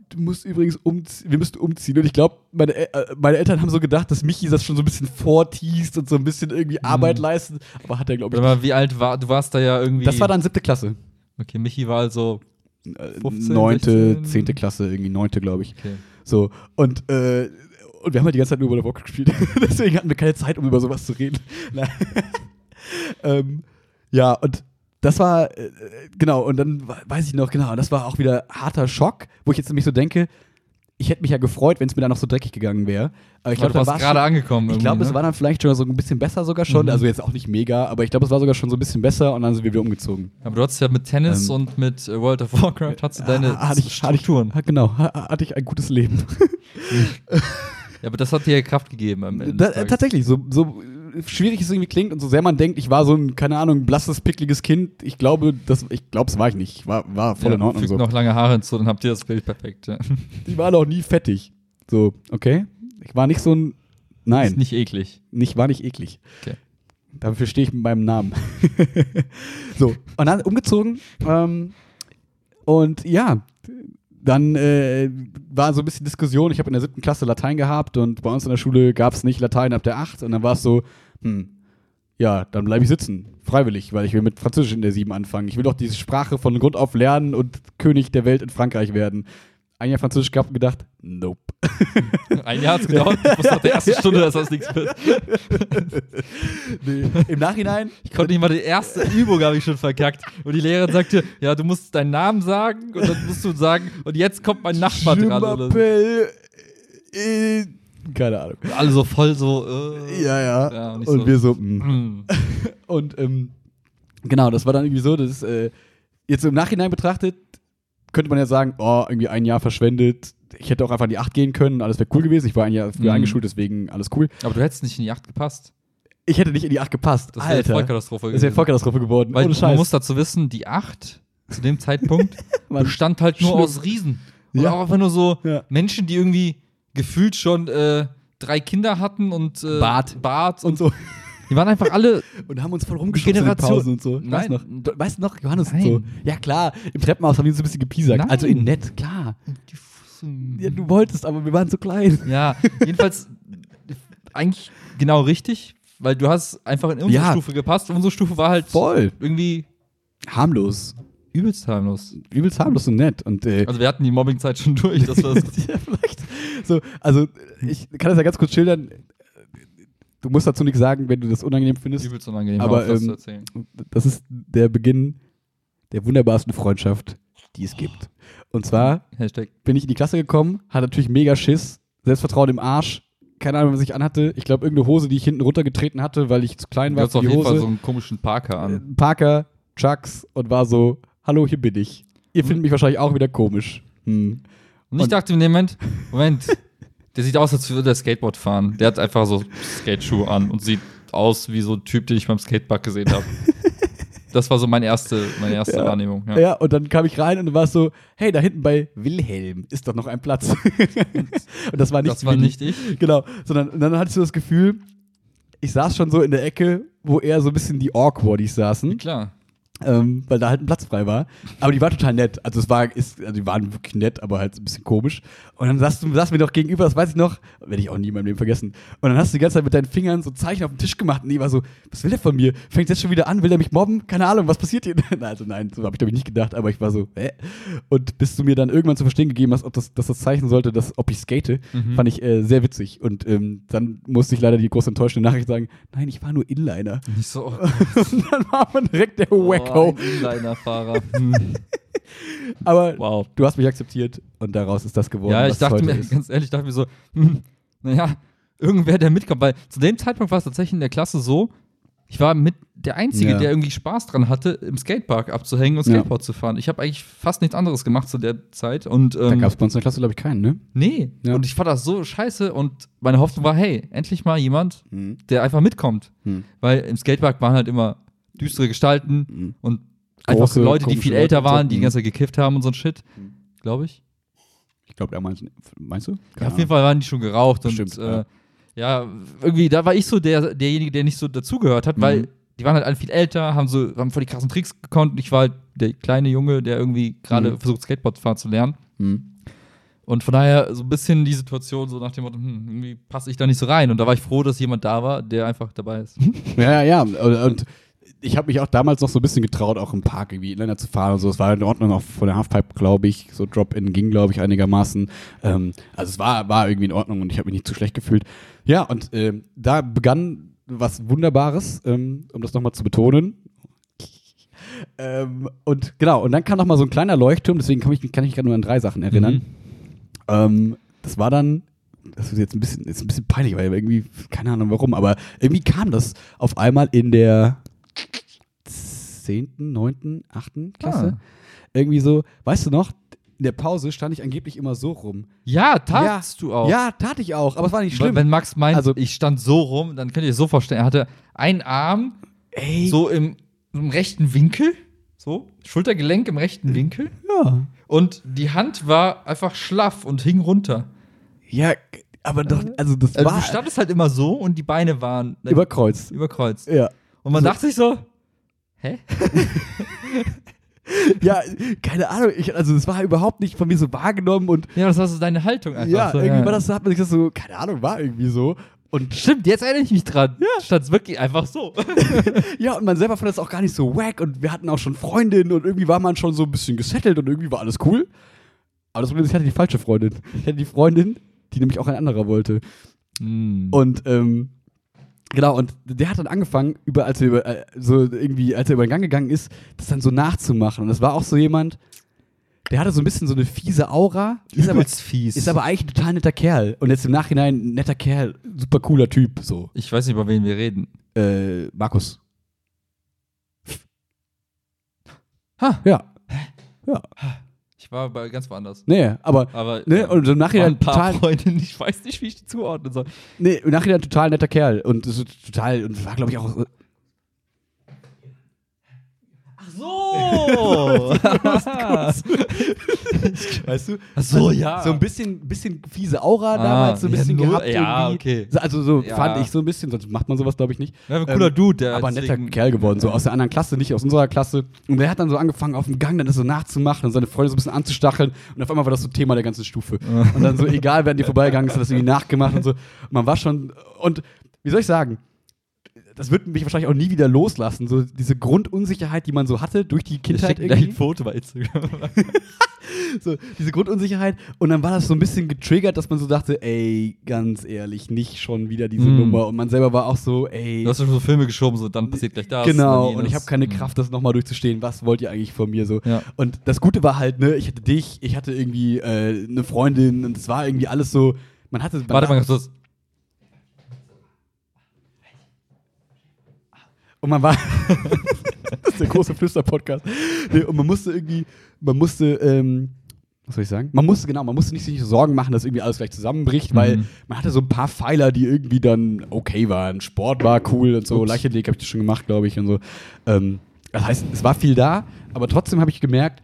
A: du musst übrigens umziehen, wir müssten umziehen. Und ich glaube, meine, äh, meine Eltern haben so gedacht, dass Michi das schon so ein bisschen vorteast und so ein bisschen irgendwie Arbeit leistet. Aber hat er, glaube ich,
B: Aber wie alt war, du warst da ja irgendwie.
A: Das war dann siebte Klasse.
B: Okay, Michi war also.
A: Äh,
B: 15,
A: Neunte,
B: 16.
A: zehnte Klasse, irgendwie neunte, glaube ich.
B: Okay.
A: So, und, äh, und wir haben halt die ganze Zeit nur World of Warcraft gespielt. Deswegen hatten wir keine Zeit, um über sowas zu reden. Nein. Ähm, ja, und das war, äh, genau, und dann we- weiß ich noch, genau, das war auch wieder harter Schock, wo ich jetzt nämlich so denke, ich hätte mich ja gefreut, wenn es mir dann noch so dreckig gegangen wäre. Aber ich glaube,
B: du
A: da
B: warst
A: war
B: gerade angekommen.
A: ich glaube,
B: irgendwie,
A: es
B: ne?
A: war dann vielleicht schon so ein bisschen besser sogar schon.
B: Mhm.
A: Also jetzt auch nicht mega, aber ich glaube, es war sogar schon so ein bisschen besser und dann sind wir wieder umgezogen.
B: Aber du hattest ja mit Tennis
A: Ähm,
B: und mit äh, World of Warcraft hast du deine
A: hatte ich, hatte ich,
B: Strukturen.
A: genau, ha- hatte ich ein gutes Leben.
B: Ja, aber das hat dir ja Kraft gegeben am Ende.
A: Da, tatsächlich, so, so schwierig es irgendwie klingt und so sehr man denkt, ich war so ein, keine Ahnung, blasses, pickliges Kind, ich glaube, das, ich glaube, es war ich nicht. Ich war, war voll
B: ja,
A: in Ordnung
B: fügt
A: so.
B: noch lange Haare hinzu, dann habt ihr das Bild perfekt. Ja.
A: Ich war noch nie fettig. So, okay? Ich war nicht so ein, nein,
B: Ist nicht eklig.
A: nicht, war nicht eklig.
B: Okay.
A: Dafür stehe ich mit meinem Namen. so, und dann umgezogen. Ähm, und ja, dann äh, war so ein bisschen Diskussion. Ich habe in der siebten Klasse Latein gehabt und bei uns in der Schule gab es nicht Latein ab der acht. Und dann war es so, hm, ja, dann bleibe ich sitzen. Freiwillig, weil ich will mit Französisch in der sieben anfangen. Ich will doch diese Sprache von Grund auf lernen und König der Welt in Frankreich werden. Ein Jahr Französisch gehabt und gedacht, nope.
B: Ein Jahr hat es gedauert, bis nach der ersten Stunde, dass das nichts wird.
A: Nee. Im Nachhinein
B: Ich konnte nicht mal die erste Übung, habe ich schon verkackt. Und die Lehrerin sagte, ja, du musst deinen Namen sagen und dann musst du sagen, und jetzt kommt mein Nachbar dran. Oder
A: äh, keine Ahnung.
B: Alle so voll so. Äh,
A: Ja, ja.
B: Ja, und
A: und
B: ich so,
A: wir so, mm.
B: mm.
A: Und ähm, genau, das war dann irgendwie so, dass äh, jetzt im Nachhinein betrachtet, könnte man ja sagen, oh, irgendwie ein Jahr verschwendet. Ich hätte auch einfach in die 8 gehen können, alles wäre cool gewesen. Ich war ein Jahr früher
B: Mhm.
A: eingeschult, deswegen alles cool.
B: Aber du hättest nicht in die Acht gepasst.
A: Ich hätte nicht in die 8 gepasst.
B: Das wäre. Vollkatastrophe
A: Das wäre
B: gewesen.
A: Vollkatastrophe geworden.
B: Weil
A: Ohne
B: man muss dazu wissen, die Acht zu dem Zeitpunkt bestand halt nur
A: Schlimm.
B: aus Riesen. Und
A: Ja.
B: auch einfach nur so
A: Ja.
B: Menschen, die irgendwie gefühlt schon äh, drei Kinder hatten und äh,
A: Bart.
B: Bart
A: und so.
B: Die waren einfach alle.
A: Und haben uns voll rumgeschubst in den Pausen und so. Weißt
B: Nein.
A: noch? Du- Weißt noch, Johannes
B: Nein.
A: und so? Ja, klar. Im Treppenhaus haben wir uns ein bisschen gepiesackt.
B: Nein.
A: Also in nett, klar. Ja, du wolltest, aber wir waren zu klein.
B: Ja, jedenfalls eigentlich genau richtig, weil du hast einfach in unsere
A: Ja.
B: Stufe gepasst. Unsere Stufe war halt
A: Voll.
B: irgendwie
A: Harmlos.
B: übelst harmlos.
A: Übelst harmlos und nett. Und äh,
B: Also wir hatten die Mobbingzeit schon durch. Das war das
A: ja, vielleicht. So, also ich kann das ja ganz kurz schildern. Du musst dazu nichts sagen, wenn du das unangenehm findest.
B: übelst unangenehm,
A: Aber,
B: auf, das
A: ähm,
B: erzählen.
A: Das ist der Beginn der wunderbarsten Freundschaft, die es gibt. Und zwar
B: Hashtag.
A: bin ich in die Klasse gekommen, hatte natürlich mega Schiss, Selbstvertrauen im Arsch. Keine Ahnung, was ich anhatte. Ich glaube, irgendeine Hose, die ich hinten runtergetreten hatte, weil ich zu klein
B: Du
A: war
B: hast
A: für
B: auf jeden
A: Hose.
B: Fall so einen komischen Parker an.
A: Äh, Parker, Chucks und war so, hallo, hier bin ich. Ihr findet mich wahrscheinlich auch wieder komisch. Hm.
B: Und ich
A: und-
B: dachte in dem Moment, Moment, der sieht aus, als würde er Skateboard fahren. Der hat einfach so Skateschuhe an und sieht aus wie so ein Typ, den ich beim Skatepark gesehen habe. Das war so meine erste, meine erste
A: Ja.
B: Wahrnehmung. Ja.
A: Ja. und dann kam ich rein und warst so, hey, da hinten bei Wilhelm ist doch noch ein Platz. und das war nicht
B: das war nicht ich.
A: Genau, sondern und dann hattest du das Gefühl, ich saß schon so in der Ecke, wo eher so ein bisschen die Awkwardies saßen,
B: Klar.
A: Ähm, weil da halt ein Platz frei war. Aber die war total nett. Also es war, ist, also die waren wirklich nett, aber halt ein bisschen komisch. Und dann saß du saß mir doch gegenüber, das weiß ich noch, werde ich auch nie in meinem Leben vergessen. Und dann hast du die ganze Zeit mit deinen Fingern so Zeichen auf den Tisch gemacht und die war so, was will der von mir? Fängt jetzt schon wieder an, will der mich mobben? Keine Ahnung, was passiert hier? also nein, so habe ich glaube ich nicht gedacht, aber ich war so, hä? Und bis du mir dann irgendwann zu verstehen gegeben hast, ob das, dass das Zeichen sollte, dass, ob ich skate,
B: Mhm.
A: fand ich äh, sehr witzig. Und ähm, dann musste ich leider die groß enttäuschende Nachricht sagen, nein, ich war nur Inliner.
B: Nicht so.
A: und dann war man direkt der
B: Oh,
A: Wacko.
B: Ein Inliner-Fahrer. Hm.
A: Aber
B: Wow.
A: du hast mich akzeptiert und daraus ist das geworden.
B: Ja, ich dachte mir,
A: ist.
B: ganz ehrlich, ich dachte mir so, hm, naja, irgendwer, der mitkommt. Weil zu dem Zeitpunkt war es tatsächlich in der Klasse so, ich war mit der Einzige,
A: Ja.
B: der irgendwie Spaß dran hatte, im Skatepark abzuhängen und
A: Ja.
B: Skateboard zu fahren. Ich habe eigentlich fast nichts anderes gemacht zu der Zeit. Und,
A: Da
B: ähm,
A: gab es bei uns in der Klasse, glaube ich, keinen, ne?
B: nee.
A: Ja.
B: Und ich fand das so scheiße und meine Hoffnung war, hey, endlich mal jemand,
A: Mhm.
B: der einfach mitkommt.
A: Hm.
B: Weil im Skatepark waren halt immer düstere Gestalten
A: Mhm.
B: und einfach
A: Große,
B: Leute, die viel älter waren, die die
A: Mhm.
B: ganze Zeit gekifft haben und so ein Shit,
A: Mhm.
B: glaube ich.
A: Ich glaube, damals, meinst du?
B: Ja, auf jeden Fall waren die schon geraucht
A: Bestimmt,
B: und äh, ja, irgendwie, da war ich so der, derjenige, der nicht so dazugehört hat, weil
A: Mhm.
B: die waren halt alle viel älter, haben so, haben voll die krassen Tricks gekonnt und ich war halt der kleine Junge, der irgendwie gerade
A: Mhm.
B: versucht, Skateboard fahren zu lernen.
A: Hm.
B: Und von daher so ein bisschen die Situation, so nach dem Motto, hm, irgendwie passe ich da nicht so rein. Und da war ich froh, dass jemand da war, der einfach dabei ist.
A: Ja, ja, ja. Und, und ich habe mich auch damals noch so ein bisschen getraut, auch im Park irgendwie Inliner zu fahren und so. Es war in Ordnung, auch von der Halfpipe, glaube ich. So Drop-In ging, glaube ich, einigermaßen. Ähm, also es war, war irgendwie in Ordnung und ich habe mich nicht zu schlecht gefühlt. Ja, und ähm, da begann was Wunderbares, ähm, um das nochmal zu betonen. ähm, und genau, und dann kam noch mal so ein kleiner Leuchtturm, deswegen kann ich, kann ich mich gerade nur an drei Sachen erinnern.
B: Mhm.
A: Ähm, das war dann, das ist jetzt ein bisschen, ist ein bisschen peinlich, weil irgendwie, keine Ahnung warum, aber irgendwie kam das auf einmal in der 10., 9., 8. Klasse.
B: Ah.
A: Irgendwie so, weißt du noch, in der Pause stand ich angeblich immer so rum.
B: Ja, tatst du auch.
A: Ja, tat ich auch, aber es war nicht schlimm.
B: Wenn Max meint,
A: Also-
B: ich stand so rum, dann könnt ihr euch so vorstellen, er hatte einen Arm
A: Ey,
B: so im, im rechten Winkel, so, Schultergelenk im rechten Winkel.
A: ja.
B: Und die Hand war einfach schlaff und hing runter.
A: Ja, aber doch, also das
B: Also
A: war
B: du standest halt immer so und die Beine waren
A: überkreuzt.
B: überkreuzt.
A: Ja.
B: Und man
A: So.
B: dachte sich so, hä?
A: Ja, keine Ahnung, ich, also das war überhaupt nicht von mir so wahrgenommen und
B: Ja, das war so deine Haltung einfach.
A: ja,
B: so,
A: irgendwie war das, hat man sich das so, keine Ahnung, war irgendwie so. Und
B: Stimmt, jetzt erinnere ich mich dran. Ja. Stand's wirklich einfach so.
A: ja, und man selber fand das auch gar nicht so wack und wir hatten auch schon Freundinnen und irgendwie war man schon so ein bisschen gesettelt und irgendwie war alles cool. Aber das Problem ist, ich hatte die falsche Freundin. Ich hatte die Freundin, die nämlich auch ein anderer wollte.
B: Hm.
A: Und ähm, genau, und der hat dann angefangen, über, als er über, äh, so irgendwie, als er über den Gang gegangen ist, das dann so nachzumachen. Und das war auch so jemand, der hatte so ein bisschen so eine fiese Aura, ist aber,
B: fies.
A: ist aber eigentlich ein total netter Kerl. Und jetzt im Nachhinein ein netter Kerl, super cooler Typ, so.
B: ich weiß nicht, über wen wir reden.
A: Äh, Markus.
B: Ha.
A: Ja. Ja.
B: Ich war bei ganz woanders.
A: Nee, aber,
B: Aber
A: ne,
B: ja,
A: und im Nachhinein
B: ein paar
A: total,
B: Freundinnen, ich weiß nicht, wie ich die zuordnen soll.
A: nee, im Nachhinein total netter Kerl. Und total, und war, glaube ich, auch,
B: so!
A: weißt du?
B: Ach so, ja.
A: So ein bisschen, bisschen fiese Aura
B: Ah,
A: damals, so ein
B: ja,
A: bisschen
B: null-
A: gehabt
B: ja,
A: irgendwie.
B: okay.
A: So, Also so
B: Ja.
A: fand ich so ein bisschen, sonst macht man sowas, glaube ich, nicht.
B: Ja, ein cooler
A: Ähm,
B: Dude, der
A: aber ein netter Kerl geworden, so aus der anderen Klasse, nicht aus unserer Klasse. Und der hat dann so angefangen, auf dem Gang dann das so nachzumachen und seine Freunde so ein bisschen anzustacheln. Und auf einmal war das so Thema der ganzen Stufe. und dann so, egal, wer an dir vorbeigegangen ist, hat das irgendwie nachgemacht und so. Man war schon, und wie soll ich sagen, das wird mich wahrscheinlich auch nie wieder loslassen. So diese Grundunsicherheit, die man so hatte durch die
B: Ich
A: Kindheit irgendwie.
B: ein Foto bei Instagram.
A: So, diese Grundunsicherheit. Und dann war das so ein bisschen getriggert, dass man so dachte, ey, ganz ehrlich, nicht schon wieder diese
B: Mm.
A: Nummer. Und man selber war auch so, ey.
B: Du hast schon so Filme geschoben, so dann passiert gleich das.
A: Genau, und ich habe keine
B: Hm.
A: Kraft, das nochmal durchzustehen. Was wollt ihr eigentlich von mir so?
B: Ja.
A: Und das Gute war halt, ne, ich hatte dich, ich hatte irgendwie äh, eine Freundin und es war irgendwie alles so. Man hatte. Man
B: Warte mal ganz kurz.
A: Und man war. das ist der große Flüster-Podcast. Nee, und man musste irgendwie, man musste, ähm, was soll ich sagen? Man musste, genau, man musste nicht sich Sorgen machen, dass irgendwie alles gleich zusammenbricht, weil
B: Mhm.
A: man hatte so ein paar Pfeiler, die irgendwie dann okay waren. Sport war cool und so. Leichtathletik habe ich das schon gemacht, glaube ich, und so. Ähm, das heißt, es war viel da, aber trotzdem habe ich gemerkt,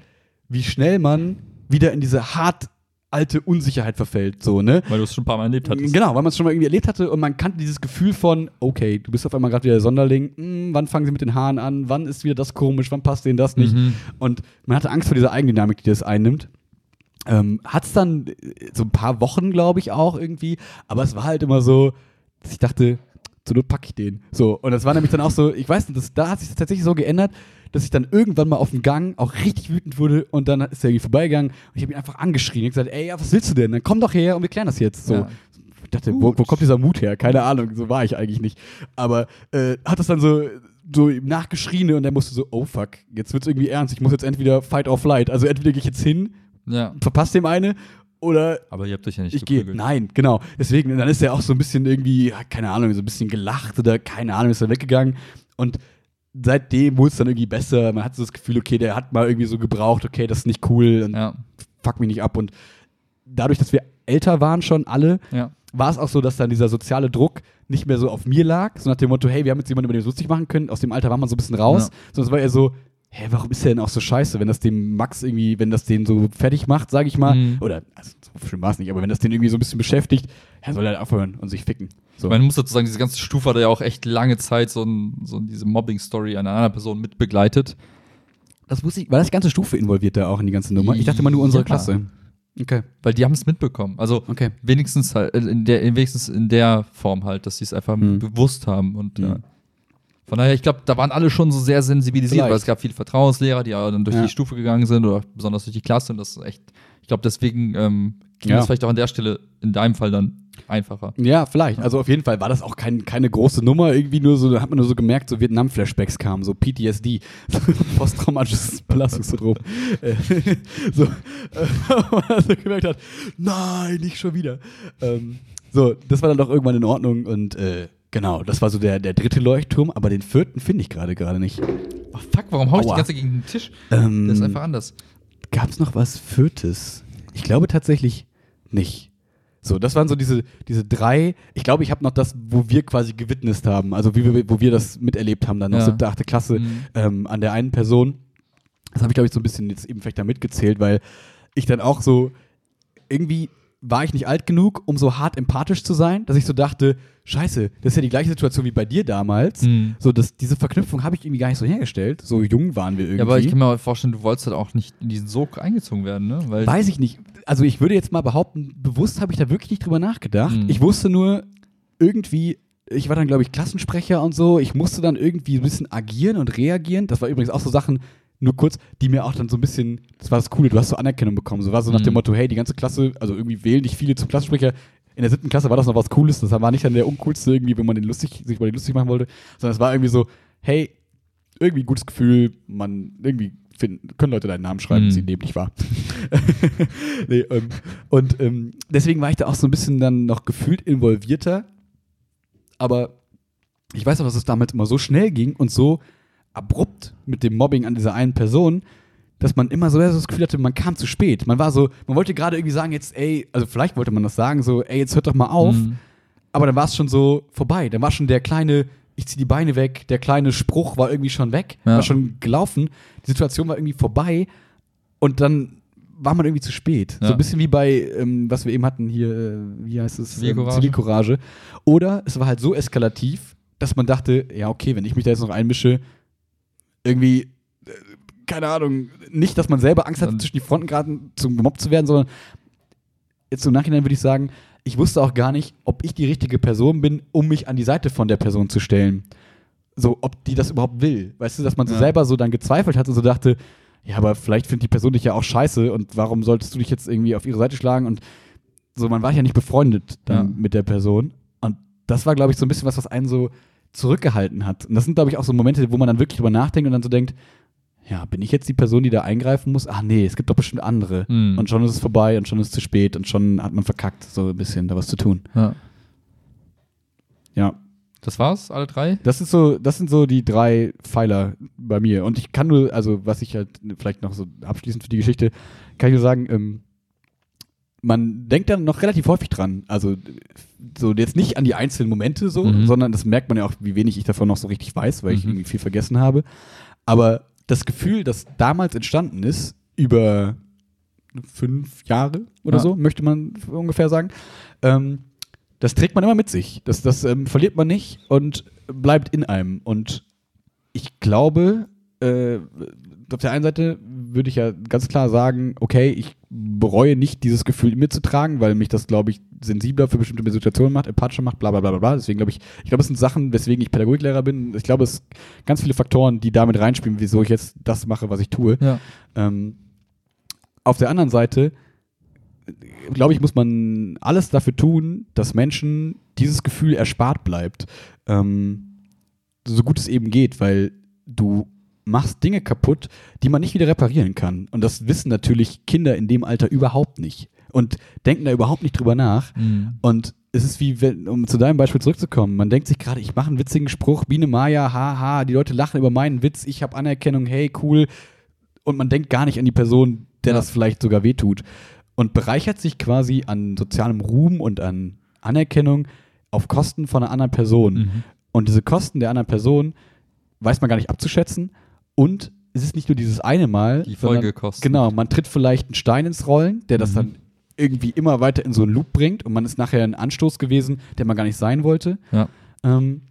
A: wie schnell man wieder in diese hart alte Unsicherheit verfällt, so, ne?
B: Weil du es schon ein paar Mal erlebt hattest.
A: Genau, weil man es schon mal irgendwie erlebt hatte und man kannte dieses Gefühl von, okay, du bist auf einmal gerade wieder der Sonderling, hm, wann fangen sie mit den Haaren an, wann ist wieder das komisch, wann passt denen das nicht?
B: Mhm.
A: Und man hatte Angst vor dieser Eigendynamik, die das einnimmt. Ähm, Hat es dann äh, so ein paar Wochen, glaube ich, auch irgendwie, aber es war halt immer so, dass ich dachte, zur Not packe ich den. So, und das war nämlich dann auch so, ich weiß nicht, das, da hat sich das tatsächlich so geändert, dass ich dann irgendwann mal auf dem Gang auch richtig wütend wurde und dann ist er irgendwie vorbeigegangen und ich habe ihn einfach angeschrien. Ich habe gesagt, ey, ja, was willst du denn? Dann komm doch her und wir klären das jetzt. So.
B: Ja.
A: Ich dachte, wo, wo kommt dieser Mut her? Keine Ahnung, so war ich eigentlich nicht. Aber äh, hat das dann so, so nachgeschrien und er musste so, oh fuck, jetzt wird's irgendwie ernst. Ich muss jetzt entweder fight or flight. Also entweder gehe ich jetzt hin,
B: Ja.
A: verpasst dem eine oder
B: Aber ihr habt euch ja nicht
A: ich gehe. Nein, genau. Deswegen, dann ist er auch so ein bisschen irgendwie, keine Ahnung, so ein bisschen gelacht oder keine Ahnung, ist er weggegangen. Und seitdem wurde es dann irgendwie besser. Man hat so das Gefühl, okay, der hat mal irgendwie so gebraucht, okay, das ist nicht cool
B: Ja.
A: fuck mich nicht ab. Und dadurch, dass wir älter waren schon alle,
B: Ja.
A: war es auch so, dass dann dieser soziale Druck nicht mehr so auf mir lag, so nach dem Motto, hey, wir haben jetzt jemanden, über den wir lustig machen können. Aus dem Alter war man so ein bisschen raus,
B: Ja.
A: es war eher so, hä, warum ist der denn auch so scheiße, wenn das dem Max irgendwie, wenn das den so fertig macht, sage ich mal,
B: Mhm.
A: oder, also so schlimm war es nicht, aber wenn das den irgendwie so ein bisschen beschäftigt, ja, soll er halt aufhören und sich ficken. So.
B: Man muss dazu sagen, diese ganze Stufe hat ja auch echt lange Zeit so, ein, so diese Mobbing-Story einer anderen Person mitbegleitet.
A: das wusste ich, war das ganze Stufe involviert da auch in die ganze Nummer? Ich dachte immer nur unsere
B: Ja.
A: Klasse. Okay,
B: Weil die haben es mitbekommen. Also
A: okay.
B: wenigstens halt, äh, in der, wenigstens in der Form halt, dass sie es einfach
A: Hm.
B: bewusst haben. Und
A: Hm.
B: ja. von daher, ich glaube, da waren alle schon so sehr sensibilisiert,
A: Vielleicht.
B: weil es gab viele Vertrauenslehrer, die dann durch
A: Ja.
B: die Stufe gegangen sind oder besonders durch die Klasse. Und das ist echt, ich glaube, deswegen ähm, ging es vielleicht auch an der Stelle in deinem Fall dann einfacher.
A: Ja, vielleicht. Also auf jeden Fall war das auch kein, keine große Nummer. Irgendwie nur so, da hat man nur so gemerkt, so Vietnam-Flashbacks kamen, so PTSD, so posttraumatisches Belastungssyndrom. Äh, so, äh, man also gemerkt hat, nein, nicht schon wieder. Ähm, so, das war dann doch irgendwann in Ordnung und äh, genau, das war so der, der dritte Leuchtturm, aber den vierten finde ich gerade gerade nicht.
B: Oh, fuck, warum hau ich die ganze Zeit gegen den Tisch?
A: Ähm,
B: Das ist einfach anders.
A: Gab es noch was Viertes? Ich glaube tatsächlich nicht. So, das waren so diese, diese drei. Ich glaube, ich habe noch das, wo wir quasi gewitnest haben, also wie wir, wo wir das miterlebt haben, dann noch
B: Ja.
A: siebte, achte Klasse,
B: Mhm.
A: ähm, an der einen Person. Das habe ich, glaube ich, so ein bisschen jetzt eben vielleicht da mitgezählt, weil ich dann auch so irgendwie war ich nicht alt genug, um so hart empathisch zu sein, dass ich so dachte, scheiße, das ist ja die gleiche Situation wie bei dir damals.
B: Mhm.
A: So, dass diese Verknüpfung habe ich irgendwie gar nicht so hergestellt. So jung waren wir irgendwie.
B: Ja, aber ich kann mir vorstellen, du wolltest halt auch nicht in diesen Sog eingezogen werden, ne? Weil
A: Weiß ich nicht. Also ich würde jetzt mal behaupten, bewusst habe ich da wirklich nicht drüber nachgedacht.
B: Mhm.
A: Ich wusste nur irgendwie, ich war dann, glaube ich, Klassensprecher und so. Ich musste dann irgendwie ein bisschen agieren und reagieren. Das war übrigens auch so Sachen, nur kurz, die mir auch dann so ein bisschen, das war das Coole, du hast so Anerkennung bekommen. So war so nach
B: Mhm.
A: dem Motto, hey, die ganze Klasse, also irgendwie wählen dich viele zum Klassensprecher. In der siebten Klasse war das noch was Cooles. Das war nicht dann der uncoolste irgendwie, wenn man den lustig, sich mal den lustig machen wollte, sondern es war irgendwie so, hey, irgendwie ein gutes Gefühl, man irgendwie finden, können Leute deinen Namen schreiben,
B: Mhm.
A: sie nehmen dich wahr. nee, ähm, und ähm, deswegen war ich da auch so ein bisschen dann noch gefühlt involvierter. Aber ich weiß auch, dass es damals immer so schnell ging und so abrupt mit dem Mobbing an dieser einen Person, dass man immer so das Gefühl hatte, man kam zu spät. Man war so, man wollte gerade irgendwie sagen, jetzt, ey, also vielleicht wollte man das sagen, so, ey, jetzt hört doch mal auf.
B: Mhm.
A: Aber dann war es schon so vorbei. Dann war schon der kleine, ich zieh die Beine weg, der kleine Spruch war irgendwie schon weg,
B: Ja.
A: war schon gelaufen. Die Situation war irgendwie vorbei und dann war man irgendwie zu spät.
B: Ja.
A: So ein bisschen wie bei, ähm, was wir eben hatten hier, äh, wie heißt es?
B: Zivilcourage.
A: Ähm, Zivilcourage. Oder es war halt so eskalativ, dass man dachte, ja, okay, wenn ich mich da jetzt noch einmische, irgendwie, äh, keine Ahnung, nicht, dass man selber Angst hat,
B: Dann-
A: zwischen die Fronten geraten, zum gemobbt zu werden, sondern jetzt im Nachhinein würde ich sagen, ich wusste auch gar nicht, ob ich die richtige Person bin, um mich an die Seite von der Person zu stellen. So, ob die das überhaupt will. Weißt du, dass man so
B: Ja.
A: selber so dann gezweifelt hat und so dachte, ja, aber vielleicht findet die Person dich ja auch scheiße und warum solltest du dich jetzt irgendwie auf ihre Seite schlagen und so, man war ja nicht befreundet dann
B: Ja.
A: mit der Person. Und das war, glaube ich, so ein bisschen was, was einen so zurückgehalten hat. Und das sind, glaube ich, auch so Momente, wo man dann wirklich drüber nachdenkt und dann so denkt, ja, bin ich jetzt die Person, die da eingreifen muss? Ach nee, es gibt doch bestimmt andere.
B: Mhm.
A: Und schon ist es vorbei und schon ist es zu spät und schon hat man verkackt, so ein bisschen da was zu tun.
B: Ja.
A: Ja.
B: Das war's, alle drei?
A: Das ist so, das sind so die drei Pfeiler bei mir. Und ich kann nur, also was ich halt vielleicht noch so abschließend für die Geschichte, kann ich nur sagen, ähm, man denkt dann noch relativ häufig dran. Also so jetzt nicht an die einzelnen Momente so,
B: Mhm.
A: sondern das merkt man ja auch, wie wenig ich davon noch so richtig weiß, weil ich
B: Mhm.
A: irgendwie viel vergessen habe. Aber das Gefühl, das damals entstanden ist, über fünf Jahre oder
B: Ja.
A: so, möchte man ungefähr sagen, ähm, das trägt man immer mit sich. Das, das ähm, verliert man nicht und bleibt in einem. Und ich glaube, äh, auf der einen Seite würde ich ja ganz klar sagen, okay, ich bereue nicht, dieses Gefühl in mir zu tragen, weil mich das, glaube ich, sensibler für bestimmte Situationen macht, empathischer macht, bla bla bla bla, bla. Deswegen glaube ich, ich glaube, es sind Sachen, weswegen ich Pädagogiklehrer bin. Ich glaube, es sind ganz viele Faktoren, die damit reinspielen, wieso ich jetzt das mache, was ich tue.
B: Ja.
A: Ähm, auf der anderen Seite, glaube ich, muss man alles dafür tun, dass Menschen dieses Gefühl erspart bleibt. Ähm, so gut es eben geht, weil du machst Dinge kaputt, die man nicht wieder reparieren kann. Und das wissen natürlich Kinder in dem Alter überhaupt nicht. Und denken da überhaupt nicht drüber nach.
B: Mhm.
A: Und es ist wie, wenn, um zu deinem Beispiel zurückzukommen, man denkt sich gerade, ich mache einen witzigen Spruch, Biene Maya, haha, die Leute lachen über meinen Witz, ich habe Anerkennung, hey, cool. Und man denkt gar nicht an die Person, der
B: Ja.
A: das vielleicht sogar wehtut. Und bereichert sich quasi an sozialem Ruhm und an Anerkennung auf Kosten von einer anderen Person.
B: Mhm.
A: Und diese Kosten der anderen Person weiß man gar nicht abzuschätzen. Und es ist nicht nur dieses eine Mal.
B: Die
A: sondern-
B: Folgekosten.
A: Genau, man tritt vielleicht einen Stein ins Rollen, der das
B: Mhm.
A: dann irgendwie immer weiter in so einen Loop bringt und man ist nachher ein Anstoß gewesen, der man gar nicht sein wollte.
B: Ja.
A: Ähm,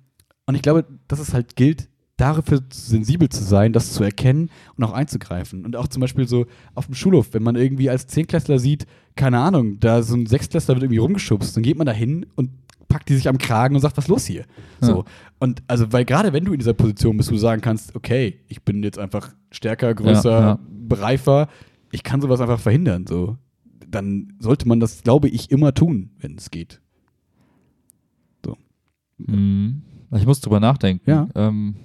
A: und ich glaube, dass es halt gilt, dafür sensibel zu sein, das zu erkennen und auch einzugreifen. Und auch zum Beispiel so auf dem Schulhof, wenn man irgendwie als Zehnklässler sieht, keine Ahnung, da so ein Sechstklässler wird irgendwie rumgeschubst, dann geht man da hin und packt die sich am Kragen und sagt, was ist los hier? So.
B: Ja.
A: Und also, weil gerade wenn du in dieser Position bist, wo du sagen kannst, okay, ich bin jetzt einfach stärker, größer,
B: Ja, ja.
A: reifer, ich kann sowas einfach verhindern, so. Dann sollte man das, glaube ich, immer tun, wenn es geht.
B: Mhm. Ich muss drüber nachdenken.
A: Ja.
B: Ähm,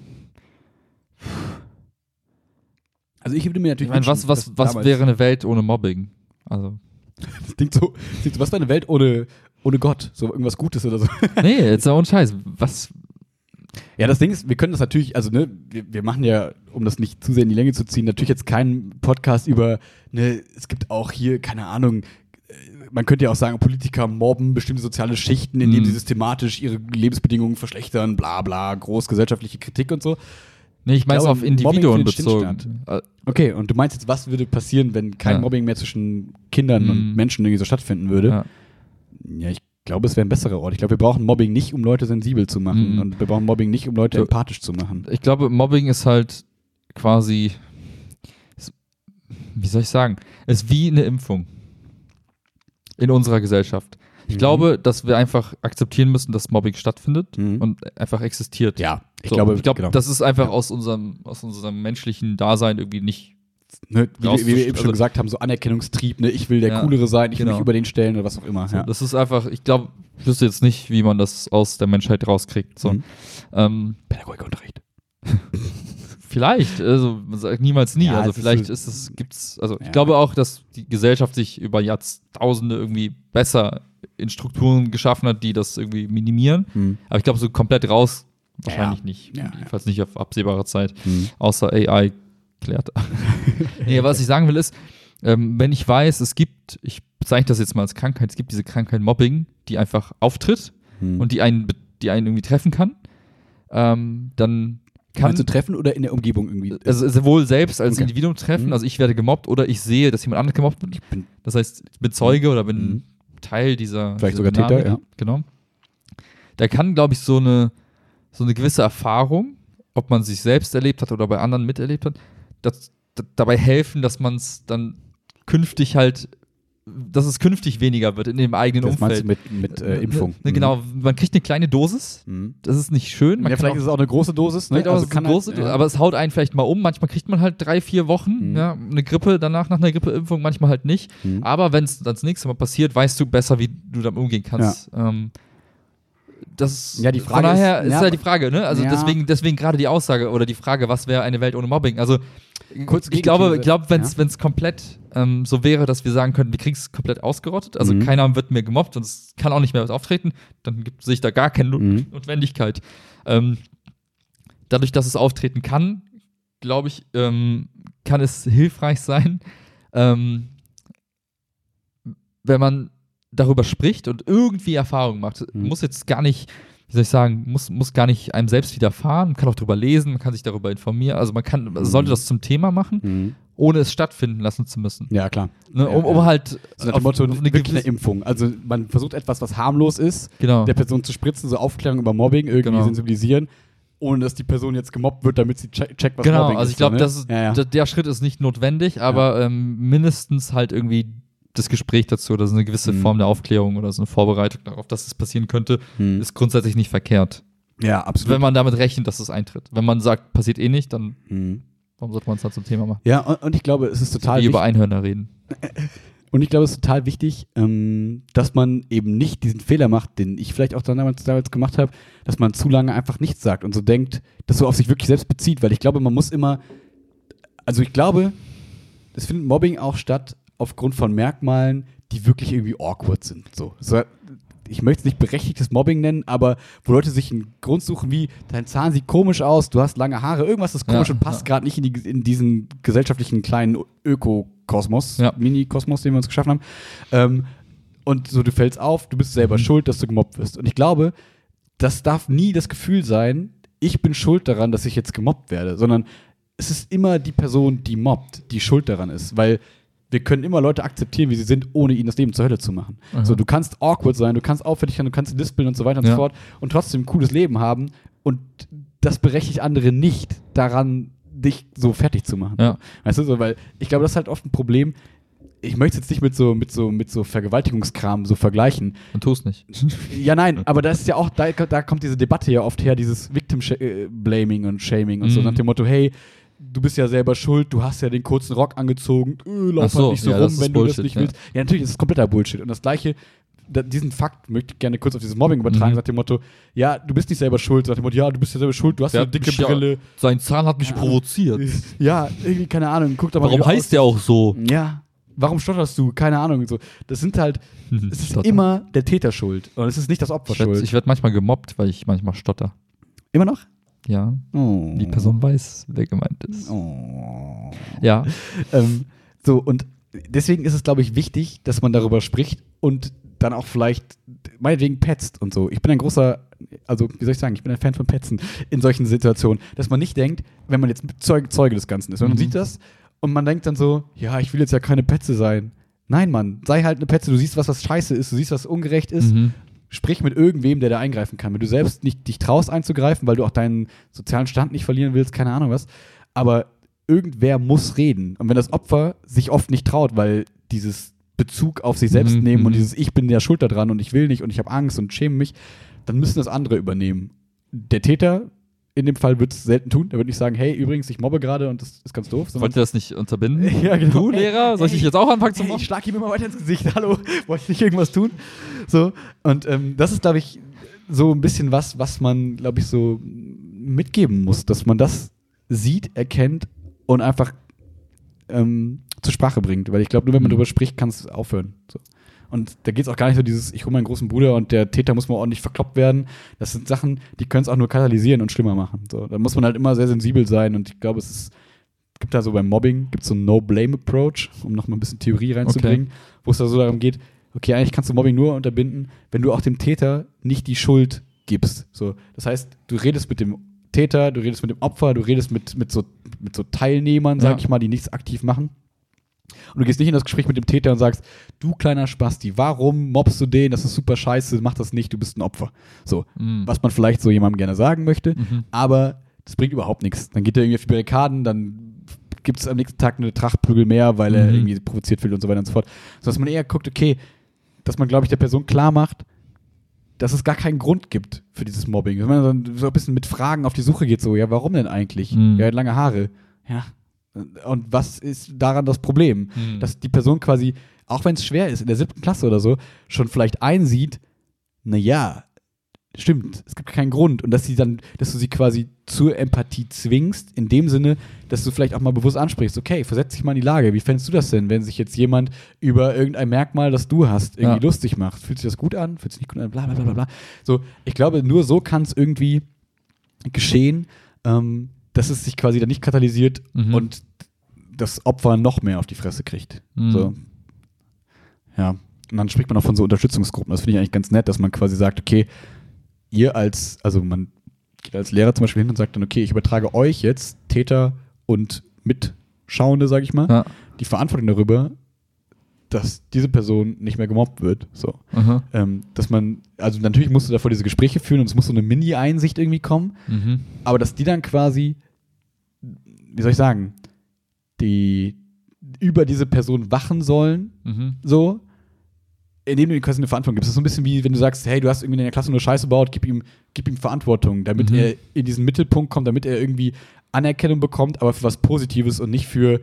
A: Also ich würde mir
B: ich
A: natürlich
B: meine, was, was, was wäre eine Welt ohne Mobbing? Also,
A: Das klingt so, das klingt so, was wäre eine Welt ohne, ohne Gott? So irgendwas Gutes oder so.
B: nee, jetzt mal ohne Scheiß. Was,
A: Ja, das Ding ist, wir können das natürlich, also ne, wir, wir machen ja, um das nicht zu sehr in die Länge zu ziehen, natürlich jetzt keinen Podcast über, ne, es gibt auch hier, keine Ahnung, äh, man könnte ja auch sagen, Politiker mobben bestimmte soziale Schichten, indem
B: Mhm.
A: sie systematisch ihre Lebensbedingungen verschlechtern, bla bla, großgesellschaftliche Kritik und so.
B: nee, ich meine auf Individuen bezogen.
A: Okay, und du meinst jetzt, was würde passieren, wenn kein
B: Ja.
A: Mobbing mehr zwischen Kindern
B: Mhm.
A: und Menschen irgendwie so stattfinden würde?
B: Ja.
A: Ja, ich glaube, es wäre ein besserer Ort. Ich glaube, wir brauchen Mobbing nicht, um Leute sensibel zu machen.
B: Mhm.
A: Und wir brauchen Mobbing nicht, um Leute empathisch zu machen.
B: Ich glaube, Mobbing ist halt quasi, wie soll ich sagen, ist wie eine Impfung in unserer Gesellschaft. Ich
A: Mhm.
B: glaube, dass wir einfach akzeptieren müssen, dass Mobbing stattfindet
A: Mhm.
B: und einfach existiert.
A: Ja, ich
B: So,
A: glaube,
B: ich glaube,
A: genau.
B: das ist einfach
A: Ja.
B: aus unserem aus unserem menschlichen Dasein irgendwie nicht.
A: Ne, wie, wir- wie wir eben schon
B: also-
A: gesagt haben, so Anerkennungstrieb, ne, ich will der
B: Ja,
A: Coolere sein, ich will
B: genau.
A: mich über den stellen oder was auch immer.
B: So,
A: ja.
B: Das ist einfach, ich glaube, ich wüsste jetzt nicht, wie man das aus der Menschheit rauskriegt. So.
A: Mhm.
B: Ähm,
A: Pädagogikunterricht.
B: Vielleicht, also man sagt niemals nie.
A: Ja,
B: also vielleicht ist es, gibt's, also ich glaube auch, dass die Gesellschaft sich über Jahrtausende irgendwie besser in Strukturen geschaffen hat, die das irgendwie minimieren.
A: Mhm.
B: Aber ich glaube, so komplett raus wahrscheinlich nicht. Jedenfalls nicht auf absehbare Zeit,
A: Mhm.
B: außer AI klärt. nee, was ich sagen will ist, ähm, wenn ich weiß, es gibt, ich bezeichne das jetzt mal als Krankheit, es gibt diese Krankheit Mobbing, die einfach auftritt
A: Mhm.
B: und die einen, die einen irgendwie treffen kann, ähm, dann kann
A: du treffen oder in der Umgebung irgendwie?
B: also sowohl selbst als
A: Okay.
B: Individuum treffen,
A: Mhm.
B: also ich werde gemobbt oder ich sehe, dass jemand anderes gemobbt wird.
A: bin
B: Das heißt, ich bin Zeuge oder bin
A: Mhm.
B: Teil dieser.
A: Vielleicht
B: dieser
A: sogar Täter,
B: Dynamik. Genau. Da kann, glaube ich, so eine, so eine gewisse Erfahrung, ob man sich selbst erlebt hat oder bei anderen miterlebt hat, das, dabei helfen, dass man es dann künftig halt, dass es künftig weniger wird in dem eigenen
A: das meinst
B: Umfeld.
A: du mit, mit äh, Impfung.
B: Ne, Genau, man kriegt eine kleine Dosis,
A: Mhm.
B: das ist nicht schön. Man
A: Ja, vielleicht
B: auch-
A: ist es auch eine große Dosis, ne? Also
B: so
A: kann
B: große,
A: halt, ja.
B: aber es haut einen vielleicht mal um. Manchmal kriegt man halt drei, vier Wochen,
A: Mhm.
B: ja, eine Grippe danach nach einer Grippeimpfung, manchmal halt nicht.
A: Mhm.
B: Aber wenn es das nächste Mal passiert, weißt du besser, wie du damit umgehen kannst. Ähm, das
A: Ja, die
B: von
A: Frage
B: daher
A: ist-
B: ist,
A: ja,
B: halt die Frage, ne? Also
A: ja.
B: deswegen, deswegen gerade die Aussage oder die Frage, was wäre eine Welt ohne Mobbing? Also
A: Kurze
B: ich glaube, ich glaube, wenn es
A: Ja.
B: komplett ähm, so wäre, dass wir sagen könnten, wir kriegen es komplett ausgerottet, also
A: Mhm.
B: keiner wird mehr gemobbt und es kann auch nicht mehr was auftreten, dann gibt sich da gar keine
A: Mhm.
B: Notwendigkeit. Ähm, dadurch, dass es auftreten kann, glaube ich, ähm, kann es hilfreich sein, ähm, wenn man darüber spricht und irgendwie Erfahrung macht.
A: Mhm.
B: Muss jetzt gar nicht, wie soll ich sagen, muss, muss gar nicht einem selbst widerfahren. Man kann auch darüber lesen, man kann sich darüber informieren. Also man kann, man sollte das zum Thema machen,
A: Mhm.
B: ohne es stattfinden lassen zu müssen.
A: Ja, klar.
B: Ne,
A: Ja,
B: um, um
A: ja.
B: halt
A: So dem Motto,
B: auf
A: wirklich eine Impfung. Also man versucht etwas, was harmlos ist,
B: Genau.
A: der Person zu spritzen, so Aufklärung über Mobbing, irgendwie
B: Genau.
A: sensibilisieren, ohne dass die Person jetzt gemobbt wird, damit sie check, checkt, was
B: Genau,
A: Mobbing
B: also
A: ist.
B: ich glaube,
A: ne? ja, ja.
B: der, Schritt ist nicht notwendig, aber ähm, mindestens halt irgendwie das Gespräch dazu oder so eine gewisse
A: Mhm.
B: Form der Aufklärung oder so eine Vorbereitung darauf, dass es passieren könnte,
A: Hm.
B: ist grundsätzlich nicht verkehrt.
A: ja, absolut.
B: Wenn man damit rechnet, dass es eintritt. Wenn man sagt, passiert eh nicht, dann
A: Hm.
B: warum sollte man es halt zum Thema machen?
A: Ja, und, und ich glaube, es ist total
B: Wie über
A: wichtig,
B: Einhörner reden.
A: und ich glaube, es ist total wichtig, ähm, dass man eben nicht diesen Fehler macht, den ich vielleicht auch dann damals, damals gemacht habe, dass man zu lange einfach nichts sagt und so denkt, das so auf sich wirklich selbst bezieht, weil ich glaube, man muss immer, also ich glaube, es findet Mobbing auch statt aufgrund von Merkmalen, die wirklich irgendwie awkward sind. So, so ich möchte es nicht berechtigtes Mobbing nennen, aber wo Leute sich einen Grund suchen wie, dein Zahn sieht komisch aus, du hast lange Haare, irgendwas ist komisch
B: Ja,
A: und passt
B: ja.
A: gerade nicht in, die, in diesen gesellschaftlichen kleinen Ökokosmos,
B: Ja.
A: Mini-Kosmos, den wir uns geschaffen haben. Ähm, und so, du fällst auf, du bist selber
B: Mhm.
A: schuld, dass du gemobbt wirst. Und ich glaube, das darf nie das Gefühl sein, ich bin schuld daran, dass ich jetzt gemobbt werde, sondern es ist immer die Person, die mobbt, die schuld daran ist, weil wir können immer Leute akzeptieren, wie sie sind, ohne ihnen das Leben zur Hölle zu machen.
B: Aha.
A: So, du kannst awkward sein, du kannst auffällig sein, du kannst lispeln und so weiter und
B: Ja.
A: so fort und trotzdem ein cooles Leben haben und das berechtigt andere nicht daran, dich so fertig zu machen.
B: Ja.
A: Weißt du, so, weil ich glaube, das ist halt oft ein Problem. Ich möchte es jetzt nicht mit so, mit so, mit so Vergewaltigungskram so vergleichen.
B: Und tu es nicht.
A: Ja, nein, aber das ist ja auch, da, da kommt diese Debatte ja oft her, dieses Victim-Blaming und Shaming und so,
B: Mhm.
A: nach dem Motto, hey, du bist ja selber schuld, du hast ja den kurzen Rock angezogen, äh, lauf
B: Ach so,
A: halt nicht so
B: ja, das
A: rum, wenn du das nicht
B: ja.
A: willst. Ja, natürlich ist es kompletter Bullshit. Und das Gleiche, da, diesen Fakt möchte ich gerne kurz auf dieses Mobbing übertragen,
B: Mhm.
A: nach dem Motto, ja, du bist nicht selber schuld, nach dem Motto, ja, du bist ja selber schuld, du hast
B: Der
A: eine
B: hat
A: dicke
B: mich ja-
A: Brille.
B: Sein Zahn hat mich
A: Ja.
B: provoziert.
A: Ja, irgendwie, keine Ahnung, guck doch mal.
B: Warum heißt der auch so?
A: Ja, warum stotterst du? Keine Ahnung. So. Das sind halt, es ist
B: Stotter.
A: immer der Täter schuld und es ist nicht das Opfer
B: Ich werde
A: schuld.
B: werd manchmal gemobbt, weil ich manchmal stotter.
A: Immer noch?
B: Ja,
A: Oh.
B: die Person weiß, wer gemeint ist.
A: Oh.
B: Ja,
A: Ähm, so, und deswegen ist es, glaube ich, wichtig, dass man darüber spricht und dann auch vielleicht meinetwegen petzt und so. Ich bin ein großer, also wie soll ich sagen, ich bin ein Fan von Petzen in solchen Situationen, dass man nicht denkt, wenn man jetzt Zeuge, Zeuge des Ganzen ist, wenn man
B: Mhm.
A: sieht das und man denkt dann so, ja, ich will jetzt ja keine Petze sein. Nein, Mann, sei halt eine Petze, du siehst, was was scheiße ist, du siehst, was ungerecht ist,
B: mhm.
A: Sprich mit irgendwem, der da eingreifen kann. Wenn du selbst nicht dich traust einzugreifen, weil du auch deinen sozialen Stand nicht verlieren willst, keine Ahnung was. Aber irgendwer muss reden. Und wenn das Opfer sich oft nicht traut, weil dieses Bezug auf sich selbst
B: Mhm,
A: nehmen und
B: mhm.
A: dieses Ich bin der Schuld daran und ich will nicht und ich habe Angst und schäme mich, dann müssen das andere übernehmen. Der Täter in dem Fall wird es selten tun. Der wird nicht sagen, hey, übrigens, ich mobbe gerade und das ist ganz doof.
B: Wollt ihr das nicht unterbinden?
A: Ja, genau.
B: Du, Lehrer? Soll ich dich jetzt auch anfangen zu
A: Hey, ich
B: mobben?
A: schlag ihm immer weiter ins Gesicht. Hallo, wollte ich nicht irgendwas tun? So, und ähm, das ist, glaube ich, so ein bisschen was, was man, glaube ich, so mitgeben muss, dass man das sieht, erkennt und einfach ähm, zur Sprache bringt. Weil ich glaube, nur wenn man
B: Mhm.
A: darüber spricht, kann es aufhören. So. Und da geht es auch gar nicht so dieses, ich hole meinen großen Bruder und der Täter muss mal ordentlich verkloppt werden. Das sind Sachen, die können es auch nur katalysieren und schlimmer machen. So, da muss man halt immer sehr sensibel sein und ich glaube, es ist, gibt da so beim Mobbing, gibt so einen No-Blame-Approach, um nochmal ein bisschen Theorie reinzubringen, wo es da so darum geht, okay, eigentlich kannst du Mobbing nur unterbinden, wenn du auch dem Täter nicht die Schuld gibst. So, das heißt, du redest mit dem Täter, du redest mit dem Opfer, du redest mit, mit, so, mit so Teilnehmern, sag
B: Ja.
A: ich mal, die nichts aktiv machen. Und du gehst nicht in das Gespräch mit dem Täter und sagst, du kleiner Spasti, warum mobst du den? Das ist super scheiße, mach das nicht, du bist ein Opfer. So,
B: Mhm.
A: was man vielleicht so jemandem gerne sagen möchte,
B: Mhm.
A: aber das bringt überhaupt nichts. Dann geht er irgendwie auf die Barrikaden, dann gibt es am nächsten Tag eine Trachtprügel mehr, weil er
B: Mhm.
A: irgendwie provoziert wird und so weiter und so fort. So dass man eher guckt, okay, dass man, glaube ich, der Person klar macht, dass es gar keinen Grund gibt für dieses Mobbing. Wenn man dann so ein bisschen mit Fragen auf die Suche geht, so, ja, warum denn eigentlich?
B: Mhm.
A: Ja, er hat lange Haare. Ja. Und was ist daran das Problem?
B: Mhm.
A: Dass die Person quasi, auch wenn es schwer ist, in der siebten Klasse oder so, schon vielleicht einsieht, na ja, stimmt, es gibt keinen Grund. Und dass sie dann, dass du sie quasi zur Empathie zwingst, in dem Sinne, dass du vielleicht auch mal bewusst ansprichst, okay, versetz dich mal in die Lage, wie fändest du das denn, wenn sich jetzt jemand über irgendein Merkmal, das du hast, irgendwie
B: Ja.
A: lustig macht? Fühlt sich das gut an? Fühlt sich nicht gut an? Bla bla bla bla, bla. So, ich glaube, nur so kann es irgendwie geschehen, ähm, dass es sich quasi dann nicht katalysiert
B: Mhm.
A: und das Opfer noch mehr auf die Fresse kriegt.
B: Mhm.
A: So. Ja. Und dann spricht man auch von so Unterstützungsgruppen. Das finde ich eigentlich ganz nett, dass man quasi sagt, okay, ihr als, also man geht als Lehrer zum Beispiel hin und sagt dann, okay, ich übertrage euch jetzt, Täter und Mitschauende, sage ich mal,
B: Ja.
A: die Verantwortung darüber, dass diese Person nicht mehr gemobbt wird. So. Ähm, dass man, also natürlich musst du davor diese Gespräche führen und es muss so eine Mini-Einsicht irgendwie kommen,
B: Mhm.
A: aber dass die dann quasi, wie soll ich sagen, die über diese Person wachen sollen,
B: Mhm.
A: so, indem du ihm quasi eine Verantwortung gibst. Das ist so ein bisschen wie, wenn du sagst, hey, du hast irgendwie in der Klasse nur Scheiße gebaut, gib ihm, gib ihm Verantwortung, damit
B: Mhm.
A: er in diesen Mittelpunkt kommt, damit er irgendwie Anerkennung bekommt, aber für was Positives und nicht für,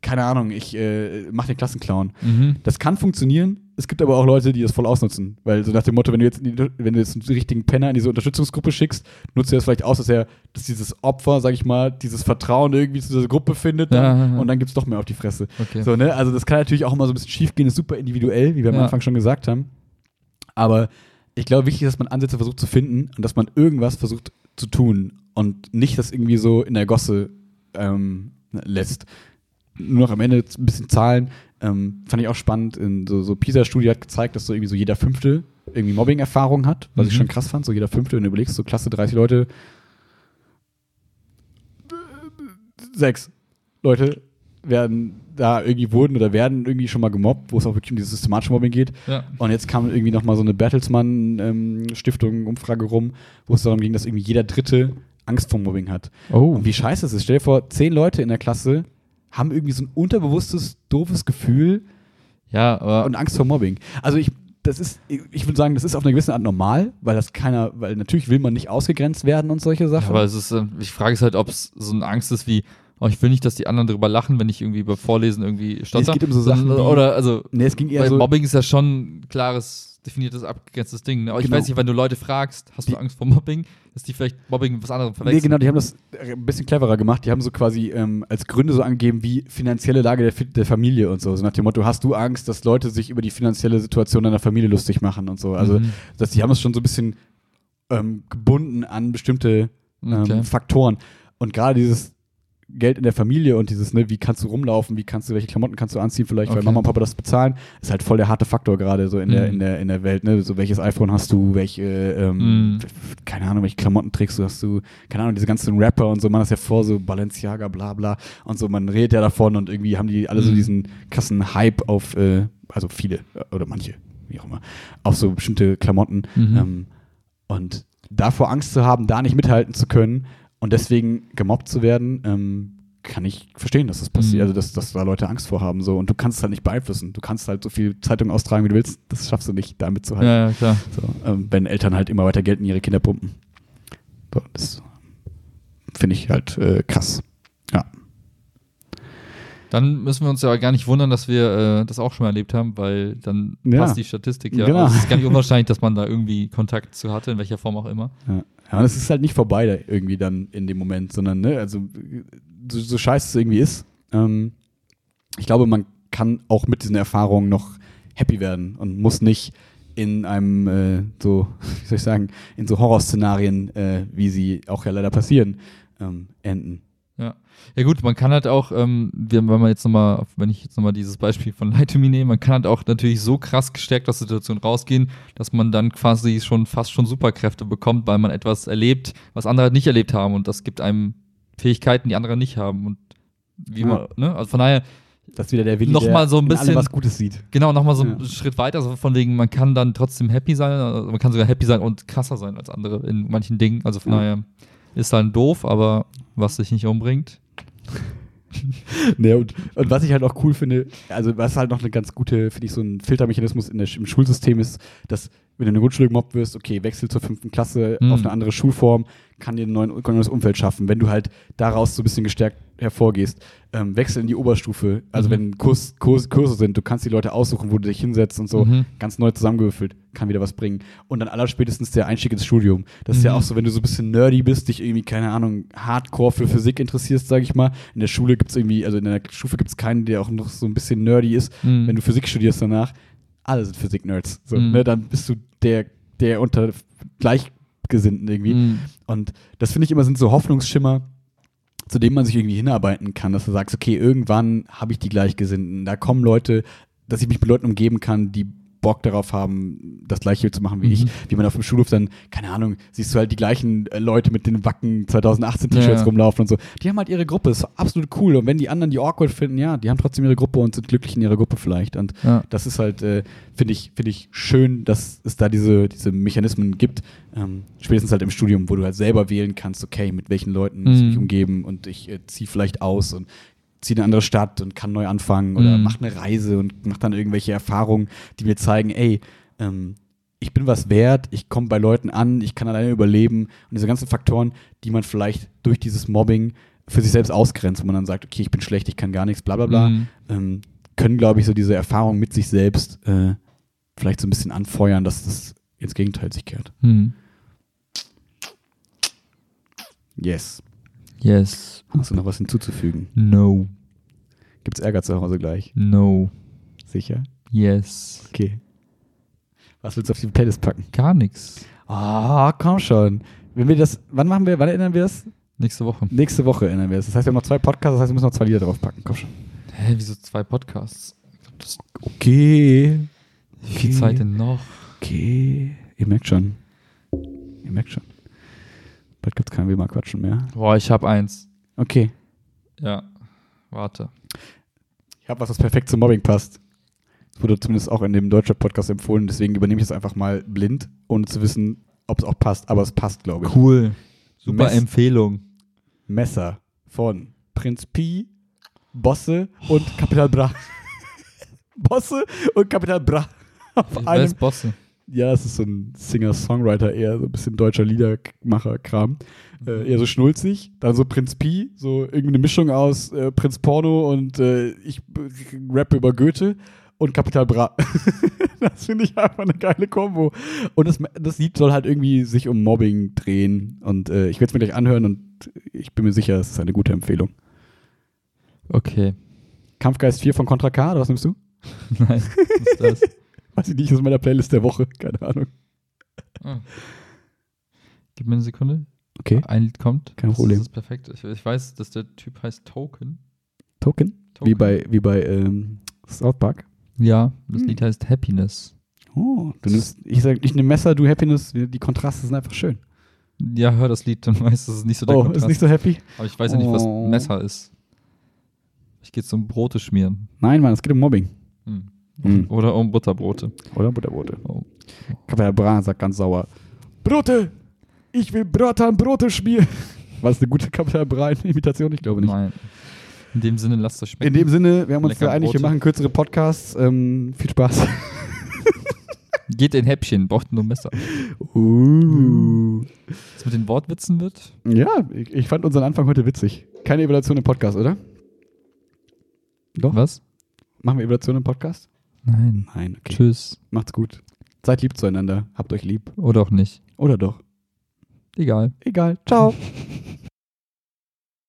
A: keine Ahnung, ich äh, mach den Klassenclown.
B: Mhm.
A: Das kann funktionieren. Es gibt aber auch Leute, die das voll ausnutzen. Weil so nach dem Motto, wenn du jetzt, die, wenn du jetzt einen richtigen Penner in diese Unterstützungsgruppe schickst, nutzt du das vielleicht aus, dass er, dass dieses Opfer, sag ich mal, dieses Vertrauen irgendwie zu dieser Gruppe findet dann,
B: Ja, ja, ja.
A: und dann gibt's doch mehr auf die Fresse.
B: Okay.
A: So, ne? Also das kann natürlich auch immer so ein bisschen schief gehen, ist super individuell, wie wir am
B: Ja.
A: Anfang schon gesagt haben. Aber ich glaube, wichtig ist, dass man Ansätze versucht zu finden und dass man irgendwas versucht zu tun und nicht das irgendwie so in der Gosse ähm, lässt. Nur noch am Ende ein bisschen Zahlen. Ähm, fand ich auch spannend. In so, so PISA-Studie hat gezeigt, dass so irgendwie so jeder Fünfte irgendwie Mobbing-Erfahrung hat, was ich
B: Mhm.
A: schon krass fand. So jeder Fünfte, wenn du überlegst, so Klasse 30 Leute, sechs Leute werden da irgendwie wurden oder werden irgendwie schon mal gemobbt, wo es auch wirklich um dieses systematische Mobbing geht.
B: Ja.
A: Und jetzt kam irgendwie noch mal so eine Bertelsmann-Stiftung, Umfrage rum, wo es darum ging, dass irgendwie jeder Dritte Angst vor Mobbing hat.
B: Oh.
A: Und wie scheiße es ist. Stell dir vor, zehn Leute in der Klasse haben irgendwie so ein unterbewusstes, doofes Gefühl
B: Ja, aber
A: und Angst vor Mobbing. Also ich, das ist, ich würde sagen, das ist auf eine gewisse Art normal, weil das keiner, weil natürlich will man nicht ausgegrenzt werden und solche
B: Ja,
A: Sachen.
B: aber es ist, äh, ich frage es halt, ob es so eine Angst ist wie, oh, ich will nicht, dass die anderen darüber lachen, wenn ich irgendwie beim Vorlesen irgendwie stotter.
A: geht um so Sachen
B: Oder, also,
A: nee, es ging eher
B: weil
A: so,
B: Mobbing ist ja schon ein klares, definiertes, abgegrenztes Ding. Ne? Aber ich
A: Genau.
B: weiß nicht, wenn du Leute fragst, hast du
A: Die-
B: Angst vor Mobbing, dass die vielleicht Mobbing was anderem
A: Nee,
B: verwechseln.
A: genau, die haben das äh, ein bisschen cleverer gemacht. Die haben so quasi ähm, als Gründe so angegeben wie finanzielle Lage der, der Familie und so. So nach dem Motto, hast du Angst, dass Leute sich über die finanzielle Situation deiner Familie lustig machen und so. Also,
B: Mhm.
A: dass die haben es schon so ein bisschen ähm, gebunden an bestimmte ähm,
B: Okay.
A: Faktoren. Und gerade dieses Geld in der Familie und dieses, ne, wie kannst du rumlaufen, wie kannst du, welche Klamotten kannst du anziehen, vielleicht, weil
B: Okay.
A: Mama und Papa das bezahlen, ist halt voll der harte Faktor gerade so in, der,
B: Mhm.
A: in, der, in der Welt, ne? So welches iPhone hast du, welche, ähm,
B: Mhm.
A: keine Ahnung, welche Klamotten trägst du, hast du, keine Ahnung, diese ganzen Rapper und so, man ist ja vor, so Balenciaga, bla bla und so, man redet ja davon und irgendwie haben die alle so
B: Mhm.
A: diesen krassen Hype auf, äh, also viele äh, oder manche, wie auch immer, auf so bestimmte Klamotten.
B: Mhm.
A: Ähm, und davor Angst zu haben, da nicht mithalten zu können und deswegen gemobbt zu werden, ähm, kann ich verstehen, dass das passiert,
B: Mhm.
A: also dass, dass da Leute Angst vor haben. So. Und du kannst es halt nicht beeinflussen. Du kannst halt so viel Zeitung austragen, wie du willst. Das schaffst du nicht, da mitzuhalten.
B: ja, ja, klar.
A: So, ähm, wenn Eltern halt immer weiter Geld in ihre Kinder pumpen. So, das finde ich halt äh, krass. Ja.
B: Dann müssen wir uns ja gar nicht wundern, dass wir äh, das auch schon mal erlebt haben, weil dann
A: Ja.
B: passt die Statistik ja.
A: Genau.
B: Also es ist gar nicht unwahrscheinlich, dass man da irgendwie Kontakt zu hatte, in welcher Form auch immer.
A: Ja, aber es ist halt nicht vorbei da irgendwie dann in dem Moment, sondern, ne, also so, so scheiße es irgendwie ist, ähm, ich glaube, man kann auch mit diesen Erfahrungen noch happy werden und muss nicht in einem äh, so, wie soll ich sagen, in so Horrorszenarien, äh, wie sie auch ja leider passieren, ähm, enden.
B: Ja. Ja gut, man kann halt auch, ähm, wenn man jetzt nochmal, wenn ich jetzt nochmal dieses Beispiel von Lie to Me nehme, man kann halt auch natürlich so krass gestärkt aus der Situation rausgehen, dass man dann quasi schon fast schon Superkräfte bekommt, weil man etwas erlebt, was andere halt nicht erlebt haben und das gibt einem Fähigkeiten, die andere nicht haben und wie
A: Ja.
B: man, ne? Also von daher,
A: Das ist wieder der Willi,
B: Noch mal so ein bisschen-
A: was Gutes sieht.
B: genau, nochmal so
A: Ja.
B: einen Schritt weiter, so von wegen, man kann dann trotzdem happy sein, also man kann sogar happy sein und krasser sein als andere in manchen Dingen. Also von
A: Ja.
B: daher ist dann doof, aber was dich nicht umbringt.
A: Ne, und, und was ich halt auch cool finde, also was halt noch eine ganz gute, finde ich, so ein Filtermechanismus in der, im Schulsystem ist, dass wenn du in der Grundschule gemobbt wirst, okay, wechsel zur fünften Klasse
B: Mhm.
A: auf eine andere Schulform, kann dir ein neues Umfeld schaffen. Wenn du halt daraus so ein bisschen gestärkt hervorgehst, ähm, wechsel in die Oberstufe. Also
B: Mhm.
A: wenn Kurs, Kurs, Kurse sind, du kannst die Leute aussuchen, wo du dich hinsetzt und so,
B: Mhm.
A: ganz neu zusammengewürfelt, kann wieder was bringen. Und dann allerspätestens der Einstieg ins Studium. Das ist ja
B: Mhm.
A: auch so, wenn du so ein bisschen nerdy bist, dich irgendwie, keine Ahnung, hardcore für Physik interessierst, sage ich mal. In der Schule gibt es irgendwie, also in der Stufe gibt es keinen, der auch noch so ein bisschen nerdy ist.
B: Mhm.
A: Wenn du Physik studierst danach, alle sind Physik-Nerds. So,
B: Mhm.
A: ne, dann bist du der, der unter Gleichgesinnten irgendwie.
B: Mhm.
A: Und das finde ich immer sind so Hoffnungsschimmer, zu denen man sich irgendwie hinarbeiten kann, dass du sagst, okay, irgendwann habe ich die Gleichgesinnten. Da kommen Leute, dass ich mich mit Leuten umgeben kann, die Bock darauf haben, das gleiche zu machen wie
B: Mhm.
A: ich. Wie man auf dem Schulhof dann, keine Ahnung, siehst du halt die gleichen äh, Leute mit den Wacken 2018 T-Shirts
B: Ja.
A: rumlaufen und so. Die haben halt ihre Gruppe, ist absolut cool. Und wenn die anderen die awkward finden, ja, die haben trotzdem ihre Gruppe und sind glücklich in ihrer Gruppe vielleicht. Und
B: Ja.
A: das ist halt, äh, finde ich, finde ich schön, dass es da diese, diese Mechanismen gibt. Ähm, spätestens halt im Studium, wo du halt selber wählen kannst, okay, mit welchen Leuten muss ich
B: Mhm.
A: mich umgeben und ich äh, ziehe vielleicht aus und ziehe in eine andere Stadt und kann neu anfangen oder
B: Mhm.
A: mach eine Reise und mach dann irgendwelche Erfahrungen, die mir zeigen, ey, ähm, ich bin was wert, ich komme bei Leuten an, ich kann alleine überleben und diese ganzen Faktoren, die man vielleicht durch dieses Mobbing für sich selbst ausgrenzt, wo man dann sagt, okay, ich bin schlecht, ich kann gar nichts, bla bla bla,
B: Mhm.
A: ähm, können, glaube ich, so diese Erfahrung mit sich selbst äh, vielleicht so ein bisschen anfeuern, dass das ins Gegenteil sich kehrt.
B: Mhm.
A: Yes.
B: Yes.
A: Hast du noch was hinzuzufügen?
B: No.
A: Gibt's Ärger zu Hause gleich?
B: No.
A: Sicher?
B: Yes.
A: Okay. Was willst du auf die Playlist packen?
B: Gar nichts.
A: Ah, komm schon. Wenn wir das, wann machen wir, wann erinnern wir das?
B: Nächste Woche.
A: Nächste Woche erinnern wir das. Das heißt, wir haben noch zwei Podcasts, das heißt, wir müssen noch zwei Lieder draufpacken. Komm schon.
B: Hä, wieso zwei Podcasts?
A: Okay.
B: wie viel Zeit denn noch?
A: Okay. Ihr merkt schon. Ihr merkt schon. Bald gibt's kein Will mal quatschen mehr.
B: Boah, ich hab eins.
A: Okay.
B: Ja, warte.
A: Ich habe was, was perfekt zum Mobbing passt. Das wurde zumindest auch in dem deutschen Podcast empfohlen, deswegen übernehme ich es einfach mal blind, ohne zu wissen, ob es auch passt. Aber es passt, glaube ich.
B: Cool. Super
A: Mess-
B: Empfehlung.
A: Messer von Prinz Pi, Bosse und Kapital Bra. Bosse und Kapital Bra. Auf
B: Wer
A: einem,
B: Bosse?
A: Ja, es ist so ein Singer-Songwriter, eher so ein bisschen deutscher Liedermacher-Kram. Äh, eher so schnulzig. Dann so Prinz Pi, so irgendwie eine Mischung aus äh, Prinz Porno und äh, ich rappe über Goethe und Kapital Bra. das finde ich einfach eine geile Kombo. Und das, das Lied soll halt irgendwie sich um Mobbing drehen. Und äh, ich werde es mir gleich anhören und ich bin mir sicher, es ist eine gute Empfehlung.
B: Okay.
A: Kampfgeist 4 von Contra K, oder was nimmst du?
B: Nein, was ist das?
A: Weiß ich nicht, das in meiner Playlist der Woche. Keine Ahnung.
B: Ah. Gib mir eine Sekunde.
A: Okay.
B: Ein Lied kommt.
A: Kein
B: Das
A: Problem.
B: ist perfekt. Ich, ich weiß, dass der Typ heißt Token.
A: Token?
B: Token.
A: Wie bei, wie bei ähm, South Park.
B: Ja, das
A: Hm.
B: Lied heißt Happiness.
A: Oh, du nimmst, ich sag, ich nehme Messer, du Happiness, die Kontraste sind einfach schön.
B: Ja, hör das Lied, dann weißt du, es ist nicht so der
A: Oh,
B: Kontrast.
A: ist nicht so happy?
B: Aber ich weiß ja nicht, was
A: Oh.
B: Messer ist. Ich gehe zum Brote schmieren.
A: Nein, Mann, es geht um Mobbing.
B: Hm.
A: Hm.
B: Oder um Butterbrote.
A: Oder Butterbrote.
B: Oh.
A: Kapitän Bra sagt ganz sauer: Brote! Ich will Bratan Brote schmieren. War das eine gute Kapitän Bra-Imitation? Ich glaube nicht.
B: Nein. In dem Sinne, lasst euch schmecken.
A: In dem Sinne, wir haben uns
B: Lecker
A: geeinigt, wir machen kürzere Podcasts. Ähm, viel Spaß.
B: Geht in Häppchen, braucht nur Messer.
A: Uh.
B: Was mit den Wortwitzen wird?
A: Ja, ich, ich fand unseren Anfang heute witzig. Keine Evaluation im Podcast, oder? Doch?
B: Was?
A: Machen wir Evaluation im Podcast?
B: Nein.
A: Nein, okay.
B: Tschüss.
A: Macht's gut. Seid lieb zueinander. Habt euch lieb.
B: Oder auch nicht.
A: Oder doch.
B: Egal.
A: Egal. Ciao.